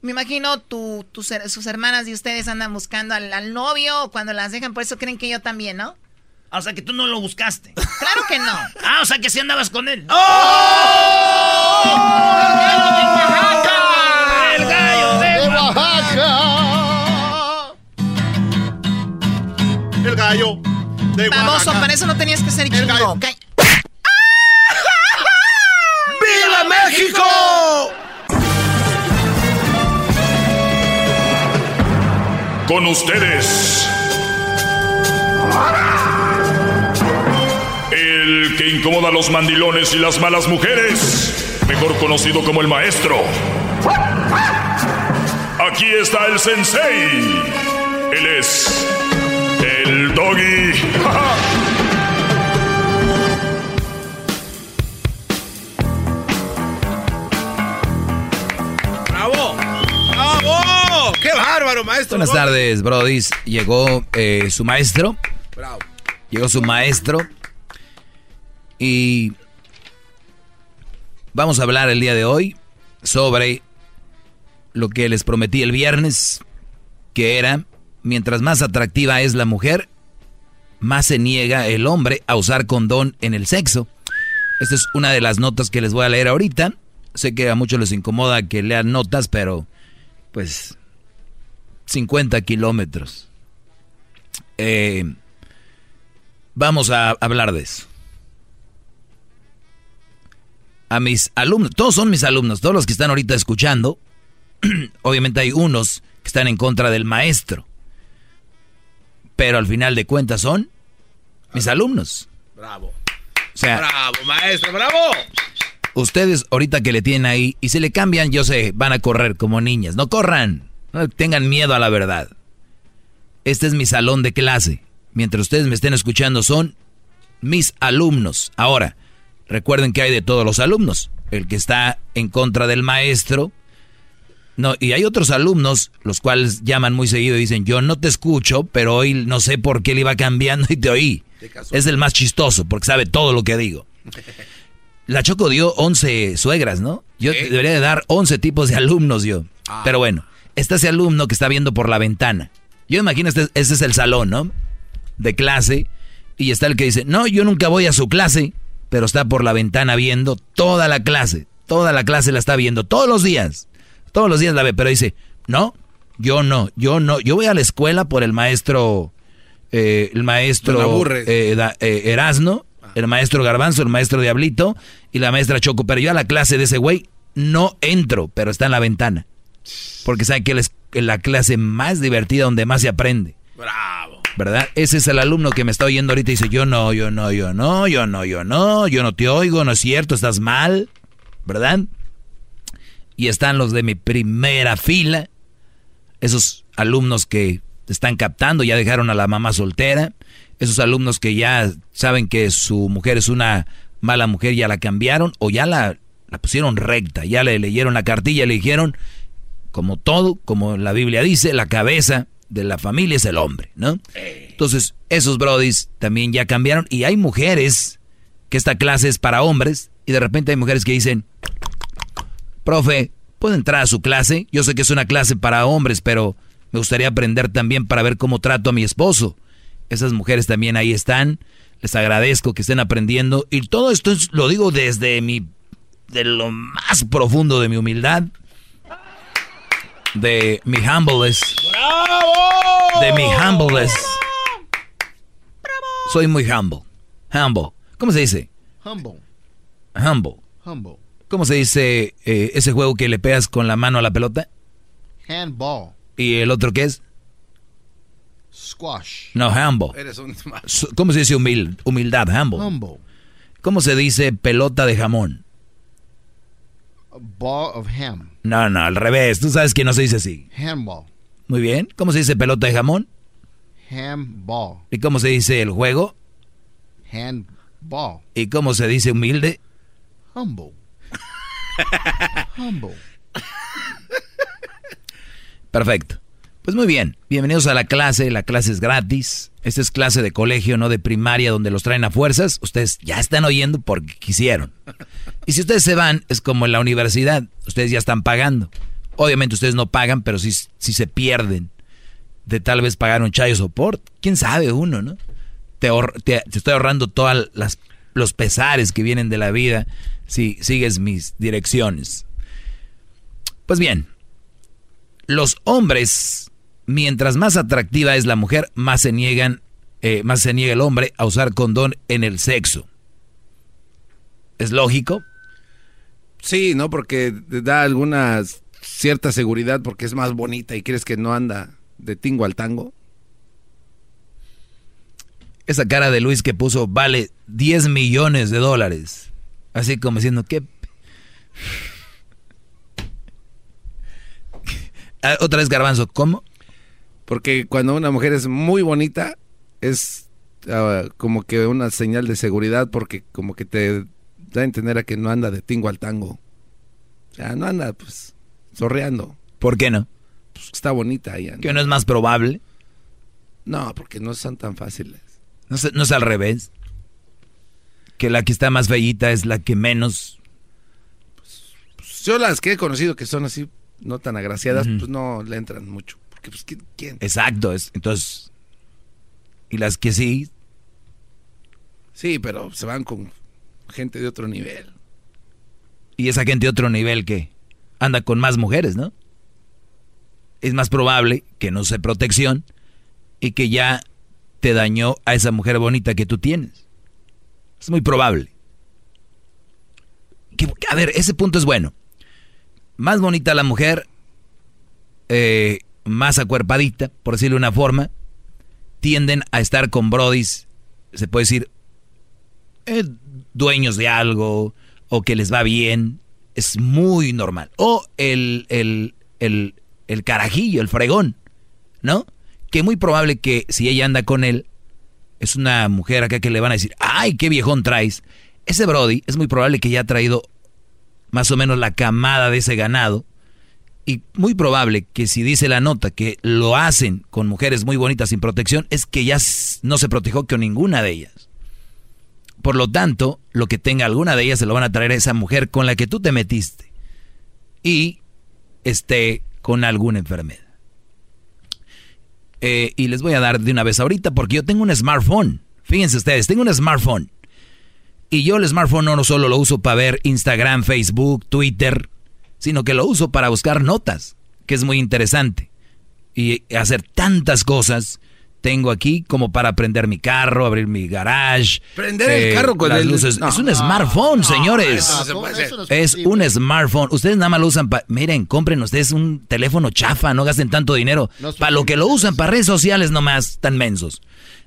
Me imagino tu, sus hermanas y ustedes andan buscando al, al novio cuando las dejan, por eso creen que yo también, ¿no? Ah, O sea que tú no lo buscaste. Claro que no. Ah, o sea que sí andabas con él. ¡El gallo de, Oaxaca! El gallo de Baboso, Oaxaca. para eso no tenías que ser chingo. Ca- ¡Viva México! Con ustedes. El que incomoda a los mandilones y las malas mujeres. Mejor conocido como el maestro. Aquí está el sensei. Él es el doggy. *laughs* ¡Bravo! ¡Bravo! ¡Qué bárbaro, maestro! Buenas tardes, Brodis. Llegó eh, su maestro. Bravo. Llegó su maestro. Y vamos a hablar el día de hoy sobre lo que les prometí el viernes, que era, mientras más atractiva es la mujer, más se niega el hombre a usar condón en el sexo. Esta es una de las notas que les voy a leer ahorita. Sé que a muchos les incomoda que lean notas, pero pues 50 kilómetros. Eh, vamos a hablar de eso. A mis alumnos, todos son mis alumnos, todos los que están ahorita escuchando, *clears throat* obviamente hay unos que están en contra del maestro, pero al final de cuentas son mis alumnos. Bravo. O sea, Bravo, maestro, bravo. ustedes ahorita que le tienen ahí y si le cambian, yo sé, van a correr como niñas. No corran, no tengan miedo a la verdad. Este es mi salón de clase. Mientras ustedes me estén escuchando son mis alumnos. Ahora, recuerden que hay de todos los alumnos. El que está en contra del maestro. No, y hay otros alumnos, los cuales llaman muy seguido y dicen, yo no te escucho, pero hoy no sé por qué le iba cambiando y te oí. Es el más chistoso, porque sabe todo lo que digo. La Choco dio 11 suegras, ¿no? Yo debería de dar 11 tipos de alumnos yo. Pero bueno, está ese alumno que está viendo por la ventana. Yo imagino, este, este es el salón, ¿no? De clase. Y está el que dice, no, yo nunca voy a su clase, pero está por la ventana viendo toda la clase. Toda la clase la está viendo, todos los días. Todos los días la ve, pero dice, no, yo no, yo no. Yo voy a la escuela por el maestro, eh, el maestro eh, da- eh, Erasno, el maestro Garbanzo, el maestro Diablito y la maestra Choco. Pero yo a la clase de ese güey no entro, pero está en la ventana. Porque sabe que él es la clase más divertida donde más se aprende. Bravo. ¿Verdad? Ese es el alumno que me está oyendo ahorita y dice, yo no, yo no, yo no, yo no, yo no, yo no te oigo, no es cierto, estás mal, ¿verdad? Y están los de mi primera fila, esos alumnos que están captando, ya dejaron a la mamá soltera, esos alumnos que ya saben que su mujer es una mala mujer, ya la cambiaron o ya la, la pusieron recta, ya le leyeron la cartilla, le dijeron, como todo, como la Biblia dice, la cabeza de la familia es el hombre, ¿no? Entonces, esos brodis también ya cambiaron y hay mujeres que esta clase es para hombres y de repente hay mujeres que dicen, profe, ¿puedo entrar a su clase? Yo sé que es una clase para hombres, pero me gustaría aprender también para ver cómo trato a mi esposo. Esas mujeres también ahí están. Les agradezco que estén aprendiendo. Y todo esto es- lo digo desde mi, de lo más profundo de mi humildad. De mi humbleness. De mi humbleness. Soy muy humble. Humble. ¿Cómo se dice? Humble. Humble. Humble. ¿Cómo se dice eh, ese juego que le pegas con la mano a la pelota? Handball. ¿Y el otro qué es? Squash. No, humble. Eres un... *laughs* ¿Cómo se dice humil- humildad? Humble. Humble. ¿Cómo se dice pelota de jamón? A ball of ham. No, no, al revés. Tú sabes que no se dice así. Handball. Muy bien. ¿Cómo se dice pelota de jamón? Handball. ¿Y cómo se dice el juego? Handball. ¿Y cómo se dice humilde? Humble. *laughs* Humble. Perfecto. Pues muy bien. Bienvenidos a la clase. La clase es gratis. Esta es clase de colegio, no de primaria, donde los traen a fuerzas. Ustedes ya están oyendo porque quisieron. Y si ustedes se van, es como en la universidad. Ustedes ya están pagando. Obviamente ustedes no pagan, pero sí, sí se pierden de tal vez pagar un chayo support. ¿Quién sabe uno, no? Te- te estoy ahorrando todos los pesares que vienen de la vida si sigues mis direcciones. Pues bien, los hombres, mientras más atractiva es la mujer, más se niegan, eh, más se niega el hombre a usar condón en el sexo. ¿Es lógico? Sí, ¿no? Porque te da alguna cierta seguridad porque es más bonita y crees que no anda de tingo al tango. Esa cara de Luis que puso vale 10 millones de dólares. Así como diciendo, ¿qué? Ah, Otra vez garbanzo, ¿cómo? Porque cuando una mujer es muy bonita, es ah, como que una señal de seguridad porque como que te da a entender a que no anda de tingo al tango. O sea, no anda pues zorreando. ¿Por qué no? Pues está bonita ella. ¿Que no es más probable? No, porque no son tan fáciles. ¿No es, no es al revés? Que la que está más bellita es la que menos... Pues yo las que he conocido que son así, no tan agraciadas, pues no le entran mucho. Porque pues ¿quién? Exacto, es, entonces... Y las que sí, Sí, pero se van con gente de otro nivel. y esa gente de otro nivel que anda con más mujeres, ¿no? Es más probable que no use protección y que ya te dañó a esa mujer bonita que tú tienes. Es muy probable. Que- a ver, ese punto es bueno. Más bonita la mujer, eh, más acuerpadita, por decirlo de una forma, tienden a estar con brodis, se puede decir, eh, dueños de algo o que les va bien, es muy normal. O el, el, el, el carajillo, el fregón, ¿no? Que muy probable que si ella anda con él, es una mujer acá que le van a decir, ay, qué viejón traes. Ese Brody es muy probable que ya ha traído más o menos la camada de ese ganado. Y muy probable que si dice la nota que lo hacen con mujeres muy bonitas sin protección, es que ya no se protegió con ninguna de ellas. Por lo tanto, lo que tenga alguna de ellas se lo van a traer a esa mujer con la que tú te metiste. Y esté con alguna enfermedad. Eh, y les voy a dar de una vez ahorita porque yo tengo un smartphone. Fíjense ustedes, tengo un smartphone. Y yo el smartphone no solo lo uso para ver Instagram, Facebook, Twitter, sino que lo uso para buscar notas, que es muy interesante. Y hacer tantas cosas tengo aquí como para prender mi carro, abrir mi garage. Prender el carro con las el- luces. no. es un smartphone, señores. se no Es un smartphone. Ustedes nada más lo usan para... Miren, compren ustedes un teléfono chafa, no gasten tanto dinero. No es para lo que lo usan, para redes sociales nomás, tan mensos.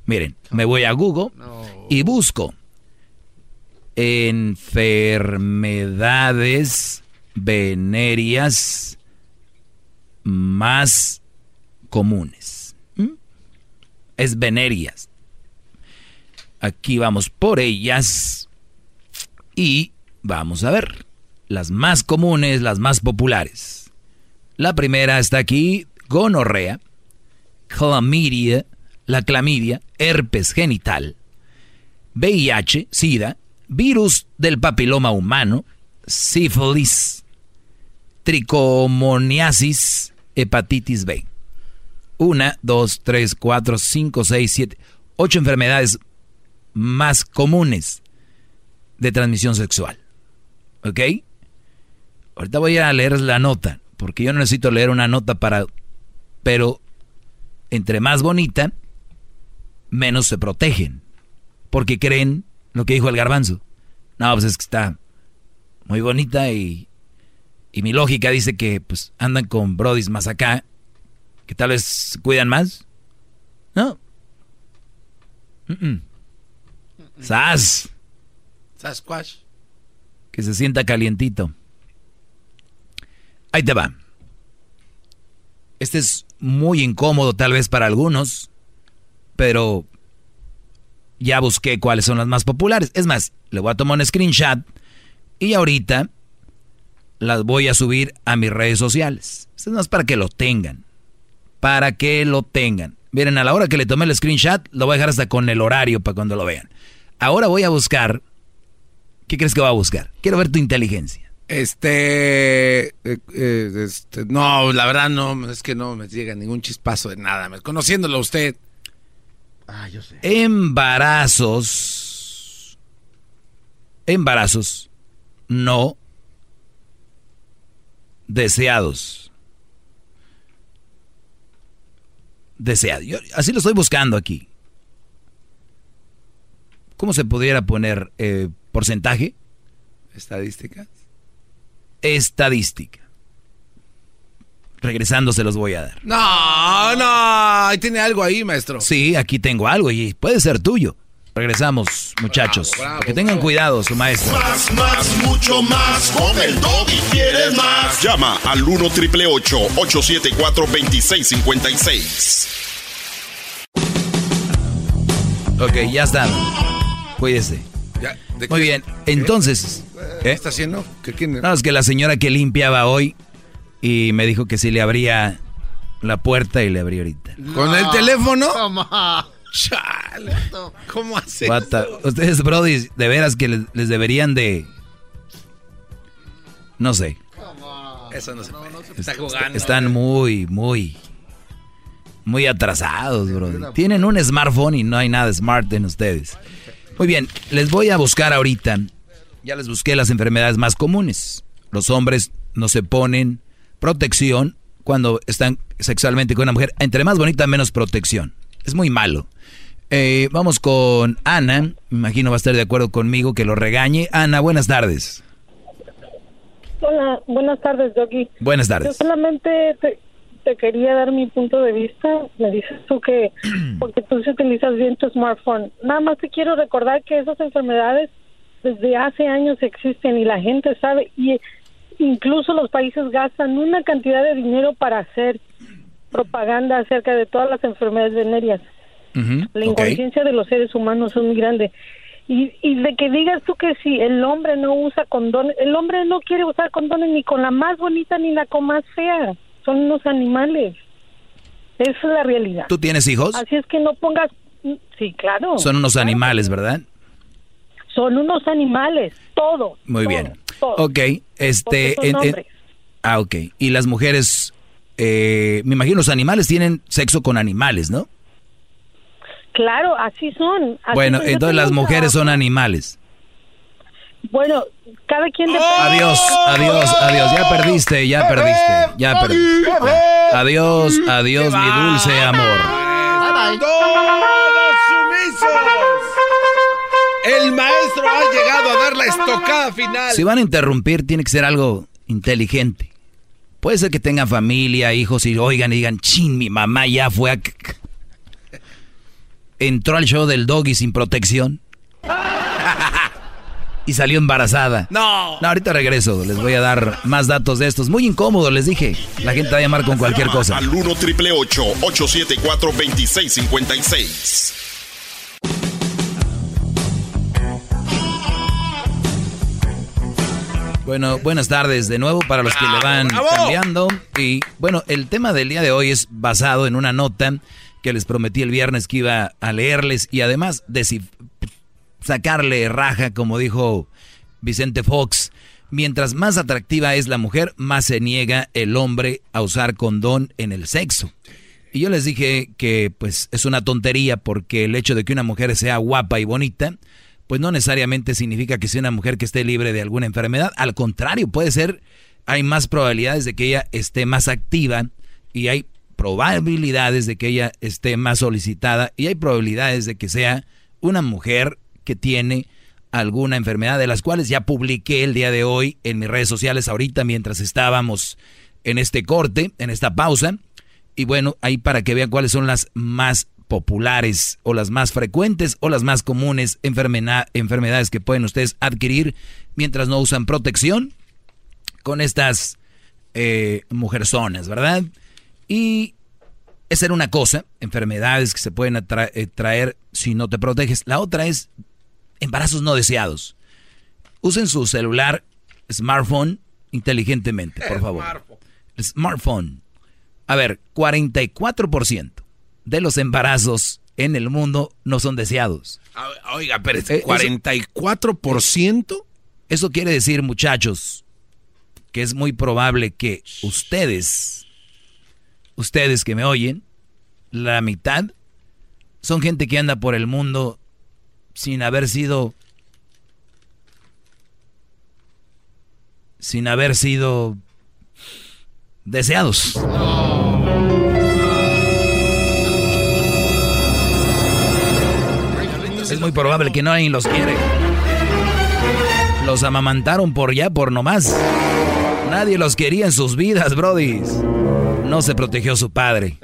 Miren, me voy a Google y busco enfermedades venéreas más comunes. Es venéreas. Aquí vamos por ellas y vamos a ver las más comunes, las más populares. La primera está aquí, gonorrea, clamidia, la clamidia, herpes genital, VIH, SIDA, virus del papiloma humano, sífilis, tricomoniasis, hepatitis B. Una, dos, tres, cuatro, cinco, seis, siete, ocho enfermedades más comunes de transmisión sexual. ¿Ok? Ahorita voy a leer la nota, porque yo no necesito leer una nota para... Pero entre más bonita, menos se protegen. Porque creen lo que dijo el garbanzo. No, pues es que está muy bonita y, y mi lógica dice que pues andan con brodis más acá, que tal vez cuidan más. ¿No? Mm ¡Sas! Sasquatch. Que se sienta calientito. Ahí te va. Este es muy incómodo tal vez para algunos, pero ya busqué cuáles son las más populares. Es más, le voy a tomar un screenshot y ahorita las voy a subir a mis redes sociales. Esto es más para que lo tengan. Para que lo tengan. Miren, a la hora que le tomé el screenshot, lo voy a dejar hasta con el horario para cuando lo vean. Ahora voy a buscar. ¿Qué crees que voy a buscar? Quiero ver tu inteligencia. Este, eh, eh, este, no, la verdad no, es que no me llega ningún chispazo de nada. Conociéndolo a usted. Ah, yo sé. Embarazos. Embarazos no deseados. Deseados. Yo así lo estoy buscando aquí. ¿Cómo se pudiera poner eh, porcentaje? Estadísticas. Estadística. Regresando se los voy a dar. No, no, ahí tiene algo ahí, maestro. Sí, aquí tengo algo y puede ser tuyo. Regresamos, muchachos. que tengan cuidado, su maestro. Más, más, mucho más. Con el y quieres más. Llama al 1 triple 874 2656. Ok, ya está. Cuídese. Muy bien, entonces. ¿Qué está haciendo? ¿Qué, quién? No, es que la señora que limpiaba hoy y me dijo que si le abría la puerta y le abrí ahorita. ¿Con el teléfono? Chale. ¿Cómo hace? Ustedes, Brody, de veras que les, deberían de. No sé. Eso no se puede. Está jugando. Están muy, muy. Muy atrasados, Brody. Tienen un smartphone y no hay nada smart en ustedes. Muy bien, les voy a buscar ahorita. Ya les busqué las enfermedades más comunes. Los hombres no se ponen protección cuando están sexualmente con una mujer. Entre más bonita, menos protección. Es muy malo. Eh, vamos con Ana. Me imagino va a estar de acuerdo conmigo que lo regañe. Ana, buenas tardes. Hola, buenas tardes, Doggy. Buenas tardes. Yo solamente te, te quería dar mi punto de vista. Me dices tú que *clears throat* porque tú utilizas bien tu smartphone. Nada más te quiero recordar que esas enfermedades desde hace años existen y la gente sabe y incluso los países gastan una cantidad de dinero para hacer propaganda acerca de todas las enfermedades venéreas. La inconsciencia de los seres humanos es muy grande. Y, y de que digas tú que si el hombre no usa condones, el hombre no quiere usar condones ni con la más bonita ni la con más fea son unos animales. Esa es la realidad. ¿Tú tienes hijos? Así es que no pongas... Sí, claro. Son unos animales, ¿verdad? Son unos animales, todos. Muy bien. Ok, este... ah, ok. Y las mujeres, eh, me imagino los animales tienen sexo con animales, ¿no? Claro, así son. bueno, entonces las mujeres son animales. Bueno, cada quien depende. Adiós, adiós, adiós. Ya perdiste, ya perdiste, ya perdiste. Adiós, adiós, mi dulce amor. Todos sumisos. El maestro ha llegado a dar la estocada final. Si van a interrumpir, tiene que ser algo inteligente. Puede ser que tengan familia, hijos y oigan y digan, chin, mi mamá ya fue a... Entró al show del doggy sin protección *laughs* y salió embarazada. No. No, ahorita regreso. Les voy a dar más datos de estos. Muy incómodo, les dije. La gente va a llamar con cualquier cosa. Al 1 triple 874 2656. Bueno, buenas tardes de nuevo para los que le van cambiando. Y bueno, el tema del día de hoy es basado en una nota que les prometí el viernes que iba a leerles y además sacarle raja, como dijo Vicente Fox. Mientras más atractiva es la mujer, más se niega el hombre a usar condón en el sexo. Y yo les dije que pues es una tontería porque el hecho de que una mujer sea guapa y bonita, pues no necesariamente significa que sea una mujer que esté libre de alguna enfermedad. Al contrario, puede ser, hay más probabilidades de que ella esté más activa y hay probabilidades de que ella esté más solicitada y hay probabilidades de que sea una mujer que tiene alguna enfermedad de las cuales ya publiqué el día de hoy en mis redes sociales ahorita mientras estábamos en este corte, en esta pausa. Y bueno, ahí para que vean cuáles son las más populares o las más frecuentes o las más comunes enfermedades que pueden ustedes adquirir mientras no usan protección con estas eh, mujerzonas, ¿verdad? Y esa era una cosa, enfermedades que se pueden eh, traer si no te proteges. La otra es embarazos no deseados. Usen su celular, smartphone, inteligentemente, por favor. Smartphone. A ver, 44% de los embarazos en el mundo no son deseados. Oiga, pero ¿44%? Eh, eso quiere decir, muchachos, que es muy probable que ustedes, ustedes que me oyen, la mitad son gente que anda por el mundo sin haber sido sin haber sido deseados. Es muy probable que no alguien los quiere. Los amamantaron por ya, por nomás. Nadie los quería en sus vidas, brodis. No se protegió su padre.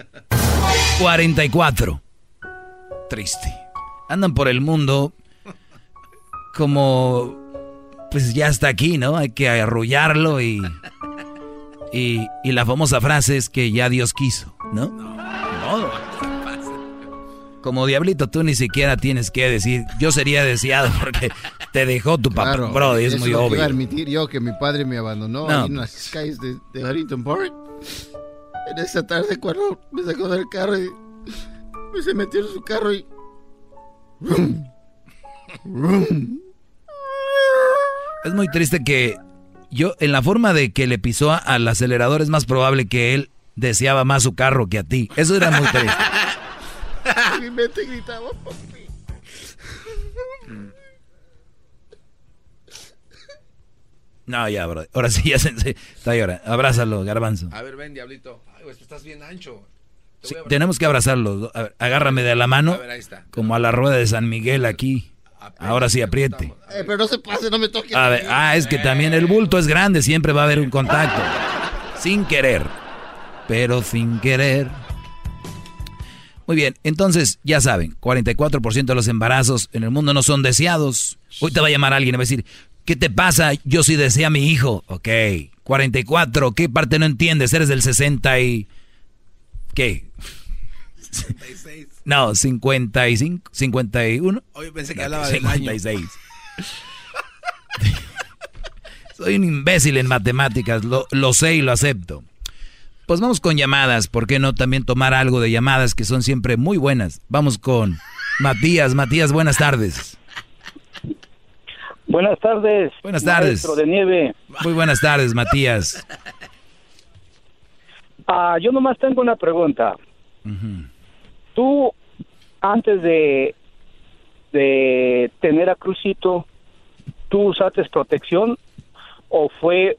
44. Triste. Andan por el mundo como pues ya está aquí, ¿no? Hay que arrullarlo y, y, y la famosa frase es que ya Dios quiso. No. Como diablito, tú ni siquiera tienes que decir, yo sería deseado *laughs* porque te dejó tu papá, bro, es muy obvio. Voy admitir yo que mi padre me abandonó ahí en las calles de, de Harrington Park. En esa tarde cuando me sacó del carro y se metió en su carro y... Es muy triste que yo, en la forma de que le pisó al acelerador, es más probable que él deseaba más su carro que a ti. Eso era muy triste. *laughs* *laughs* Mi mente gritaba, papi. No, ya, bro. Ahora sí, ya se, está llorando. Abrázalo, garbanzo. A ver, ven, diablito. Ay, pues estás bien ancho. tenemos que abrazarlo. agárrame de la mano. A ver, ahí está. Como a la rueda de San Miguel aquí. Ahora sí, apriete. Eh, pero no se pase, no me toque. A ver, ah, es que también el bulto es grande, siempre va a haber un contacto. Sin querer. Pero sin querer. Muy bien, entonces ya saben, 44% de los embarazos en el mundo no son deseados. Hoy te va a llamar alguien y va a decir, ¿qué te pasa? Yo sí desea a mi hijo. Ok, 44, ¿qué parte no entiendes? Eres del 60 y... ¿Qué? 56. No, 55, 51. Hoy pensé que hablaba de 56. *laughs* Soy un imbécil en matemáticas, lo, lo sé y lo acepto. Pues vamos con llamadas, ¿por qué no también tomar algo de llamadas que son siempre muy buenas? Vamos con Matías. Matías, buenas tardes. Buenas tardes. Buenas tardes. de nieve. Muy buenas tardes, Matías. Ah, yo nomás tengo una pregunta. Tú, antes de, de tener a Crucito, ¿tú usaste protección o fue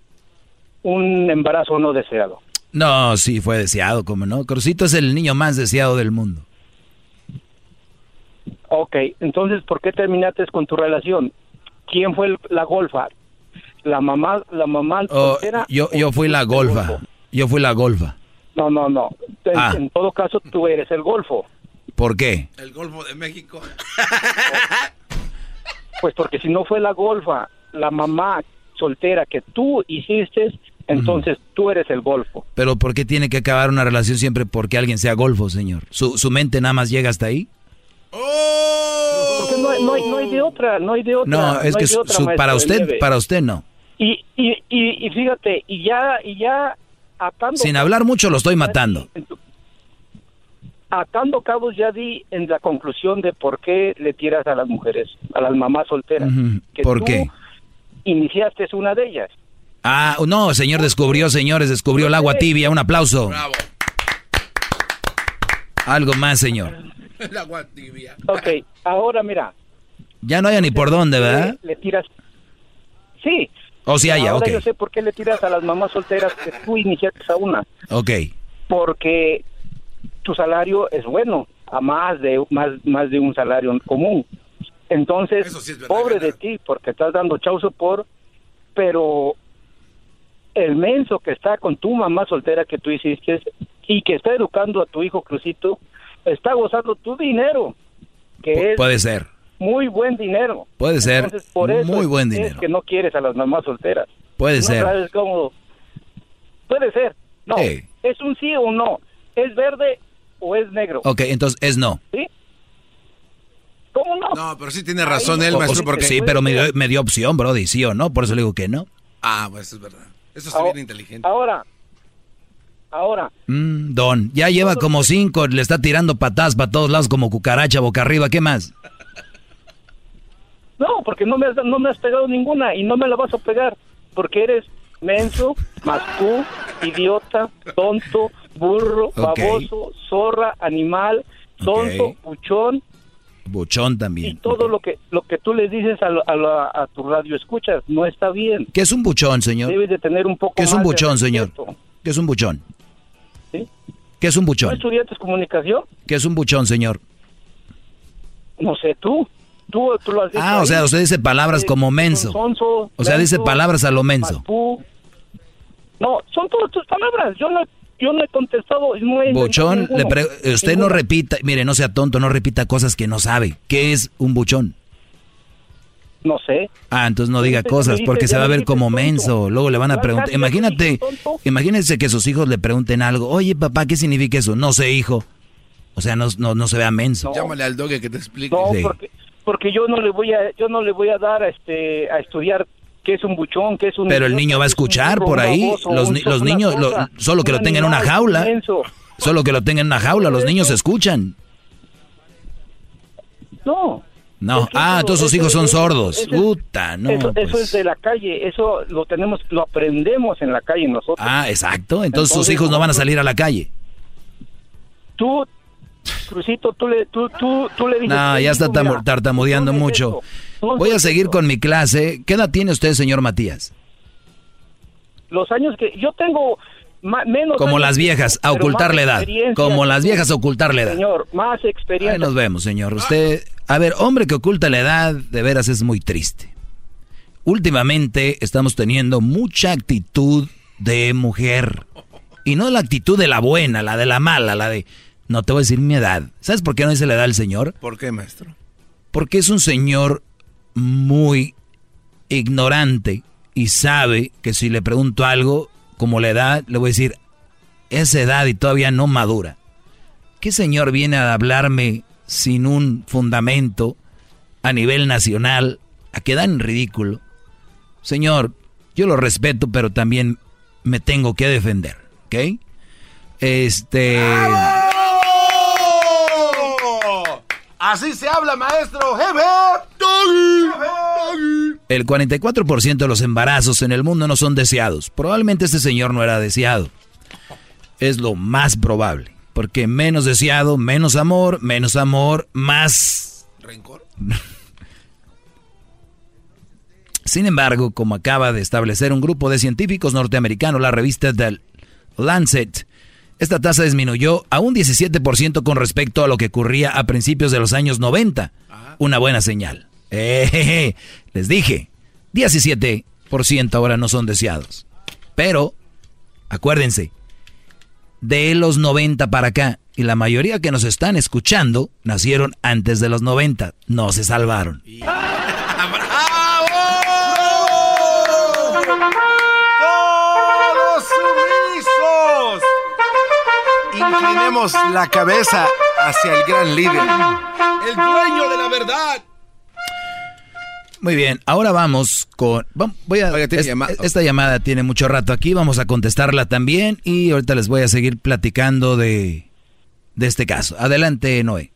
un embarazo no deseado? No, sí, fue deseado, como no. Crucito es el niño más deseado del mundo. Ok, entonces, ¿por qué terminaste con tu relación? ¿Quién fue la golfa? ¿La mamá, la mamá oh, yo, yo fui la golfa. Yo fui la golfa. No, no, no. En, ah. en, todo caso, tú eres el golfo. ¿Por qué? El golfo de México. pues porque si no fue la golfa, la mamá soltera que tú hiciste, entonces tú eres el golfo. Pero ¿por qué tiene que acabar una relación siempre porque alguien sea golfo, señor? ¿Su, su mente nada más llega hasta ahí? Porque no, hay, de otra, no hay de otra. No, es que para usted, para usted no. Y, y, y, fíjate, y ya, y ya atando... Sin hablar mucho lo estoy matando. Atando cabos ya di en la conclusión de por qué le tiras a las mujeres, a las mamás solteras. ¿Por qué? Iniciaste una de ellas. Ah, no, señor descubrió, señores, descubrió el agua tibia. Un aplauso. Bravo. Algo más, señor. El agua tibia. Ok, ahora mira. Ya no hay ni por dónde, ¿verdad? Le tiras. Sí. O si haya, ahora ok. yo sé por qué le tiras a las mamás solteras que tú iniciaste a una. Ok. Porque tu salario es bueno, a más de más, más de un salario común. Entonces, pobre de ti, porque estás dando chauzo por, pero el menso que está con tu mamá soltera que tú hiciste y que está educando a tu hijo Crucito, está gozando tu dinero, que es puede ser muy buen dinero. Puede ser muy buen dinero. Es que no quieres a las mamás solteras. Puede ser. Sabes cómo. Puede ser. No. Es un sí o no. ¿Es verde o es negro? Ok, entonces es no. ¿Sí? ¿Cómo no? No, pero sí tiene razón él, maestro, porque... Sí, pero me dio, me dio opción, Brody, sí o no, por eso le digo que no. Ah, pues eso es verdad. Eso está bien inteligente. Ahora, ahora. Mm, don, ya lleva como cinco, le está tirando patas para todos lados como cucaracha boca arriba, ¿qué más? No, porque no me, has, no me has pegado ninguna y no me la vas a pegar, porque eres menso, mascú, idiota, tonto, burro, baboso, zorra, animal, tonto, puchón. Buchón también. Y todo lo que lo que tú le dices a, a, tu radio escuchas no está bien. ¿Qué es un buchón, señor? Debes de tener un poco ¿Qué es un buchón, señor? ¿Qué es un buchón? ¿Sí? ¿Qué es un buchón? ¿No estudiantes comunicación? ¿Qué es un buchón, señor? No sé, tú. Tú, lo has ah, o sea, usted dice palabras como menso. o sea, dice palabras a lo menso. No, son todas tus palabras. Yo no, yo no he contestado. buchón, usted no repita, mire, no sea tonto, no repita cosas que no sabe. ¿Qué es un buchón? No sé. Ah, entonces no diga cosas porque se va a ver como menso. Luego le van a preguntar. Imagínate, imagínense que sus hijos le pregunten algo. Oye, papá, ¿qué significa eso? No sé, hijo. O sea, no, no, se vea menso. Llámale al doge que te explique. No, porque, porque yo no le voy a, yo no le voy a dar a este, a estudiar qué es un buchón, qué es un... Pero el niño va a escuchar por ahí, los, los niños, solo que lo tengan en una jaula, solo que lo tengan en una jaula, los niños escuchan. No. No, ah, todos sus hijos son sordos. Puta, no. Eso, eso, pues. es de la calle, eso lo tenemos, lo aprendemos en la calle nosotros. Ah, exacto. Entonces, sus hijos no van a salir a la calle. Tú Crucito, tú le, tú, tú, tú le dices... No, ya está tartamudeando mucho. Voy a seguir con mi clase. ¿Qué edad tiene usted, señor Matías? Los años que... Yo tengo menos... Como las viejas, a ocultar la edad. Como las viejas, a ocultar la edad. Señor, más experiencia. Ahí nos vemos, señor. Usted... A ver, hombre que oculta la edad, de veras es muy triste. Últimamente estamos teniendo mucha actitud de mujer. Y no la actitud de la buena, la de la mala, la de no te voy a decir mi edad. ¿Sabes por qué no dice la edad al señor? ¿Por qué, maestro? Porque es un señor muy ignorante y sabe que si le pregunto algo como la edad, le voy a decir, esa edad y todavía no madura. ¿Qué señor viene a hablarme sin un fundamento a nivel nacional? A quedar en ridículo. Señor, yo lo respeto, pero también me tengo que defender, ¿ok? Este... Así se habla, maestro. El 44% de los embarazos en el mundo no son deseados. Probablemente este señor no era deseado. Es lo más probable. Porque menos deseado, menos amor, menos amor, más... Rencor. *laughs* Sin embargo, como acaba de establecer un grupo de científicos norteamericanos, la revista The Lancet esta tasa disminuyó a un 17% con respecto a lo que ocurría a principios de los años 90. Una buena señal. Eh, *laughs* les dije, 17% ahora no son deseados. Pero, acuérdense, de los 90 para acá, y la mayoría que nos están escuchando nacieron antes de los 90, no se salvaron. *laughs* inclinemos la cabeza hacia el gran líder, el dueño de la verdad. Muy bien, ahora vamos con... Voy a, esta llamada tiene mucho rato aquí, vamos a contestarla también y ahorita les voy a seguir platicando de, de este caso. Adelante, Noé.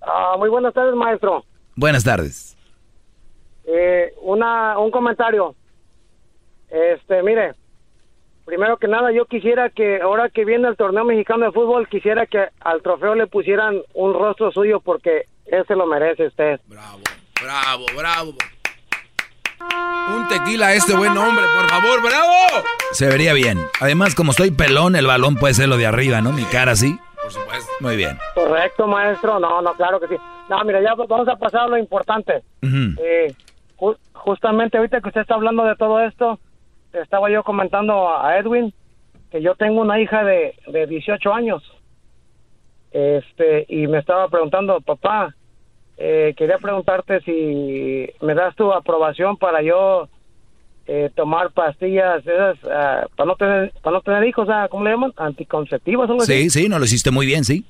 Ah, muy buenas tardes, maestro. Buenas tardes. Eh, una, un comentario. Este, mire, primero que nada, yo quisiera que ahora que viene el torneo mexicano de fútbol, quisiera que al trofeo le pusieran un rostro suyo porque ese lo merece usted. Bravo, bravo, bravo. Un tequila a este buen hombre, por favor, bravo. Se vería bien. Además, como estoy pelón, el balón puede ser lo de arriba, ¿no? Mi cara así. Por supuesto. Muy bien. Correcto, maestro. No, no, claro que sí. No, mira, ya vamos a pasar a lo importante. Eh, justamente ahorita que usted está hablando de todo esto, estaba yo comentando a Edwin que yo tengo una hija de, de 18 años. Este, y me estaba preguntando, papá, eh, quería preguntarte si me das tu aprobación para yo eh, tomar pastillas esas ah, para no tener para no tener hijos, ah, ¿cómo le llaman? Anticonceptivas. Sí, sí, no lo hiciste muy bien, sí.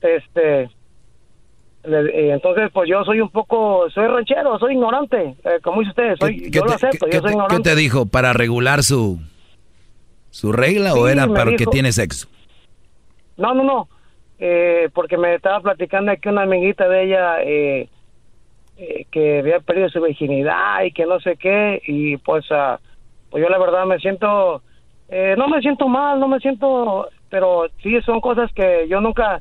Este, entonces pues yo soy un poco, soy ranchero, soy ignorante, como dice usted, soy, yo lo acepto, yo soy ignorante. ¿Qué te dijo? ¿Para regular su su regla o era para que tiene sexo? No, no, no eh, porque me estaba platicando que una amiguita de ella eh, eh, que había perdido su virginidad y que no sé qué, y pues, uh, pues yo la verdad me siento, eh, no me siento mal, no me siento, pero sí son cosas que yo nunca,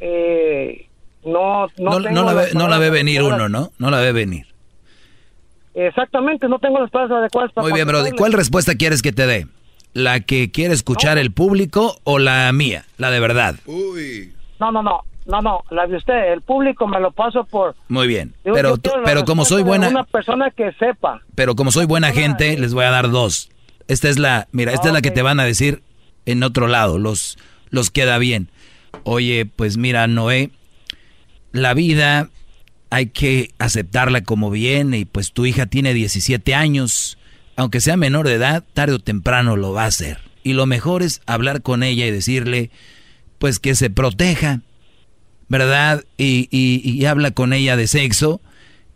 eh, no, no, no, no, la ve, no la ve venir uno, ¿no? No la ve venir. Exactamente, no tengo las palabras adecuadas para... Muy bien, pero ¿cuál respuesta quieres que te dé? ¿La que quiere escuchar el público o la mía? La de verdad. Uy. No, no, no. No, no, la de usted, el público me lo paso por... Muy bien, pero, pero como soy buena... Una persona que sepa. Pero como soy buena gente, les voy a dar dos. Esta es la, mira, esta es la que te van a decir en otro lado, los, los queda bien. Oye, pues mira, Noé, la vida hay que aceptarla como viene y pues tu hija tiene 17 años aunque sea menor de edad, tarde o temprano lo va a hacer. Y lo mejor es hablar con ella y decirle, pues que se proteja, ¿verdad? Y, y, habla con ella de sexo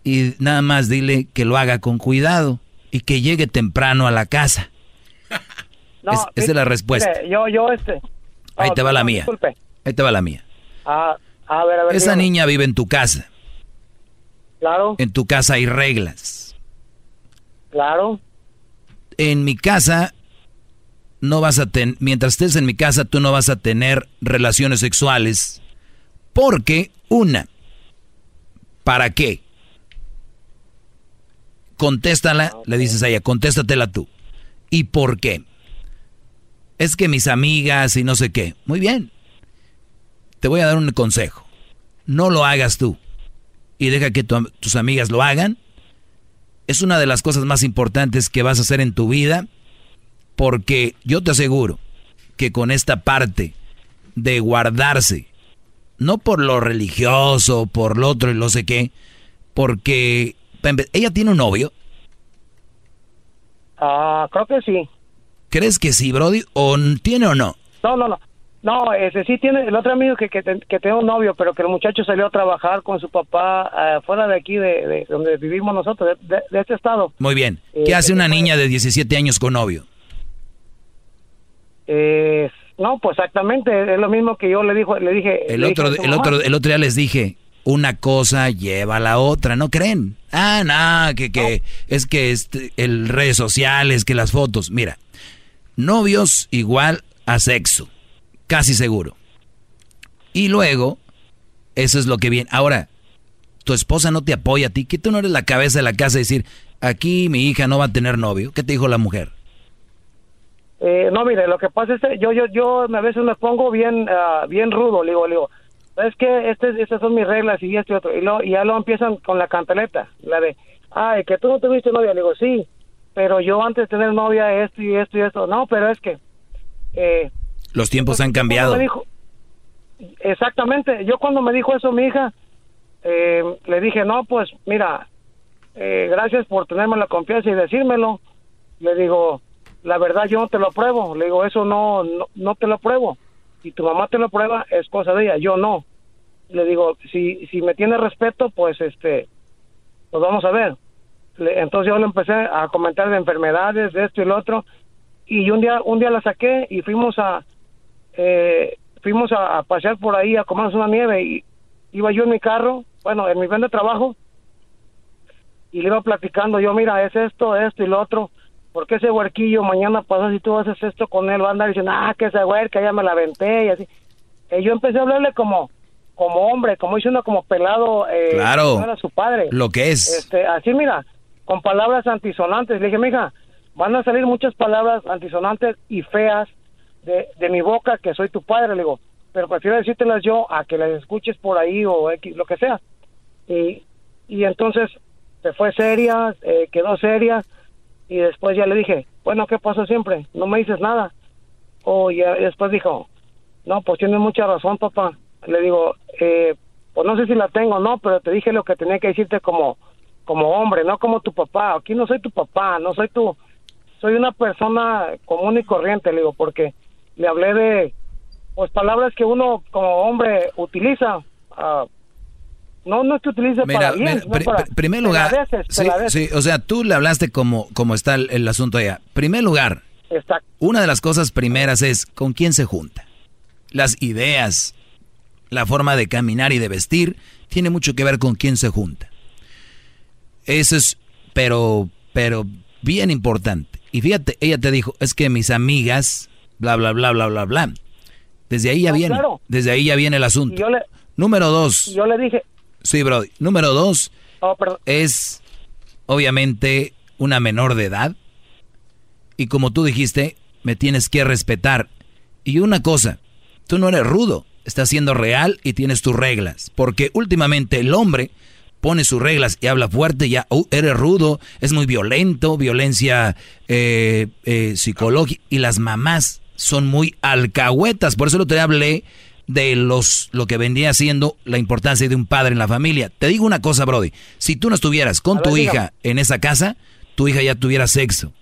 y nada más dile que lo haga con cuidado y que llegue temprano a la casa. *laughs* esa es la respuesta. yo, yo, este. Ahí te va la mía. Ahí te va la mía. Ah, a ver, a ver, Esa niña vive en tu casa. Claro. En tu casa hay reglas. Claro en mi casa no vas a tener, mientras estés en mi casa, tú no vas a tener relaciones sexuales. Porque, una, ¿para qué? Contéstala, le dices a ella, contéstatela tú. ¿Y por qué? Es que mis amigas y no sé qué. Muy bien. Te voy a dar un consejo. No lo hagas tú. Y deja que tus amigas lo hagan es una de las cosas más importantes que vas a hacer en tu vida, porque yo te aseguro que con esta parte de guardarse, no por lo religioso, por lo otro y no sé qué, porque ella tiene un novio. Ah, creo que sí. ¿Crees que sí, Brody? ¿O tiene o no? No, no, no. No, ese sí tiene, el otro amigo que, que, que tiene un novio, pero que el muchacho salió a trabajar con su papá uh, fuera de aquí, de, donde vivimos nosotros, de, este estado. Muy bien. ¿Qué hace una niña de 17 años con novio? Eh, no, pues exactamente, es lo mismo que yo le, dijo, le dije. El, otro, el, otro, el otro día les dije, una cosa lleva a la otra, ¿no creen? Ah, no, que, que es que este, el redes sociales, que las fotos. Mira, novios igual a sexo casi seguro. Y luego, eso es lo que viene. Ahora, tu esposa no te apoya a ti, que tú no eres la cabeza de la casa y decir, aquí mi hija no va a tener novio. ¿Qué te dijo la mujer? Eh, no, mire, lo que pasa es que yo, yo, yo a veces me pongo bien, uh, bien rudo, le digo, le digo, es que este, estas son mis reglas y esto y otro. Y, lo, y ya lo empiezan con la cantaleta, la de, ay, que tú no tuviste novia. Le digo, sí, pero yo antes de tener novia esto y esto y esto. No, pero es que eh, los tiempos han cambiado. exactamente. Yo cuando me dijo eso mi hija, eh, le dije, no, pues mira, eh, gracias por tenerme la confianza y decírmelo. Le digo, la verdad yo no te lo pruebo. Le digo, eso no, no, te lo pruebo. Si tu mamá te lo prueba, es cosa de ella, yo no. Le digo, si, si me tiene respeto, pues este, pues vamos a ver. entonces yo le empecé a comentar de enfermedades, de esto y lo otro. Y un día, un día la saqué y fuimos a, eh, fuimos a, pasear por ahí a comernos una nieve y iba yo en mi carro, bueno, en mi ven de trabajo, y le iba platicando yo, mira, es esto, esto y lo otro, porque ese huerquillo mañana pasa si tú haces esto con él, va a andar diciendo, ah, que ese huerca ya me la aventé y así. Y yo empecé a hablarle como como hombre, como diciendo como pelado eh, claro, a su padre. Lo que es. Este, así mira, con palabras antisonantes. Le dije, mija, van a salir muchas palabras antisonantes y feas de, mi boca que soy tu padre. Le digo, pero prefiero decírtelas yo a que las escuches por ahí o X, lo que sea. Y, y entonces se fue seria, eh, quedó seria y después ya le dije, bueno, ¿qué pasó siempre? No me dices nada. O ya después dijo, no, pues tienes mucha razón, papá. Le digo, eh, pues no sé si la tengo o no, pero te dije lo que tenía que decirte como, como hombre, no como tu papá. Aquí no soy tu papá, no soy tu, soy una persona común y corriente, le digo, porque le hablé de, pues palabras que uno como hombre utiliza. ah, no, no es que utilice Mira, para bien, mira, para- pri- primer lugar, deces, sí, sí, o sea, tú le hablaste como, como está el, el asunto allá. Primer lugar, una de las cosas primeras es con quién se junta. Las ideas, la forma de caminar y de vestir, tiene mucho que ver con quién se junta. Eso es, pero, pero bien importante. Y fíjate, ella te dijo, es que mis amigas, bla, bla, bla, bla, bla, bla. Desde ahí ya No, viene, claro. desde ahí ya viene el asunto. Y yo le, Número dos, yo le dije, sí, bro. Número dos, oh, es obviamente una menor de edad. Y como tú dijiste, me tienes que respetar. Y una cosa, tú no eres rudo, estás siendo real y tienes tus reglas. Porque últimamente el hombre pone sus reglas y habla fuerte, ya "Oh, eres rudo, es muy violento, violencia eh, eh, psicológica. Y las mamás son muy alcahuetas. Por eso lo te hablé de los lo que vendría siendo la importancia de un padre en la familia. Te digo una cosa, Brody. Si tú no estuvieras con tu hija en esa casa, tu hija ya tuviera sexo.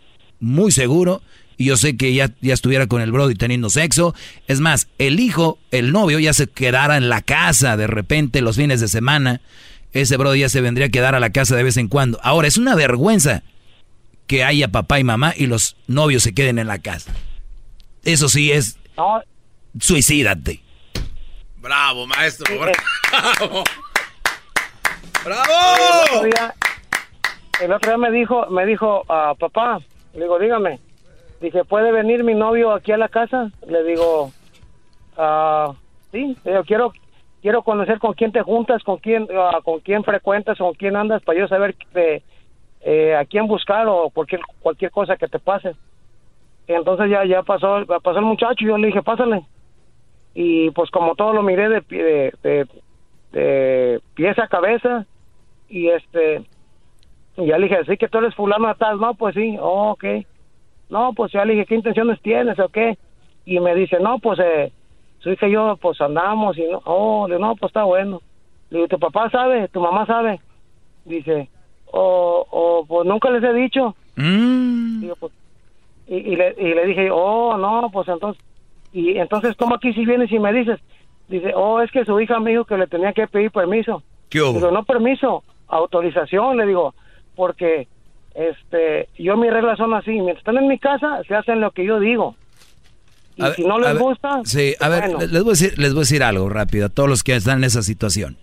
Muy seguro. Y yo sé que ya, ya estuviera con el Brody teniendo sexo. Es más, el hijo, el novio, ya se quedara en la casa de repente los fines de semana. Ese Brody ya se vendría a quedar a la casa de vez en cuando. Ahora, es una vergüenza que haya papá y mamá y los novios se queden en la casa. Eso sí es... no, Suicídate. Bravo, maestro. eh, Bravo. el otro día, el otro día me dijo, me dijo, ah, papá, le digo, dígame, dije, ¿puede venir mi novio aquí a la casa? Le digo, ah, sí, le digo, quiero, quiero conocer con quién te juntas, con quién, ah, con quién frecuentas, con quién andas, para yo saber de, eh, a quién buscar o cualquier, cualquier cosa que te pase. Y entonces ya, ya pasó, pasó el muchacho, y yo le dije, pásale. Y pues como todo lo miré de, de, de, de pies a cabeza, y este, y ya le dije, sí que tú eres fulano tal, no, pues sí, oh, ok. No, pues ya le dije, ¿qué intenciones tienes o qué? Y me dice, no, pues eh, su hija y yo pues andamos y no, oh, le digo, no, pues está bueno. Le digo, ¿tu papá sabe? ¿Tu mamá sabe? Dice, o, o pues nunca les he dicho. Digo, pues, y, y, le, y le dije, oh, no, pues entonces, y entonces, ¿cómo aquí si vienes y me dices? Dice, oh, es que su hija me dijo que le tenía que pedir permiso. ¿Qué hubo? Digo, no permiso, autorización, le digo, porque este, yo mis reglas son así, mientras están en mi casa, se hacen lo que yo digo. Y A ver, si no les gusta, Sí, a ver, les voy a, decir, les voy a decir algo rápido a todos los que están en esa situación.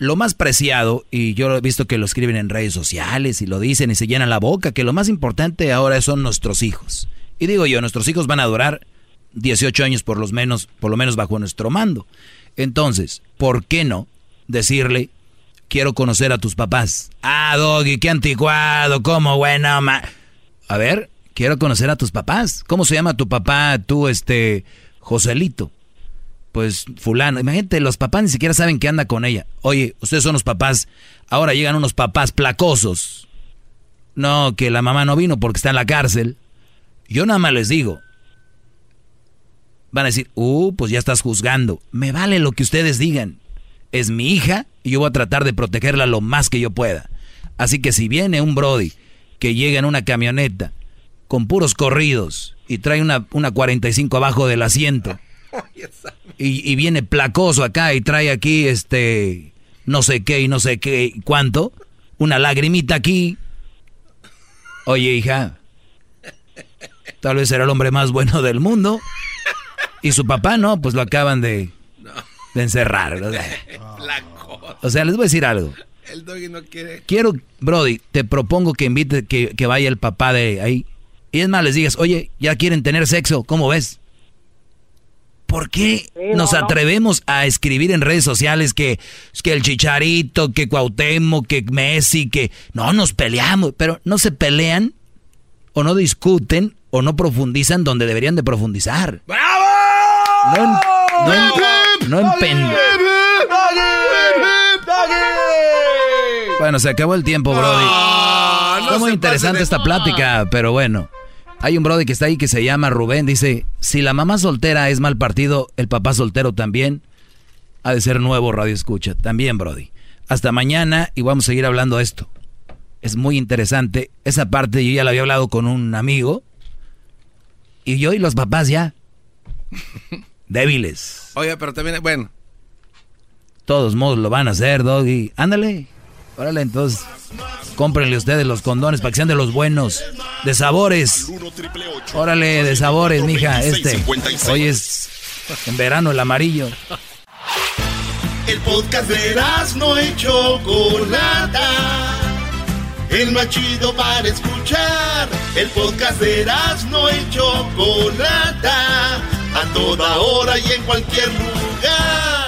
Lo más preciado, y yo he visto que lo escriben en redes sociales y lo dicen y se llenan la boca, que lo más importante ahora son nuestros hijos. Y digo yo, nuestros hijos van a durar 18 años por, los menos, por lo menos bajo nuestro mando. Entonces, ¿por qué no decirle, quiero conocer a tus papás? Ah, Doggy, qué anticuado, cómo bueno, ma... A ver, quiero conocer a tus papás. ¿Cómo se llama tu papá, tú, este, Joselito? Pues fulano. Imagínate, los papás ni siquiera saben que anda con ella. Oye, ustedes son los papás. Ahora llegan unos papás placosos. No, que la mamá no vino porque está en la cárcel. Yo nada más les digo. Van a decir, uh, pues ya estás juzgando. Me vale lo que ustedes digan. Es mi hija y yo voy a tratar de protegerla lo más que yo pueda. Así que si viene un Brody que llega en una camioneta con puros corridos y trae una, una 45 abajo del asiento y, y viene placoso acá y trae aquí este no sé qué y no sé qué cuánto, una lagrimita aquí. Oye, hija, tal vez era el hombre más bueno del mundo. Y su papá no, pues lo acaban de, de encerrar. O sea, o sea, les voy a decir algo. El doggy no quiere. Quiero, Brody, te propongo que invite, que, que vaya el papá de ahí. Y es más, les digas, oye, ya quieren tener sexo, ¿cómo ves? ¿Por qué no, nos no. atrevemos a escribir en redes sociales que, que el Chicharito, que Cuauhtémoc, que Messi, que no nos peleamos, pero no se pelean o no discuten o no profundizan donde deberían de profundizar. ¡Bravo! No, No, no en Bueno, se acabó el tiempo, Brody. Fue muy interesante esta plática, pero bueno. Hay un Brody que está ahí que se llama Rubén. Dice, si la mamá soltera es mal partido, el papá soltero también. Ha de ser nuevo Radio Escucha. También, Brody. Hasta mañana y vamos a seguir hablando de esto. Es muy interesante. Esa parte yo ya la había hablado con un amigo. Y yo y los papás ya. *laughs* Débiles. Oye, pero también, bueno. Todos modos lo van a hacer, Doggy. Ándale. Órale, entonces. Cómprenle ustedes los condones para que sean de los buenos. De sabores. Órale, de sabores, mija. Este. Hoy es en verano el amarillo. El podcast de no hecho Chocolata. El más chido para escuchar. El podcast de no hecho Chocolata. A toda hora y en cualquier lugar.